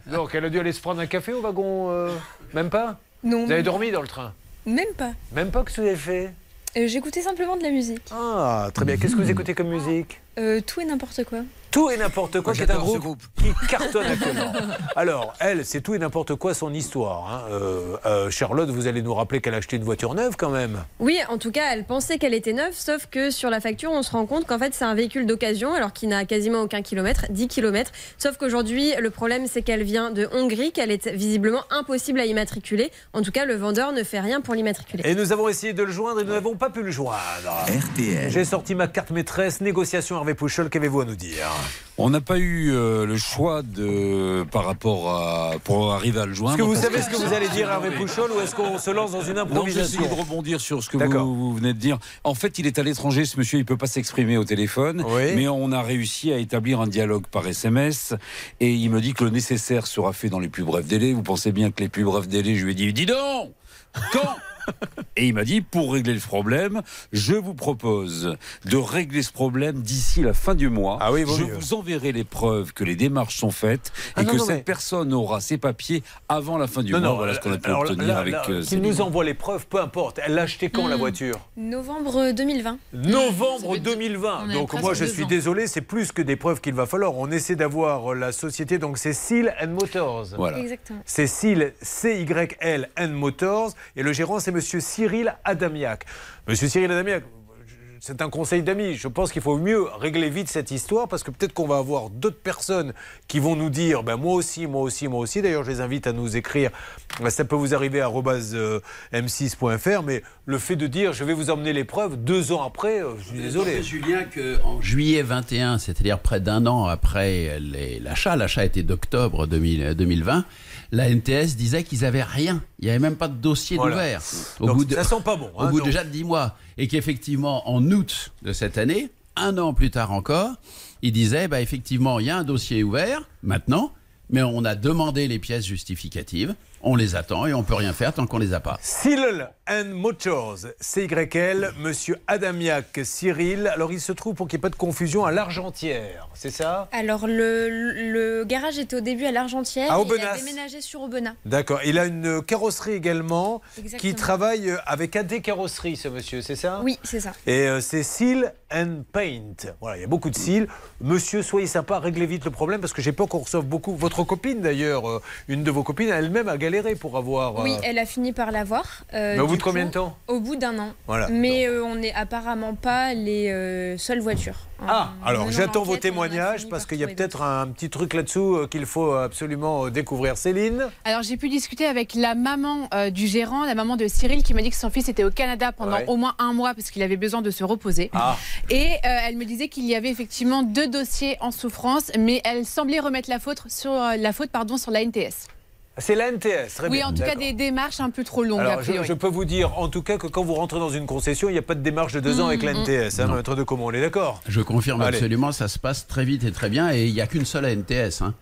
Donc, elle a dû aller se prendre un café au wagon, euh, même pas? Non. Vous avez dormi dans le train? Même pas. Même pas que ce que vous avez fait? Euh, J'écoutais simplement de la musique. Ah, très bien. Qu'est-ce que vous écoutez comme musique? Euh, tout et n'importe quoi. Tout et n'importe quoi, Moi, qui est un ce groupe, qui cartonne actuellement. Alors, elle, c'est tout et n'importe quoi son histoire. hein. Euh, euh, Charlotte, vous allez nous rappeler qu'elle a acheté une voiture neuve quand même. Oui, en tout cas, elle pensait qu'elle était neuve, sauf que sur la facture, on se rend compte qu'en fait, c'est un véhicule d'occasion, alors qu'il n'a quasiment aucun kilomètre, 10 kilomètres. Sauf qu'aujourd'hui, le problème, c'est qu'elle vient de Hongrie, qu'elle est visiblement impossible à immatriculer. En tout cas, le vendeur ne fait rien pour l'immatriculer. Et nous avons essayé de le joindre et nous n'avons pas pu le joindre. RTL. J'ai sorti ma carte maîtresse, négociation Hervé Pouchol, qu'avez-vous à nous dire? On n'a pas eu euh, le choix de par rapport à pour arriver à le joindre. Est-ce que vous savez ce que vous allez dire Hervé Pouchol ou est-ce qu'on se lance dans une Non, improvisation? j'essaie de rebondir sur ce que vous, vous venez de dire. En fait, il est à l'étranger, ce monsieur, il peut pas s'exprimer au téléphone, Oui. mais on a réussi à établir un dialogue par SMS et il me dit que le nécessaire sera fait dans les plus brefs délais. Vous pensez bien que les plus brefs délais, je lui ai dit, dis donc, quand? Et il m'a dit, pour régler le problème, je vous propose de régler ce problème d'ici la fin du mois. Ah oui, vaut je mieux. vous enverrai les preuves que les démarches sont faites Ah et non, que non, cette mais- personne aura ses papiers avant la fin du Non, mois. non, voilà ce qu'on a pu alors obtenir là, avec euh, Qu'il nous envoie les preuves, peu importe. Elle l'a acheté quand la Hmm. voiture? Novembre 2020. Novembre 2020. on est Donc moi je suis ans. désolé, c'est plus que des preuves qu'il va falloir. On essaie d'avoir la société, donc c'est Seal and Motors. Voilà. Exactement. C'est Seal, C-Y-L and Motors. Et le gérant, c'est monsieur Cyril Adamiac. Monsieur Cyril Adamiac, c'est un conseil d'amis. Je pense qu'il faut mieux régler vite cette histoire parce que peut-être qu'on va avoir d'autres personnes qui vont nous dire ben moi aussi, moi aussi, moi aussi. D'ailleurs, je les invite à nous écrire. Ben, Ça peut vous arriver à euh, m6.fr. Mais le fait de dire je vais vous emmener les preuves deux ans après, euh, je suis désolé. Julien, qu'en juillet 21, c'est-à-dire près d'un an après l'achat, l'achat était d'octobre 2000 2020, la NTS disait qu'ils n'avaient rien. Il n'y avait même pas de dossier Voilà. d'ouvert. Donc, ça sent pas bon, Au hein, bout donc. déjà de 10 mois. Et qu'effectivement, en août de cette année, un an plus tard encore, ils disaient, bah, effectivement, il y a un dossier ouvert maintenant, Mais on a demandé les pièces justificatives, on les attend et on peut rien faire tant qu'on les a pas. Cyril and Motors, CYL, monsieur Adamiac, Cyril. Alors il se trouve, pour qu'il n'y ait pas de confusion, à l'Argentière, c'est ça? Alors, le, le garage était au début à l'Argentière. À Il a déménagé sur Aubenas. D'accord. Il a une carrosserie également qui travaille avec AD Carrosserie, ce monsieur, c'est ça? Oui, c'est ça. Et euh, c'est Seal and Paint. Voilà, il y a beaucoup de cils. Monsieur, soyez sympa, réglez vite le problème parce que j'ai peur qu'on reçoive beaucoup. Votre copine d'ailleurs, euh, une de vos copines, elle-même a galéré pour avoir. Oui, euh, elle a fini par l'avoir. euh, Mais au bout de combien de temps Au bout d'un an. Voilà. Mais euh, on n'est apparemment pas les euh, seules voitures. Ah, alors j'attends vos témoignages parce par qu'il y a peut-être un petit truc là-dessous euh, qu'il faut absolument découvrir. Céline Alors j'ai pu discuter avec la maman euh, du gérant, la maman de Cyril, qui m'a dit que son fils était au Canada pendant Ouais. au moins un mois parce qu'il avait besoin de se reposer. Ah. Et euh, elle me disait qu'il y avait effectivement deux dossiers en souffrance, mais elle semblait remettre la faute sur la faute pardon sur la NTS. C'est la NTS, très oui, bien. en tout cas des démarches un peu trop longues. Alors, je, peux vous dire, en tout cas, que quand vous rentrez dans une concession, il n'y a pas de démarche de deux ans avec la Mm, mm. NTS, hein, maître de comment on est d'accord Je confirme Allez. absolument, ça se passe très vite et très bien et il n'y a qu'une seule NTS. hein.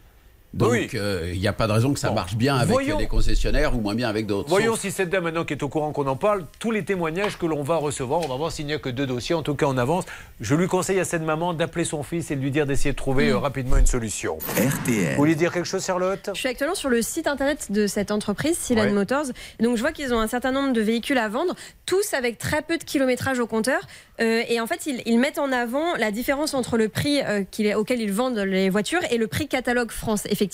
Donc Oui. euh, il n'y a pas de raison que ça marche bien avec Voyons. les concessionnaires ou moins bien avec d'autres. Voyons Sauf- si cette dame maintenant qui est au courant qu'on en parle, tous les témoignages que l'on va recevoir, on va voir s'il n'y a que deux dossiers, en tout cas on avance. Je lui conseille à cette maman d'appeler son fils et de lui dire d'essayer de trouver Mm. euh, rapidement une solution. RTL. Vous voulez dire quelque chose Charlotte? Je suis actuellement sur le site internet de cette entreprise, Silan Ouais. Motors. Donc je vois qu'ils ont un certain nombre de véhicules à vendre, tous avec très peu de kilométrage au compteur. Euh, et en fait, ils, ils mettent en avant la différence entre le prix euh, auquel ils vendent les voitures et le prix catalogue France. Effectivement,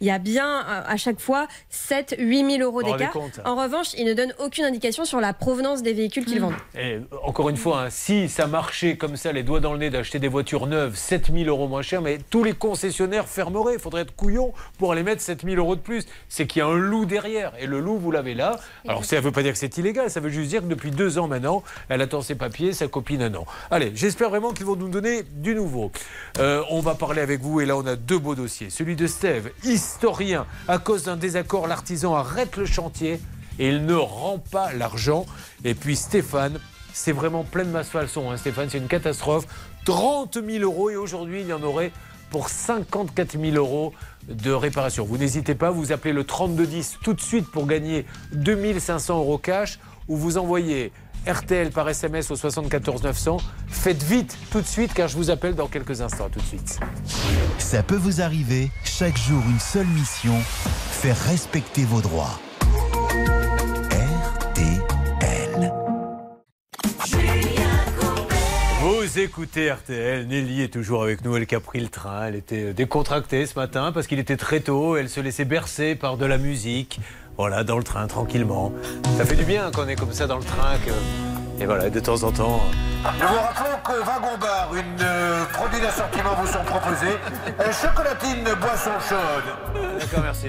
il y a bien euh, à chaque fois 7 8 000 euros d'écart. En revanche, ils ne donnent aucune indication sur la provenance des véhicules qu'ils vendent. Et euh, encore une fois, hein, si ça marchait comme ça, les doigts dans le nez, d'acheter des voitures neuves 7000 euros moins cher, mais tous les concessionnaires fermeraient. Il faudrait être couillon pour aller mettre 7000 euros de plus. C'est qu'il y a un loup derrière. Et le loup, vous l'avez là. Alors ça ne veut pas dire que c'est illégal, ça veut juste dire que depuis deux ans maintenant, elle attend ses papiers, sa copine un an. Allez, j'espère vraiment qu'ils vont nous donner du nouveau. Euh, on va parler avec vous, et là on a deux beaux dossiers. Celui de Historien. À cause d'un désaccord, l'artisan arrête le chantier et il ne rend pas l'argent. Et puis Stéphane, c'est vraiment plein de masse hein, Stéphane, c'est une catastrophe. 30 000 euros et aujourd'hui il y en aurait pour 54 000 euros de réparation. Vous n'hésitez pas, vous appelez le 3210 tout de suite pour gagner 2500 euros cash ou vous envoyez RTL par SMS au 74 900. Faites vite tout de suite car je vous appelle dans quelques instants. Tout de suite. Ça peut vous arriver, chaque jour une seule mission, faire respecter vos droits. RTL. Vous écoutez RTL, Nelly est toujours avec nous, elle qui a pris le train, elle était décontractée ce matin parce qu'il était très tôt, elle se laissait bercer par de la musique, voilà, dans le train tranquillement. Ça fait du bien quand on est comme ça dans le train, que... et voilà, de temps en temps... Nous vous rappelons que Wagon Bar, une euh, produit d'assortiment vous sont proposés. Euh, chocolatine, boisson chaude. D'accord, merci.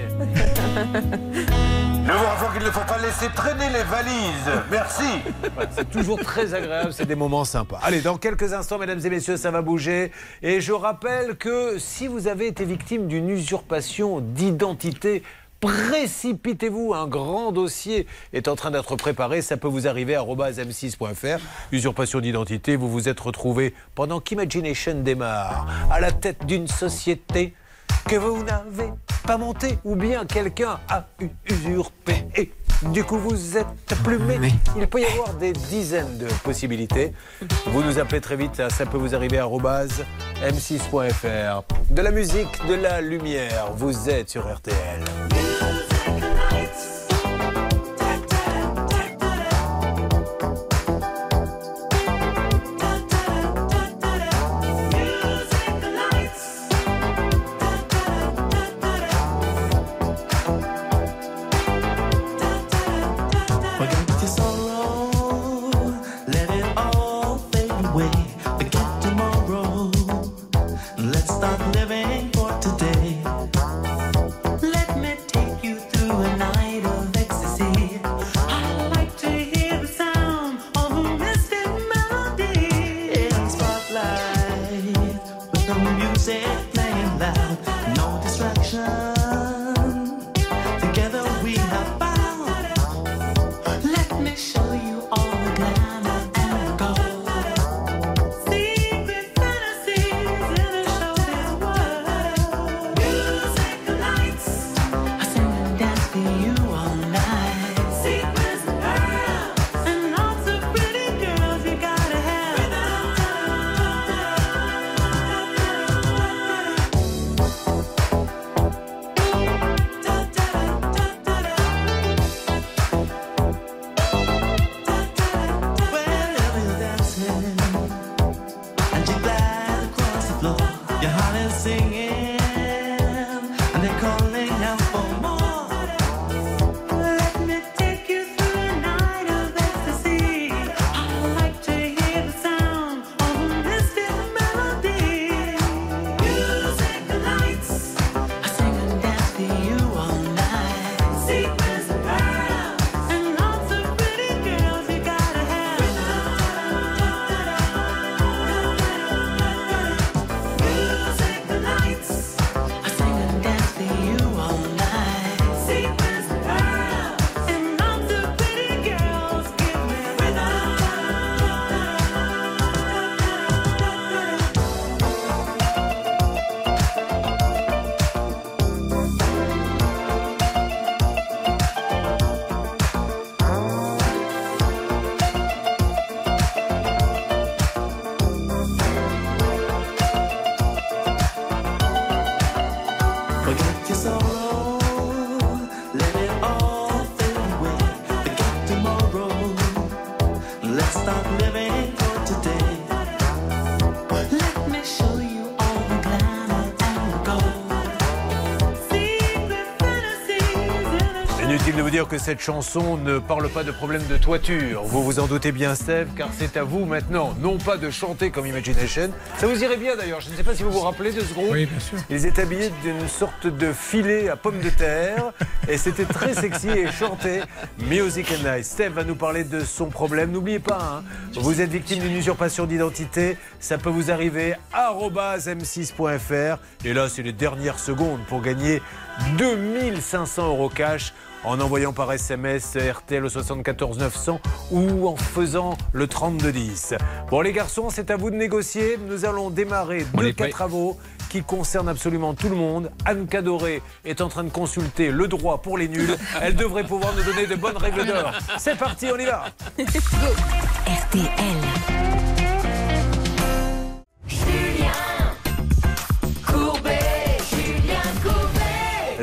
Nous vous rappelons qu'il ne faut pas laisser traîner les valises. Merci. C'est toujours très agréable, c'est des moments sympas. Allez, dans quelques instants, mesdames et messieurs, ça va bouger. Et je rappelle que si vous avez été victime d'une usurpation d'identité, précipitez-vous, un grand dossier est en train d'être préparé, ça peut vous arriver à m6.fr. Usurpation d'identité, vous vous êtes retrouvé pendant qu'Imagination démarre. À la tête d'une société que vous n'avez pas montée ou bien quelqu'un a usurpé du coup vous êtes plumé. Il peut y avoir des dizaines de possibilités. Vous nous appelez très vite, ça peut vous arriver à m6.fr. De la musique, de la lumière, vous êtes sur RTL. Que cette chanson ne parle pas de problème de toiture. Vous vous en doutez bien, Steve, car c'est à vous maintenant, non pas de chanter comme Imagination. Ça vous irait bien d'ailleurs. Je ne sais pas si vous vous rappelez de ce groupe. Oui, bien sûr. Ils étaient habillés d'une sorte de filet à pommes de terre et c'était très sexy et chanté. Music and Night. Steve va nous parler de son problème. N'oubliez pas, hein, vous êtes victime d'une usurpation d'identité. Ça peut vous arriver. arobase m6.fr. Et là, c'est les dernières secondes pour gagner 2500 euros cash en envoyant par SMS RTL au 74 900 ou en faisant le 3210. Bon les garçons, c'est à vous de négocier. Nous allons démarrer On deux cas travaux qui concernent absolument tout le monde. Anne Cadoré est en train de consulter le droit pour les nuls. Elle devrait pouvoir nous donner de bonnes règles d'or. C'est parti, on y va. RTL.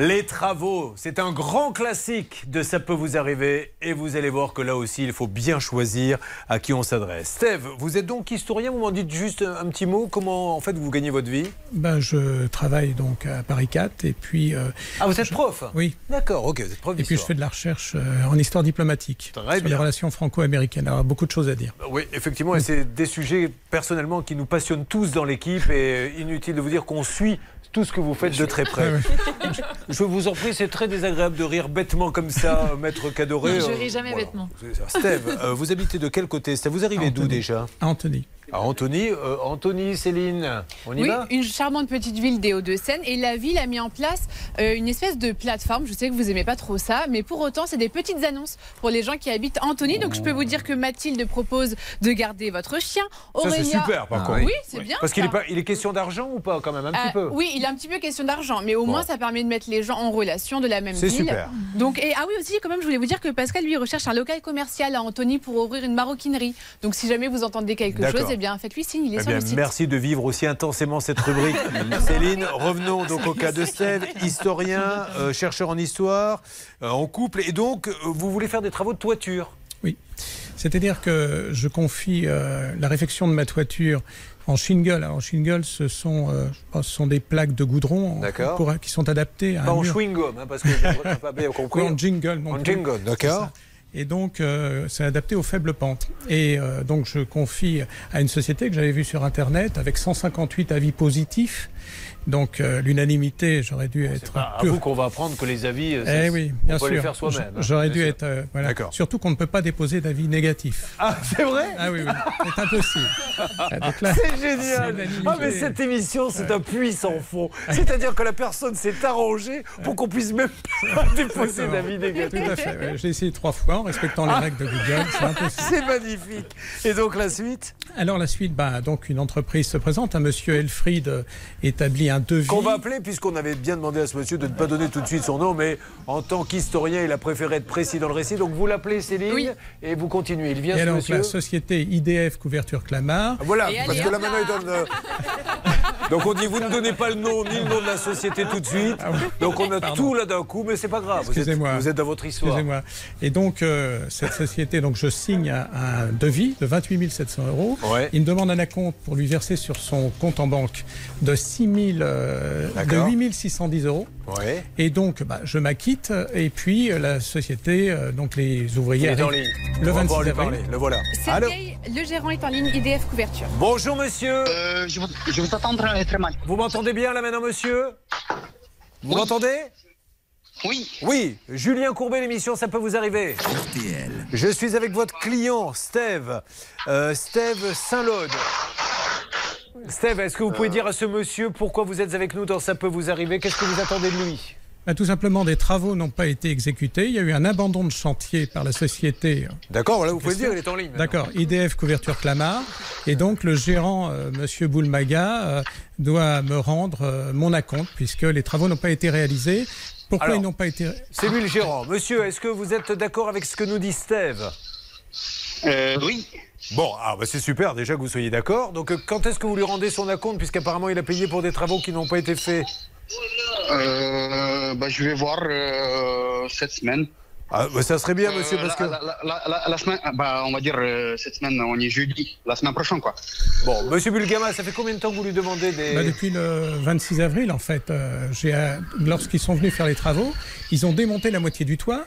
Les travaux, c'est un grand classique de Ça peut vous arriver et vous allez voir que là aussi il faut bien choisir à qui on s'adresse. Steve, vous êtes donc historien, vous m'en dites juste un petit mot, comment en fait vous gagnez votre vie? Ben, je travaille donc à Paris 4 et puis. euh, Ah vous êtes je- prof? Oui. D'accord, ok, vous êtes prof Et puis je fais de la recherche euh, en histoire diplomatique Très sur les relations franco-américaines. Alors beaucoup de choses à dire. Oui, effectivement, et c'est des sujets personnellement qui nous passionnent tous dans l'équipe et inutile de vous dire qu'on suit tout ce que vous faites de très près. Je vous en prie, c'est très désagréable de rire bêtement comme ça, maître Cadoré. Non, je Euh, ris jamais voilà. bêtement. Steve, euh, vous habitez de quel côté? Steve, vous arrivez d'où déjà? À Anthony. Euh, Anthony, Céline, on y oui, va une charmante petite ville des Hauts-de-Seine. Et la ville a mis en place euh, une espèce de plateforme. Je sais que vous aimez pas trop ça, mais pour autant, c'est des petites annonces pour les gens qui habitent Antony. Donc, je peux vous dire que Mathilde propose de garder votre chien. Ça, c'est Aurélia- super, par Ah contre. Oui, c'est bien. Parce qu'il est, ça. pas, il est question d'argent ou pas, quand même, un petit Euh, peu Oui, il est un petit peu question d'argent, mais au Bon. moins ça permet de mettre les gens en relation de la même C'est ville. super. Donc, et, ah oui, aussi, quand même, je voulais vous dire que Pascal, lui, recherche un local commercial à Antony pour ouvrir une maroquinerie. Donc, si jamais vous entendez quelque chose, eh bien, faites-lui signe, il est Eh sur le site. merci de vivre aussi intensément cette rubrique. Céline, revenons donc au cas de Steve, historien, euh, chercheur en histoire, euh, en couple, et donc euh, vous voulez faire des travaux de toiture? Oui. C'est-à-dire que je confie euh, la réfection de ma toiture en shingle. Alors, en shingle, ce sont, euh, je pense, ce sont des plaques de goudron pour- qui sont adaptées à Pas un en mur. chewing-gum, hein, parce que je pas bien compris. En jingle. non En plus. jingle, d'accord. Et donc, euh, c'est adapté aux faibles pentes. Et euh, donc, je confie à une société que j'avais vue sur Internet avec 158 avis positifs. Donc, euh, l'unanimité, j'aurais dû être. À plus- vous qu'on va apprendre que les avis, euh, Eh ça, oui, on bien peut sûr. les faire soi-même. hein, J'aurais dû sûr. être. euh, voilà. D'accord. Surtout qu'on ne peut pas déposer d'avis négatifs. Ah, c'est vrai Ah oui, oui. C'est impossible. Ah, donc là, C'est génial Ah mais cette émission, c'est un puits sans fond. C'est-à-dire que la personne s'est arrangée pour qu'on puisse même pas déposer Exactement. d'avis négatif. Tout à fait. ouais. J'ai essayé trois fois en respectant les Ah. règles de Google. C'est impossible. C'est magnifique. Et donc la suite? Alors la suite, bah, donc une entreprise se présente. Un monsieur Elfried euh, établit un devis. Qu'on va appeler, puisqu'on avait bien demandé à ce monsieur de ne pas donner tout de suite son nom, mais en tant qu'historien, il a préféré être précis dans le récit. Donc vous l'appelez Céline et vous continuez. Il vient Et ce alors monsieur la société IDF Couverture Clamart. Ah, Voilà, parce que là maintenant il donne. euh, Donc on dit vous ne donnez pas le nom ni le nom de la société tout de suite. Donc on a tout là d'un coup, mais c'est pas grave. Vous êtes, Excusez-moi. vous êtes dans votre histoire. Excusez-moi. Et donc, euh, cette société, donc je signe un, un devis de 28 700 euros. Ouais. Il me demande un acompte pour lui verser sur son compte en banque de 6 000, euh, de D'accord. 8 610 euros. Ouais. Et donc, bah, je m'acquitte. Et puis, euh, la société, euh, donc les Il ouvriers, est en arrivent ligne. le On va 26 pouvoir lui avril. parler. Le voilà. Le gérant est en ligne IDF Couverture. Bonjour monsieur. je, vous, je vous attends très, très mal. Vous m'entendez bien là maintenant monsieur Vous m'entendez Oui. Oui, Julien Courbet, l'émission, ça peut vous arriver. Je suis avec votre client, Steve. Euh, Steve Saint-Laude. Steve, est-ce que vous pouvez dire à ce monsieur pourquoi vous êtes avec nous dans Ça peut vous arriver? Qu'est-ce que vous attendez de lui? Bah, tout simplement, des travaux n'ont pas été exécutés. Il y a eu un abandon de chantier par la société. D'accord, voilà, vous pouvez le dire, il est en ligne. D'accord, IDF Couverture Clamart. Et donc, le gérant, euh, Monsieur Boulmaga, euh, doit me rendre euh, mon acompte puisque les travaux n'ont pas été réalisés. Pourquoi Alors, ils n'ont pas été C'est lui le gérant. Monsieur, est-ce que vous êtes d'accord avec ce que nous dit Steve? Oui. Bon, ah, bah, c'est super déjà que vous soyez d'accord. Donc euh, quand est-ce que vous lui rendez son acompte puisqu'apparemment il a payé pour des travaux qui n'ont pas été faits Euh, bah, je vais voir euh, cette semaine. Ah, bah, ça serait bien, monsieur, Euh, parce la, que- La, la- la- la semaine, bah, on va dire euh, cette semaine, on est jeudi, la semaine prochaine, quoi. Bon, monsieur Bulgama, ça fait combien de temps que vous lui demandez des... Bah, depuis le 26 avril, en fait, j'ai, lorsqu'ils sont venus faire les travaux, ils ont démonté la moitié du toit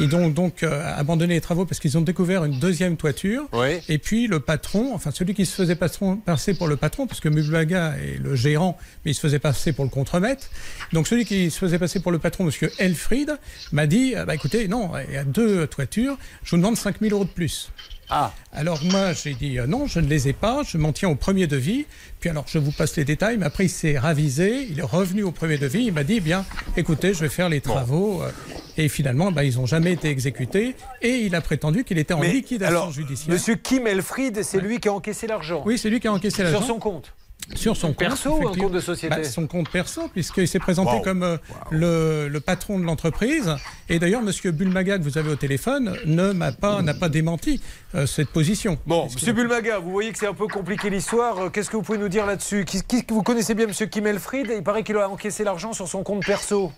Ils ont donc euh, abandonné les travaux parce qu'ils ont découvert une deuxième toiture. Et puis le patron, enfin celui qui se faisait patron- passer pour le patron, parce que Mublaga est le gérant, mais il se faisait passer pour le contremaître. Donc celui qui se faisait passer pour le patron, monsieur Elfried, m'a dit euh, bah, écoutez, non, il y a deux toitures, je vous demande 5000 euros de plus. Ah. Alors moi j'ai dit euh, non, je ne les ai pas, je m'en tiens au premier devis. Puis alors je vous passe les détails, mais après il s'est ravisé, il est revenu au premier devis, il m'a dit eh bien écoutez, je vais faire les travaux. euh, Et finalement, bah, ils n'ont jamais été exécutés. Et il a prétendu qu'il était en Mais liquidation alors, judiciaire. Monsieur Kim Elfried, c'est lui qui a encaissé l'argent. Oui, c'est lui qui a encaissé l'argent. Sur son compte. Sur son compte. Perso ou un compte de société Bah, Son compte perso, puisqu'il s'est présenté Wow. comme euh, le, le patron de l'entreprise. Et d'ailleurs, Monsieur Bulmaga, que vous avez au téléphone, ne m'a pas, n'a pas démenti euh, cette position. Bon, Monsieur Bulmaga, vous voyez que c'est un peu compliqué l'histoire. Euh, Qu'est-ce que vous pouvez nous dire là-dessus? Qui- qui- Vous connaissez bien Monsieur Kim Elfried? Il paraît qu'il a encaissé l'argent sur son compte perso.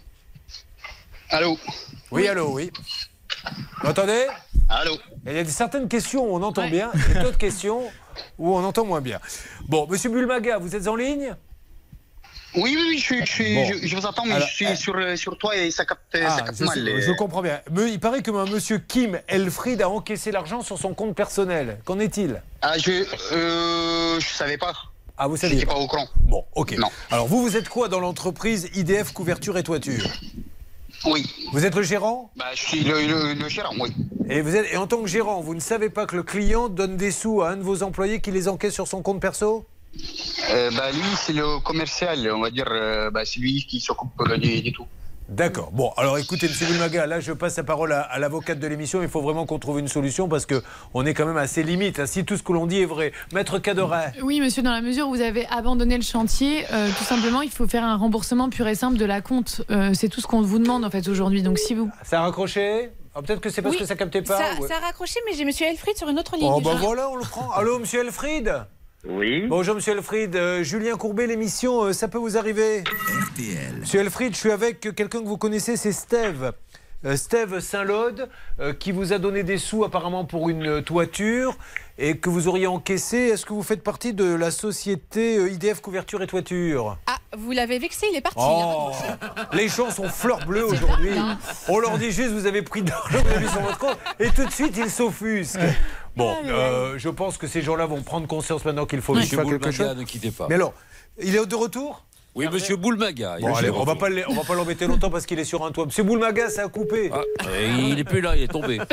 Allô? Oui, allô, oui. Vous entendez Allô Il y a certaines questions où on entend bien, et d'autres questions où on entend moins bien. Bon, Monsieur Bulmaga, vous êtes en ligne? Oui, oui, oui, je, suis- je, suis- Bon. je, je vous entends, mais Alors, je suis euh, sur, euh, sur toi et ça capte, ça Ah, capte mal. sais- je comprends bien. Mais il paraît que un monsieur Kim Elfried a encaissé l'argent sur son compte personnel. Qu'en est-il? Ah, je, euh, je savais pas. Ah, vous J'étais pas au courant. Bon, ok. Alors, vous, vous êtes quoi dans l'entreprise IDF Couverture et Toiture? Oui. Vous êtes le gérant? Bah, je suis le, le- le gérant, oui. Et, vous êtes, et en tant que gérant, vous ne savez pas que le client donne des sous à un de vos employés qui les encaisse sur son compte perso? Euh, bah, lui, c'est le commercial, on va dire. euh, bah, c'est lui qui s'occupe du, du tout. D'accord. Bon, alors écoutez, M. Bulmaga, là, je passe la parole à, à l'avocate de l'émission. Il faut vraiment qu'on trouve une solution parce que on est quand même à ses limites. hein, si tout ce que l'on dit est vrai. Maître Caderet. Oui, monsieur, dans la mesure où vous avez abandonné le chantier, euh, tout simplement, il faut faire un remboursement pur et simple de la compte. Euh, c'est tout ce qu'on vous demande en fait aujourd'hui. Donc si vous. Ça a raccroché? Ah, Peut-être que c'est parce Oui, que ça captait pas. Ça, ouais. ça a raccroché, mais j'ai Monsieur Elfried sur une autre ligne. Oh, bah voilà, on le prend. Allô, monsieur Elfried? Oui. Bonjour, monsieur Elfried. Euh, Julien Courbet, l'émission, euh, ça peut vous arriver? RTL. Monsieur Elfried, je suis avec quelqu'un que vous connaissez, c'est Steve. Euh, Steve Saint-Lode, euh, qui vous a donné des sous apparemment pour une toiture et que vous auriez encaissé. Est-ce que vous faites partie de la société euh, IDF Couverture et Toiture? Ah, vous l'avez vexé, il est parti. Oh, les gens sont fleurs bleues aujourd'hui. On leur dit juste vous avez pris de l'argent, vous avez mis sur votre compte, et tout de suite ils s'offusquent. Bon, euh, je pense que ces gens-là vont prendre conscience maintenant qu'il faut faire quelque chose. ne quittez pas. Mais alors, il est de retour? Oui, monsieur Boulmaga. Bon, allez, on va pas on va pas l'embêter longtemps parce qu'il est sur un toit. Monsieur Boulmaga, ça a coupé. Et il est plus là, il est tombé.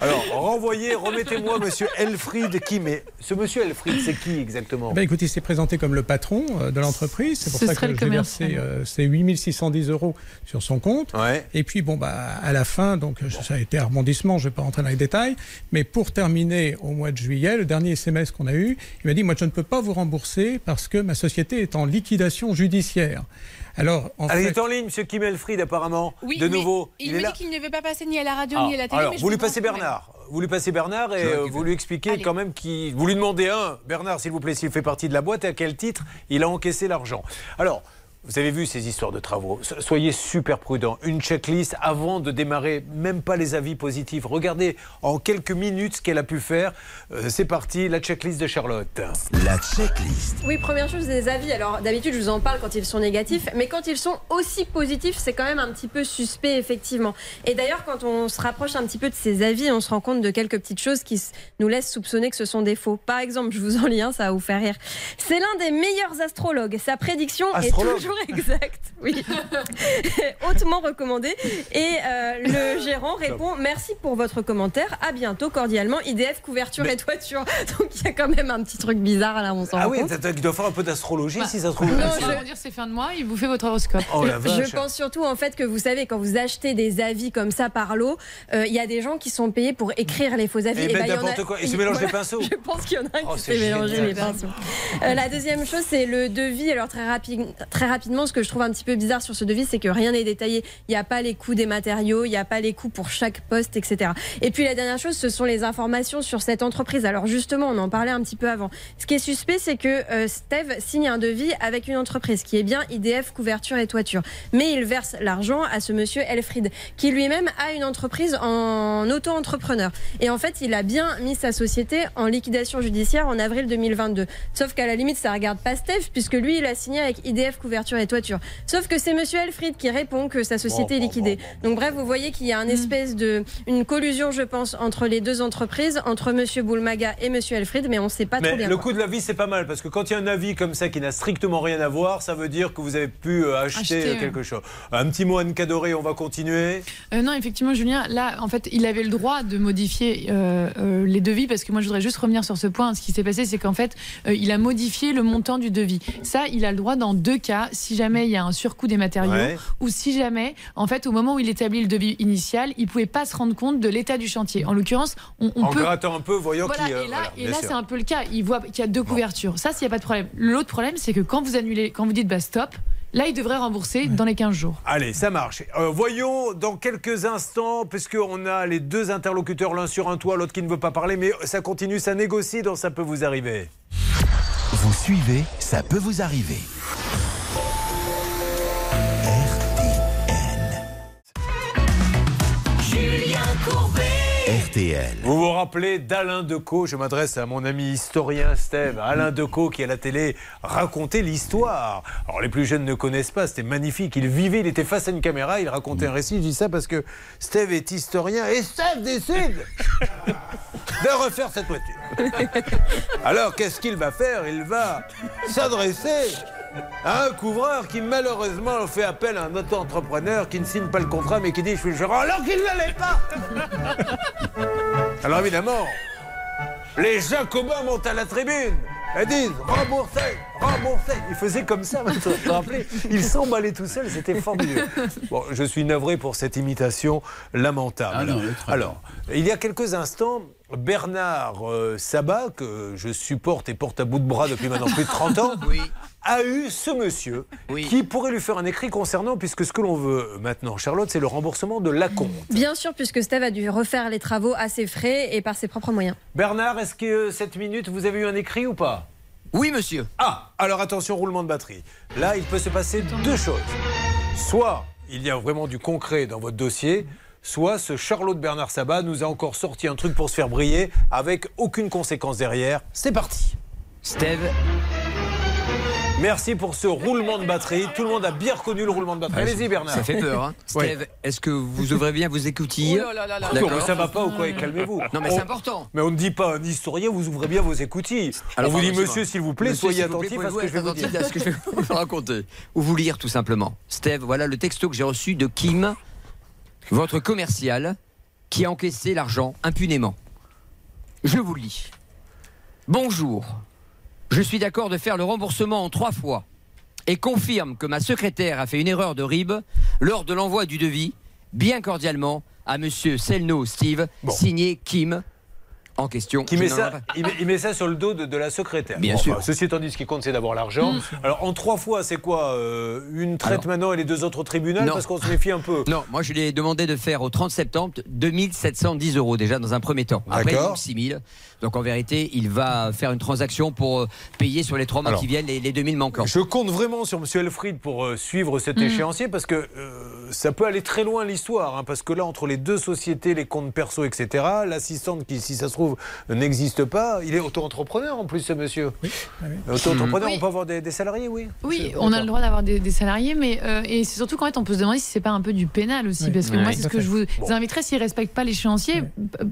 Alors, renvoyez, remettez-moi monsieur Elfried qui mais ce monsieur Elfried, c'est qui exactement? Ben, écoutez, il s'est présenté comme le patron euh, de l'entreprise. C'est pour Ce ça que j'ai versé euh, ces 8610 euros sur son compte. Et puis, bon, bah, à la fin, donc, euh, ça a été un rebondissement, je ne vais pas rentrer dans les détails. Mais pour terminer, au mois de juillet, le dernier SMS qu'on a eu, il m'a dit Moi, je ne peux pas vous rembourser parce que ma société est en liquidation judiciaire. Alors, en Ah, Il fait. est en ligne, monsieur Kim Elfried, apparemment. Oui, de nouveau. Il, est me dit qu'il ne veut pas passer ni à la radio Ah, ni à la télé. alors, mais je vous lui passez. Bernard. Vous lui passez Bernard et euh, vous lui expliquez quand même qu'il. Vous lui demandez un, Bernard, s'il vous plaît, s'il fait partie de la boîte et à quel titre il a encaissé l'argent. Alors. Vous avez vu ces histoires de travaux. So- Soyez super prudents. Une checklist avant de démarrer, même pas les avis positifs. Regardez en quelques minutes ce qu'elle a pu faire. Euh, C'est parti, la checklist de Charlotte. La checklist. Oui, première chose, des avis. Alors, d'habitude, je vous en parle quand ils sont négatifs, mais quand ils sont aussi positifs, c'est quand même un petit peu suspect, effectivement. Et d'ailleurs, quand on se rapproche un petit peu de ces avis, on se rend compte de quelques petites choses qui nous laissent soupçonner que ce sont des faux. Par exemple, je vous en lis un, ça va vous faire rire. C'est l'un des meilleurs astrologues. Sa prédiction Astrologue est toujours exacte. Oui. Hautement recommandé. Et euh, le gérant répond Merci pour votre commentaire. À bientôt, cordialement. IDF, couverture et toiture. Donc, il y a quand même un petit truc bizarre là, on s'en Ah oui, il doit faire un peu d'astrologie si ça se trouve. Non, je vais dire c'est fin de mois, il vous fait votre horoscope. Oh la vache. Je pense surtout en fait que vous savez quand vous achetez des avis comme ça par lot, euh, il y a des gens qui sont payés pour écrire les faux avis. Et ben, mettre il y en a- n'importe quoi. Ils se mélangent les pinceaux. Je pense qu'il y en a un Oh, qui mélangé génial. les pinceaux. Euh, la deuxième chose, c'est le devis. Alors très, rapide, très rapidement, ce que je trouve un petit peu bizarre sur ce devis, c'est que rien n'est détaillé. Il n'y a pas les coûts des matériaux, il n'y a pas les coûts pour chaque poste, etc. Et puis la dernière chose, ce sont les informations sur cette entreprise. Alors justement, on en parlait un petit peu avant. Ce qui est suspect, c'est que euh, Steve signe un devis avec une entreprise qui est bien IDF couverture et toiture, mais il verse l'argent à ce monsieur Elfried, qui lui-même a une entreprise en auto-entrepreneur. Et en fait, il a bien mis sa société en liquidation judiciaire en avril 2022. Sauf qu'à la limite, ça regarde pas Steve, puisque lui, il a signé avec IDF couverture et toiture. Sauf que c'est Monsieur Elfried qui répond que sa société est liquidée. Donc bref, vous voyez qu'il y a un espèce de une collusion, je pense, entre les deux entreprises, entre Monsieur Boulmaga et Monsieur Elfried, mais on ne sait pas Mais trop bien. le quoi. coût de la vie, c'est pas mal parce que quand il y a un avis comme ça qui n'a strictement rien à voir, ça veut dire que vous avez pu euh, acheter, Acheter, quelque chose. Un petit mot, Anne Cadoré, on va continuer. Euh, non, effectivement, Julien, là, en fait, il avait le droit de modifier euh, euh, les devis parce que moi, je voudrais juste revenir sur ce point. Ce qui s'est passé, c'est qu'en fait, euh, il a modifié le montant du devis. Ça, il a le droit dans deux cas, si jamais il y a un surcoût des matériaux Ouais. ou si jamais, en fait, au moment où il établit le devis initial, il pouvait pas se rendre compte de l'état du chantier. En l'occurrence, on, on en peut. grattant un peu, voyant Voilà, qui. euh, et là, voilà, et bien là c'est un peu le cas. Il voit qu'il y a deux couvertures. Ça, s'il n'y a pas de problème. L'autre problème, c'est que quand vous annulez, quand vous dites bah, stop, là, il devrait rembourser dans les 15 jours. Allez, ça marche. Euh, voyons dans quelques instants, puisqu'on a les deux interlocuteurs, l'un sur un toit, l'autre qui ne veut pas parler, mais ça continue, ça négocie, donc ça peut vous arriver. Vous suivez, ça peut vous arriver. RTL. Vous vous rappelez d'Alain Decaux Je m'adresse à mon ami historien Steve. Alain Decaux qui à la télé racontait l'histoire. Alors les plus jeunes ne connaissent pas, c'était magnifique. Il vivait, il était face à une caméra, il racontait un récit. Je dis ça parce que Steve est historien et Steve décide de refaire cette voiture. Alors qu'est-ce qu'il va faire? Il va s'adresser un couvreur qui malheureusement fait appel à un auto-entrepreneur qui ne signe pas le contrat mais qui dit je suis le gérant alors qu'il ne l'est pas. Alors évidemment, les Jacobins montent à la tribune et disent remboursez, remboursez. Ils faisaient comme ça, vous vous rappelez Ils s'emballaient tout seuls, c'était fabuleux. Bon, je suis navré pour cette imitation lamentable. Ah non, alors, il y a quelques instants, Bernard euh, Sabat, que je supporte et porte à bout de bras depuis maintenant plus de 30 ans, a eu ce monsieur qui pourrait lui faire un écrit concernant, puisque ce que l'on veut maintenant, Charlotte, c'est le remboursement de l'acompte. Bien sûr, puisque Steve a dû refaire les travaux à ses frais et par ses propres moyens. Bernard, est-ce que euh, cette minute, vous avez eu un écrit ou pas? Oui, monsieur. Ah, alors attention, roulement de batterie. Là, il peut se passer deux choses. Soit il y a vraiment du concret dans votre dossier, soit ce Charlot de Bernard Sabat nous a encore sorti un truc pour se faire briller avec aucune conséquence derrière. C'est parti. Steve. Merci pour ce roulement de batterie. Tout le monde a bien reconnu le roulement de batterie. Allez-y, Bernard. Ça fait peur, hein. Oui. Steve, est-ce que vous ouvrez bien vos écoutilles Oh là là là là. Non, mais ça va pas ou quoi Calmez-vous. Non, mais On- c'est important. Mais on ne dit pas à un historien, vous ouvrez bien vos écoutilles. Alors, on vous dit, monsieur, s'il vous plaît, Monsieur, soyez plaît, attentif à ce que pouvez-vous je vais vous dire. à ce que je vais vous raconter. Ou vous lire, tout simplement. Steve, voilà le texto que j'ai reçu de Kim, votre commercial, qui a encaissé l'argent impunément. Je vous le lis. Bonjour. Je suis d'accord de faire le remboursement en trois fois et confirme que ma secrétaire a fait une erreur de RIB lors de l'envoi du devis, bien cordialement, à monsieur Selno Steve, signé Kim, en question. Qui met ça, il, met, il met ça sur le dos de, de la secrétaire. Bien Bon, sûr. enfin, ceci étant dit, ce qui compte, c'est d'avoir l'argent. Alors, en trois fois, c'est quoi euh, Une traite maintenant et les deux autres au tribunal Non. Parce qu'on se méfie un peu? Non, moi je lui ai demandé de faire au 30 septembre 2710 euros déjà dans un premier temps. Après D'accord. donc 6000. Donc en vérité, il va faire une transaction pour euh, payer sur les trois mois Alors, qui viennent les, les 2000 manquants. Je compte vraiment sur M. Elfried pour euh, suivre cet Mm. échéancier parce que euh, ça peut aller très loin l'histoire. hein, parce que là, entre les deux sociétés, les comptes perso, etc., l'assistante qui, si ça se trouve, n'existe pas, il est auto-entrepreneur en plus, ce monsieur. Auto-entrepreneur, Oui. on peut avoir des, des salariés, oui Oui, on a le droit d'avoir des, des salariés, mais euh, et c'est surtout qu'en fait, on peut se demander si c'est pas un peu du pénal aussi, Oui. parce que moi, c'est ce que je vous Bon. inviterais s'ils respectent pas l'échéancier,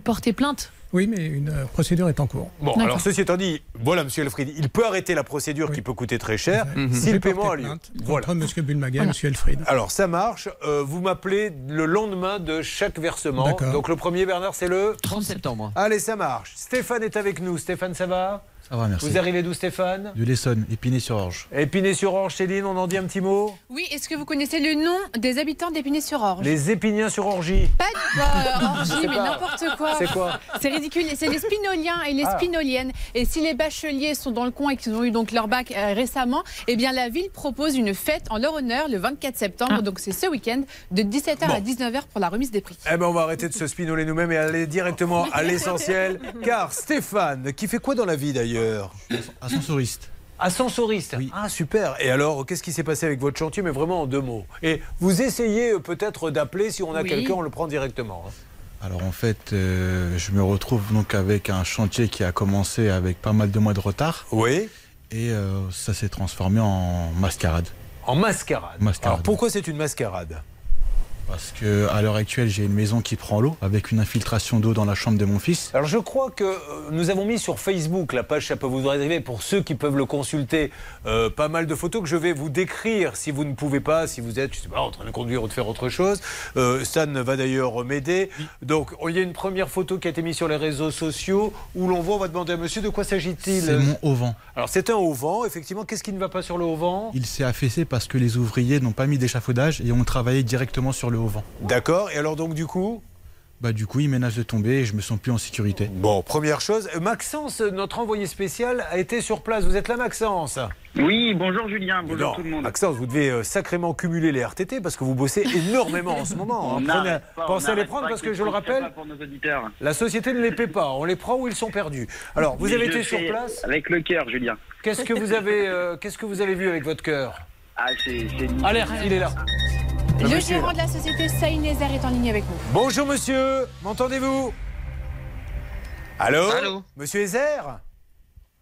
porter plainte. Oui, mais une euh, procédure est en cours. Bon, alors ceci étant dit, voilà, monsieur Elfried, il peut arrêter la procédure qui peut coûter très cher Je si vais le paiement a lieu. Voilà. Contre M. Bulmaga et Voilà. M. Elfried. Alors ça marche. Euh, vous m'appelez le lendemain de chaque versement. D'accord. Donc le premier, Bernard, c'est le 30 septembre. Allez, ça marche. Stéphane est avec nous. Stéphane, ça va? Ça va, merci. Vous arrivez d'où, Stéphane De l'Essonne, Épinay-sur-Orge. Épinay-sur-Orge, Céline, on en dit un petit mot Oui, est-ce que vous connaissez le nom des habitants d'Épinay-sur-Orge Les Épiniens-sur-Orgie. Pas de Je orgie, mais n'importe quoi. C'est quoi C'est ridicule. C'est les spinoliens et les Ah. spinoliennes. Et si les bacheliers sont dans le coin et qu'ils ont eu donc leur bac euh, récemment, eh bien la ville propose une fête en leur honneur le 24 septembre. Donc c'est ce week-end de 17h à 19h pour la remise des prix. Eh ben, on va arrêter de se spinoler nous-mêmes et aller directement à l'essentiel. Car Stéphane, qui fait quoi dans la vie d'ailleurs? Ascensoriste. Ascensoriste Ah, super. Et alors, qu'est-ce qui s'est passé avec votre chantier? Mais vraiment en deux mots. Et vous essayez euh, peut-être d'appeler, si on a Oui. quelqu'un, on le prend directement. hein. Alors en fait, euh, je me retrouve donc avec un chantier qui a commencé avec pas mal de mois de retard. Oui. Et euh, ça s'est transformé en mascarade. En mascarade. Mascarade. Alors pourquoi c'est une mascarade? Parce que à l'heure actuelle, j'ai une maison qui prend l'eau avec une infiltration d'eau dans la chambre de mon fils. Alors je crois que euh, nous avons mis sur Facebook la page Ça peut vous arriver pour ceux qui peuvent le consulter euh, pas mal de photos que je vais vous décrire si vous ne pouvez pas, si vous êtes je sais pas, en train de conduire ou de faire autre chose. Euh, Stan va d'ailleurs m'aider. Donc il y a une première photo qui a été mise sur les réseaux sociaux où l'on voit, on va demander à monsieur de quoi s'agit-il? C'est mon auvent. Alors c'est un auvent, effectivement. Qu'est-ce qui ne va pas sur le auvent Il s'est affaissé parce que les ouvriers n'ont pas mis d'échafaudage et ont travaillé directement sur le auvent. D'accord. Et alors donc du coup Bah du coup, ils menacent de tomber et je me sens plus en sécurité. Bon, première chose, euh, Maxence, notre envoyé spécial, a été sur place. Vous êtes là, Maxence? Oui, bonjour Julien, bonjour Non, tout le monde. Maxence, vous devez euh, sacrément cumuler les RTT parce que vous bossez énormément en ce moment. hein. On Prenez- n'arrête pas, on pensez à les prendre pas parce que je le rappelle, sympas pour nos auditeurs. la société ne les paie pas. On les prend ou ils sont perdus. Alors, vous Mais avez été sur place? Avec le cœur, Julien. Qu'est-ce que vous avez, euh, qu'est-ce que vous avez vu avec votre cœur? Ah, c'est. Alerte, il est là. Le monsieur gérant de la société Saïnézer est en ligne avec nous. Bonjour monsieur, m'entendez-vous? Allô? Allô? Monsieur Ezer?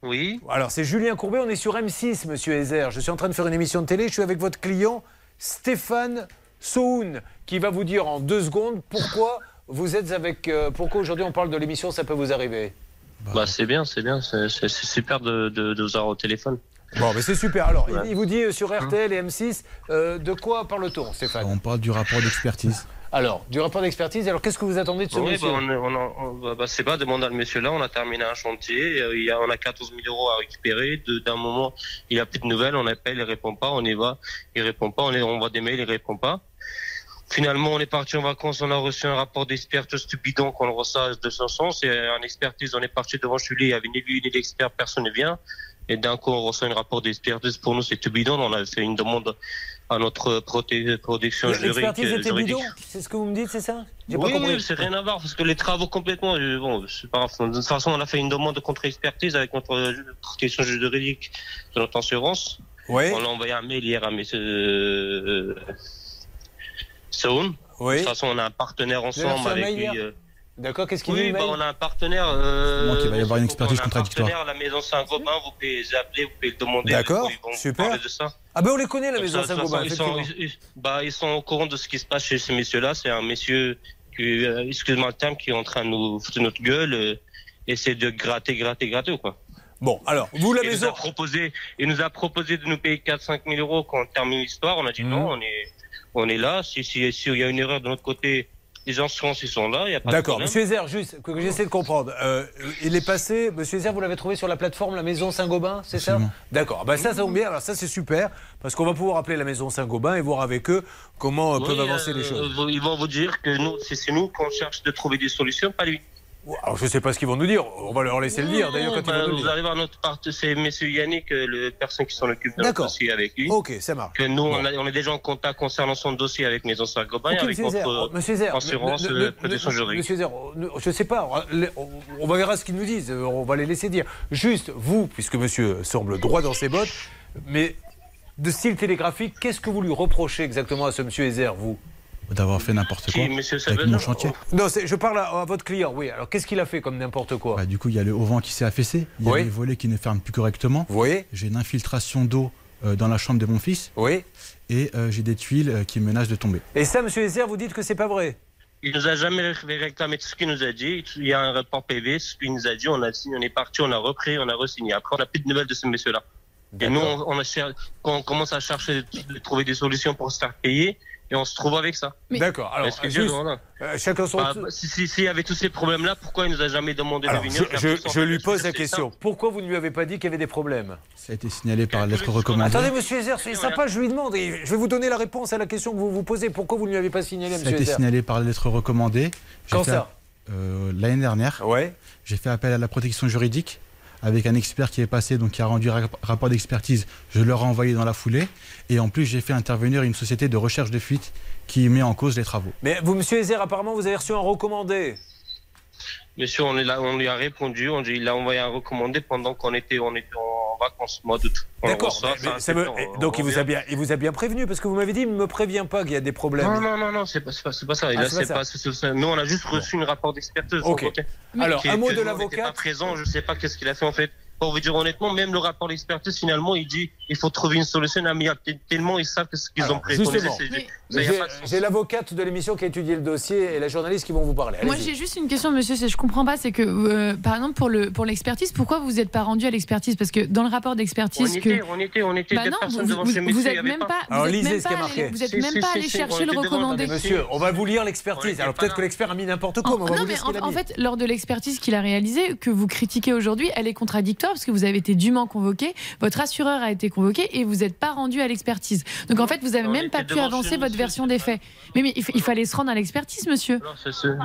Oui. Alors c'est Julien Courbet, on est sur M6, monsieur Ezer. Je suis en train de faire une émission de télé, je suis avec votre client Stéphane Soun, qui va vous dire en deux secondes pourquoi vous êtes avec... euh, pourquoi aujourd'hui on parle de l'émission Ça peut vous arriver Bah, c'est bien, c'est bien. C'est super de, de, de vous avoir au téléphone. Bon, mais c'est super. Alors, il- Ouais. il vous dit euh, sur RTL et M6, euh, de quoi parle-t-on, Stéphane? On parle du rapport d'expertise. Alors, du rapport d'expertise, alors qu'est-ce que vous attendez de ce Oui, monsieur? bah, on, on, on- bah, bah, c'est pas demander à le monsieur là. On a terminé un chantier. euh, Il y a, on a 14 000 euros à récupérer. D'un moment, il n'y a plus de nouvelles. On appelle, il répond pas. On y va, il répond pas. On, est, on voit des mails, il répond pas. Finalement, on est parti en vacances. On a reçu un rapport d'expertise stupidon qu'on le reçoit de son sens. C'est un expertise. On est parti devant chez lui. Il y avait ni lui ni l'expert. Personne ne vient. Et d'un coup, on reçoit un rapport d'expertise. Pour nous, c'est tout bidon. On a fait une demande à notre proté- protection juridique. L'expertise était juridique. bidon C'est ce que vous me dites, c'est ça? Oui, compris. oui, c'est rien à voir parce que les travaux complètement. euh, Bon, c'est pas grave. De toute façon, on a fait une demande de contre-expertise avec notre euh, protection juridique de notre assurance. Oui. On a envoyé un mail hier à M. Euh, Saoun. Oui. De toute façon, on a un partenaire ensemble avec lui. hier euh, D'accord, qu'est-ce qu'il dit oui, le bah, on a un partenaire. Euh, Moi qu'il va y avoir une expertise on a un contradictoire. la maison Saint-Gobain. Vous pouvez les appeler, vous pouvez le demander. D'accord, vous super. de ça. Ah ben on les connaît, la maison Saint-Gobain, ils sont, ils- bah, ils sont au courant de ce qui se passe chez ce messieurs-là. C'est un monsieur qui, euh, excuse-moi le terme, qui est en train de nous foutre notre gueule, euh, essaie de gratter, gratter, gratter, quoi. Bon, alors, vous, la il maison- Nous a proposé, il nous a proposé de nous payer 4-5 000 euros quand on termine l'histoire. On a dit Mhm. non, on est, on est là. Si, si, si il y a une erreur de notre côté, les assurances, ils sont là. Il y a pas de D'accord, monsieur Ezer, juste que j'essaie de comprendre. Euh, il est passé, monsieur Ezer, vous l'avez trouvé sur la plateforme La Maison Saint-Gobain, c'est ça. D'accord, bah ça, ça tombe bien. Alors, ça, c'est super, parce qu'on va pouvoir appeler la Maison Saint-Gobain et voir avec eux comment euh, Oui, peuvent avancer euh, les choses. Ils vont vous dire que nous, c'est c'est nous qu'on cherche de trouver des solutions, pas lui. Alors, je ne sais pas ce qu'ils vont nous dire, on va leur laisser le dire, d'ailleurs, quand bah, ils vont nous vous dire. arrivez à notre part, c'est monsieur Yannick, euh, le personne qui s'en occupe de notre D'accord. dossier avec lui. Ok, ça marche. Que nous, on, a- on est déjà en contact concernant son dossier avec Maison Saint-Gobain, Ok, avec notre monsieur Ezer, assurance, ne- ne- euh, protection ne- juridique. Monsieur Ezer, ne- je ne sais pas, on, on verra ce qu'ils nous disent, euh, on va les laisser dire. Juste, vous, puisque monsieur semble droit dans ses bottes, mais de style télégraphique, qu'est-ce que vous lui reprochez exactement à ce monsieur Ezer, vous? D'avoir fait n'importe quoi monsieur avec mon chantier. Non, c'est- je parle à, à votre client, oui. Alors, qu'est-ce qu'il a fait comme n'importe quoi? Bah, du coup, il y a le auvent qui s'est affaissé. Il y Oui. a les volets qui ne ferment plus correctement. Vous voyez J'ai une infiltration d'eau euh, dans la chambre de mon fils. Oui. Et euh, j'ai des tuiles euh, qui menacent de tomber. Et ça, monsieur Ezer, vous dites que c'est pas vrai? Il nous a jamais réclamé tout ce qu'il nous a dit. Il y a un rapport PV, ce qu'il nous a dit, on a signé, on est parti, on a repris, on a re-signé. Après, on n'a plus de nouvelles de ce monsieur-là. Et nous, on, on a cher- quand on commence à chercher de trouver des solutions pour se faire payer, et on se trouve avec ça. D'accord. Alors, Excusez-moi, juste, voilà. euh, chacun son Bah, bah, si, si, s'il y avait tous ces problèmes-là, pourquoi il nous a jamais demandé Alors, de je, venir je- je lui pose la question. Pourquoi vous ne lui avez pas dit qu'il y avait des problèmes Ça a été signalé par lettre recommandée. Attendez, monsieur Ezer, c'est sympa, je lui demande. Et je vais vous donner la réponse à la question que vous vous posez. Pourquoi vous ne lui avez pas signalé, Ça a monsieur été Ezer signalé par lettre recommandée. Quand ça euh, L'année dernière. Ouais. J'ai fait appel à la protection juridique avec un expert qui est passé, donc qui a rendu rapport d'expertise. Je leur ai envoyé dans la foulée. Et en plus, j'ai fait intervenir une société de recherche de fuite qui met en cause les travaux. Mais vous, monsieur Ezer, apparemment, vous avez reçu un recommandé. Monsieur, on, est là, on lui a répondu, on, il a envoyé un recommandé pendant qu'on était, on était en vacances, mois d'août. D'accord. bon, donc, il vous, a bien, il vous a bien prévenu, parce que vous m'avez dit, il ne me prévient pas qu'il y a des problèmes. Non, non, non, non, c'est pas, c'est pas, c'est pas ça. Ah, Là, c'est pas ça. nous, on a juste reçu un rapport d'expertise de son Ok. côté. Alors, un mot de pas présent, je sais pas qu'est-ce qu'il a fait en fait. Pour vous dire honnêtement, même le rapport d'expertise, finalement, il dit il faut trouver une solution amiable. Tellement ils savent que ce qu'ils ont préconisé, j'ai l'avocate de l'émission qui a étudié le dossier et la journaliste qui vont vous parler. Moi, j'ai juste une question, monsieur. c'est- Je comprends pas. C'est que, euh, par exemple, pour le pour l'expertise, pourquoi vous n'êtes pas rendu à l'expertise? Parce que dans le rapport On d'expertise que était, on était, on était Bah deux non, personnes vous- devant vous- vous êtes même pas- Alors lisez même ce qui est pas marqué. allé- vous êtes même pas allé chercher on le recommandé. Monsieur, on va vous lire l'expertise. Alors peut-être que l'expert a mis n'importe quoi, mais on va non, mais en, fait, lors de l'expertise qu'il a réalisée, que vous critiquez aujourd'hui, elle est contradictoire parce que vous avez été dûment convoqué, votre assureur a été convoqué et vous n'êtes pas rendu à l'expertise. Donc en fait, vous n'avez même était pas pu avancer votre version des faits. Mais, mais il, fa- il fallait se rendre à l'expertise, monsieur.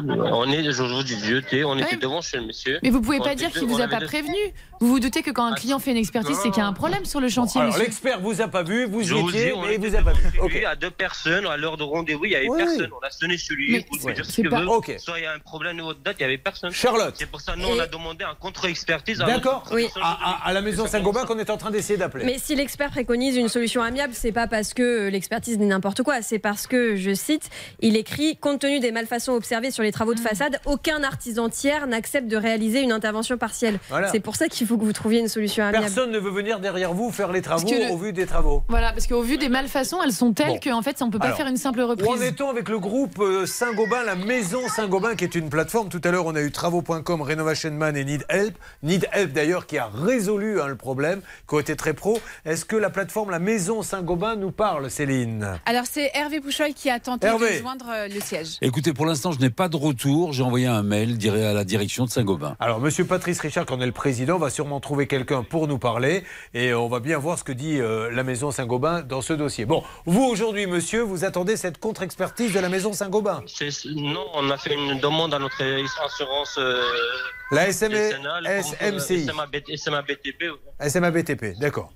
Non. On est, vous dis, jeté, on était Ouais. devant chez le monsieur. Mais vous pouvez On pas était dire qu'il vous a pas prévenu. Vous vous doutez que quand un client fait une expertise, c'est qu'il y a un problème sur le chantier, Alors monsieur. l'expert vous a pas vu, vous y étiez, on mais il vous a pas vu. devant Ok. lui, à deux personnes, à l'heure de rendez-vous, il n'y avait Oui. personne. On a sonné chez lui, c'est- dire ce c'est que pas- veut. Ok. Soit il y a un problème de votre date, il n'y avait personne. Charlotte. C'est pour ça, nous, on a demandé un contre-expertise. à D'accord Oui. à, à- à la maison Saint-Gobain qu'on est en train d'essayer d'appeler. Mais si l'expert préconise une solution amiable, c'est pas parce que euh, l'expertise n'est n'importe quoi, c'est parce que, je cite, il écrit compte tenu des malfaçons observées sur les travaux de façade, aucun artisan tiers n'accepte de réaliser une intervention partielle. Voilà. C'est pour ça qu'il faut que vous trouviez une solution amiable. Personne ne veut venir derrière vous faire les travaux le- au vu des travaux. Voilà, parce qu'au vu des malfaçons, elles sont telles Bon. qu'en fait, on peut pas Alors, faire une simple Où en reprise. est-on avec le groupe euh, Saint-Gobain, la maison Saint-Gobain, qui est une plateforme? Tout à l'heure, on a eu travaux.com, Renovation Man et Need Help. Need Help, d'ailleurs, qui a résolu hein, le problème, qui ont été très pro. Est-ce que la plateforme, la maison Saint-Gobain, nous parle, Céline? Alors, c'est Hervé Pouchol qui a tenté Hervé. de joindre euh, le siège. Écoutez, pour l'instant, je n'ai pas de retour. J'ai envoyé un mail dirais, à la direction de Saint-Gobain. Alors, Monsieur Patrice Richard, qui en est le président, va trouver quelqu'un pour nous parler et on va bien voir ce que dit euh, la maison Saint-Gobain dans ce dossier. Bon, vous aujourd'hui, monsieur, vous attendez cette contre-expertise de la maison Saint-Gobain? Non, on a fait une demande à notre assurance. euh, La SM euh, SMCI. SMA SMA BTP. SMA BTP, d'accord.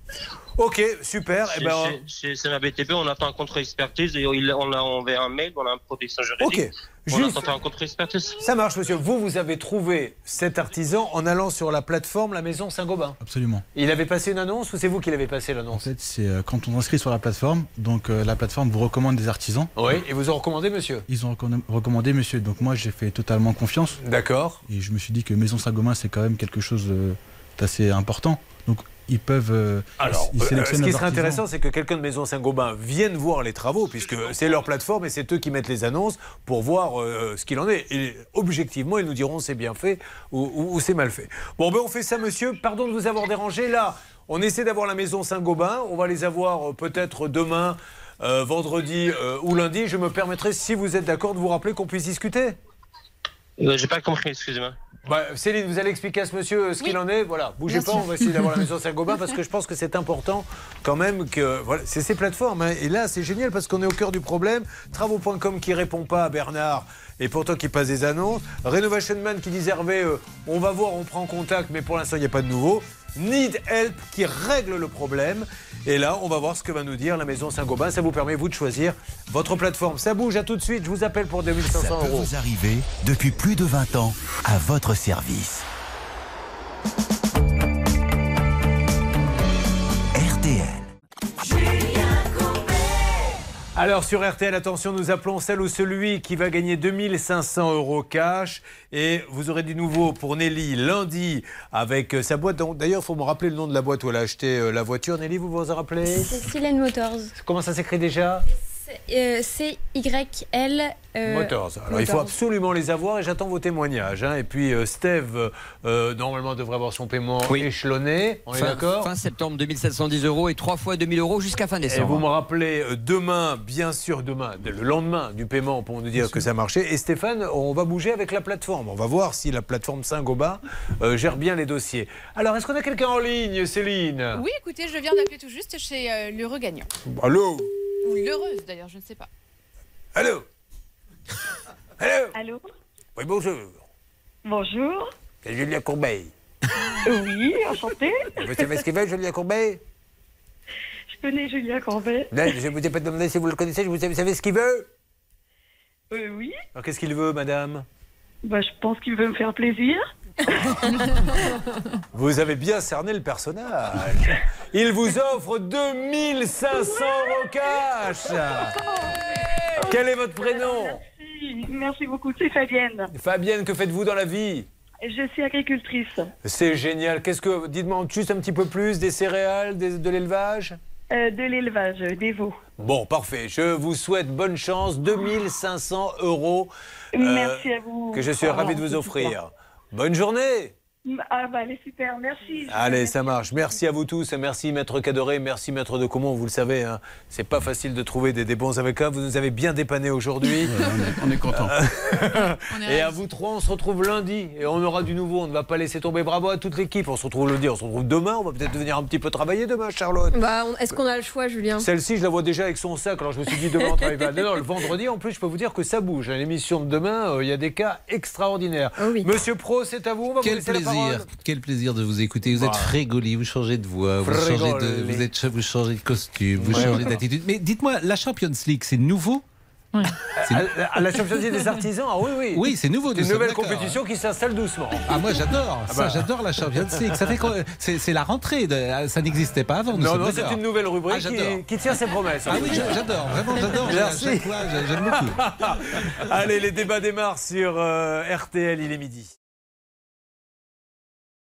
Ok, super. Eh Chez, ben, chez- chez SMA BTP, on attend un contre-expertise on a envoyé un mail, on a une protection juridique. Ok. On Juste- attend un contre-expertise. ça marche, monsieur. Vous, vous avez trouvé cet artisan en allant sur la plateforme La Maison Saint-Gobain. Absolument. Il avait passé une annonce ou c'est vous qui l'avez passé En l'annonce fait, c'est euh, quand on s'inscrit sur la plateforme, donc euh, la plateforme vous recommande des artisans. Oui, et vous en recommandez, monsieur Ils ont recommandé- recommandé monsieur. Donc moi, j'ai fait totalement confiance. D'accord. Et je me suis dit que Maison Saint-Gobain, c'est quand même quelque chose euh, d'assez important. Donc ils peuvent. euh, Alors, ils euh, ce qui serait intéressant, c'est que quelqu'un de Maison Saint-Gobain vienne voir les travaux, puisque c'est leur plateforme et c'est eux qui mettent les annonces pour voir euh, ce qu'il en est. Et objectivement, ils nous diront c'est bien fait ou, ou- ou c'est mal fait. Bon, ben on fait ça, monsieur. Pardon de vous avoir dérangé. Là, on essaie d'avoir la Maison Saint-Gobain. On va les avoir euh, peut-être demain, euh, vendredi euh, ou lundi. Je me permettrai, si vous êtes d'accord, de vous rappeler qu'on puisse discuter? Euh, J'ai pas compris, excusez-moi. Bah, Céline, vous allez expliquer à ce monsieur ce qu'il en est. Voilà, bougez Bien pas, sûr. on va essayer d'avoir la maison Saint-Gobain parce que je pense que c'est important quand même que. Voilà, c'est ces plateformes. hein. Et là, c'est génial parce qu'on est au cœur du problème. Travaux.com qui répond pas à Bernard et pourtant qui passe des annonces. Renovation Man qui dit Hervé, euh, on va voir, on prend contact, mais pour l'instant, il n'y a pas de nouveau. Need Help qui règle le problème. Et là, on va voir ce que va nous dire la maison Saint-Gobain. Ça vous permet, vous, de choisir votre plateforme. Ça bouge, à tout de suite. Je vous appelle pour Ça 2500 peut euros. vous arriver depuis plus de 20 ans à votre service. Alors sur RTL, attention, nous appelons celle ou celui qui va gagner 2500 euros cash. Et vous aurez du nouveau pour Nelly lundi avec euh, sa boîte. D'ailleurs, il faut me rappeler le nom de la boîte où elle a acheté euh, la voiture. Nelly, vous vous en rappelez? C'est Silent Motors. Comment ça s'écrit déjà? Euh, C-Y-L. euh, Motors. Alors il faut absolument les avoir et j'attends vos témoignages. hein. Et puis euh, Steve, euh, normalement, devrait avoir son paiement échelonné. On est d'accord fin septembre, 2710 euros et trois fois 2000 euros jusqu'à fin Et décembre. vous me rappelez euh, demain, bien sûr, demain, le lendemain du paiement pour nous dire que ça marchait. Et Stéphane, on va bouger avec la plateforme. On va voir si la plateforme Saint-Gobain euh, gère bien les dossiers. Alors, est-ce qu'on a quelqu'un en ligne, Céline? Oui, écoutez, je viens d'appeler tout juste chez euh, l'heureux gagnant. Allô? Ou l'heureuse d'ailleurs, je ne sais pas. Allô Allô Allô Oui, bonjour. Bonjour. C'est Julien Courbet. Oui, enchanté. Vous savez ce qu'il veut, Julien Courbet? Je connais Julien Corbet. Non, Je ne vous ai pas demandé si vous le connaissez. Je vous savez, savez ce qu'il veut? Euh, oui. Alors, qu'est-ce qu'il veut, madame? Bah, je pense qu'il veut me faire plaisir. Vous avez bien cerné le personnage. Il vous offre 2500 euros cash. Quel est votre prénom? Merci, merci beaucoup. C'est Fabienne. Fabienne, que faites-vous dans la vie? Je suis agricultrice. C'est génial. Qu'est-ce que. Dites-moi juste un petit peu plus des céréales, des- de l'élevage? Euh, de l'élevage, euh, des veaux. Bon, parfait. Je vous souhaite bonne chance. 2500 euros. euh, Merci à vous. Que je suis ravi de vous offrir. Bonne journée. Ah bah elle est super, merci. Allez, ça marche. Merci à vous tous. et Merci Maître Cadoré, merci Maître de Comont. Vous le savez, hein, c'est pas facile de trouver des, des bons avocats. Vous nous avez bien dépanné aujourd'hui. on est content. et à vous trois, on se retrouve lundi et on aura du nouveau. On ne va pas laisser tomber. Bravo à toute l'équipe. On se retrouve lundi, on se retrouve demain. On va peut-être venir un petit peu travailler demain, Charlotte. Bah, Est-ce qu'on a le choix, Julien? Celle-ci, je la vois déjà avec son sac. Alors je me suis dit demain on travaille pas. Non, non, le vendredi, en plus, je peux vous dire que ça bouge. À l'émission de demain, euh, il y a des cas extraordinaires. Monsieur Pro, c'est à vous. On va vous Quel laisser la plaisir, quel plaisir de vous écouter. Vous êtes Voilà. frégoli, vous changez de voix, vous changez de, vous, êtes, vous changez de costume, vous Ouais, changez d'attitude. Mais dites-moi, la Champions League, c'est nouveau? À la Champions League des artisans, ah oui, oui. Oui, c'est nouveau. Une nouvelle compétition qui s'installe doucement. Ah moi j'adore, Ah ça bah. j'adore la Champions League. Ça fait C'est la rentrée, de- ça n'existait pas avant. nous Non, non, c'est une nouvelle rubrique Ah, j'adore. qui, qui tient ses promesses. Ah oui, j'a- j'adore, vraiment j'adore. Merci. j'aime beaucoup. Allez, les débats démarrent sur euh, RTL, il est midi.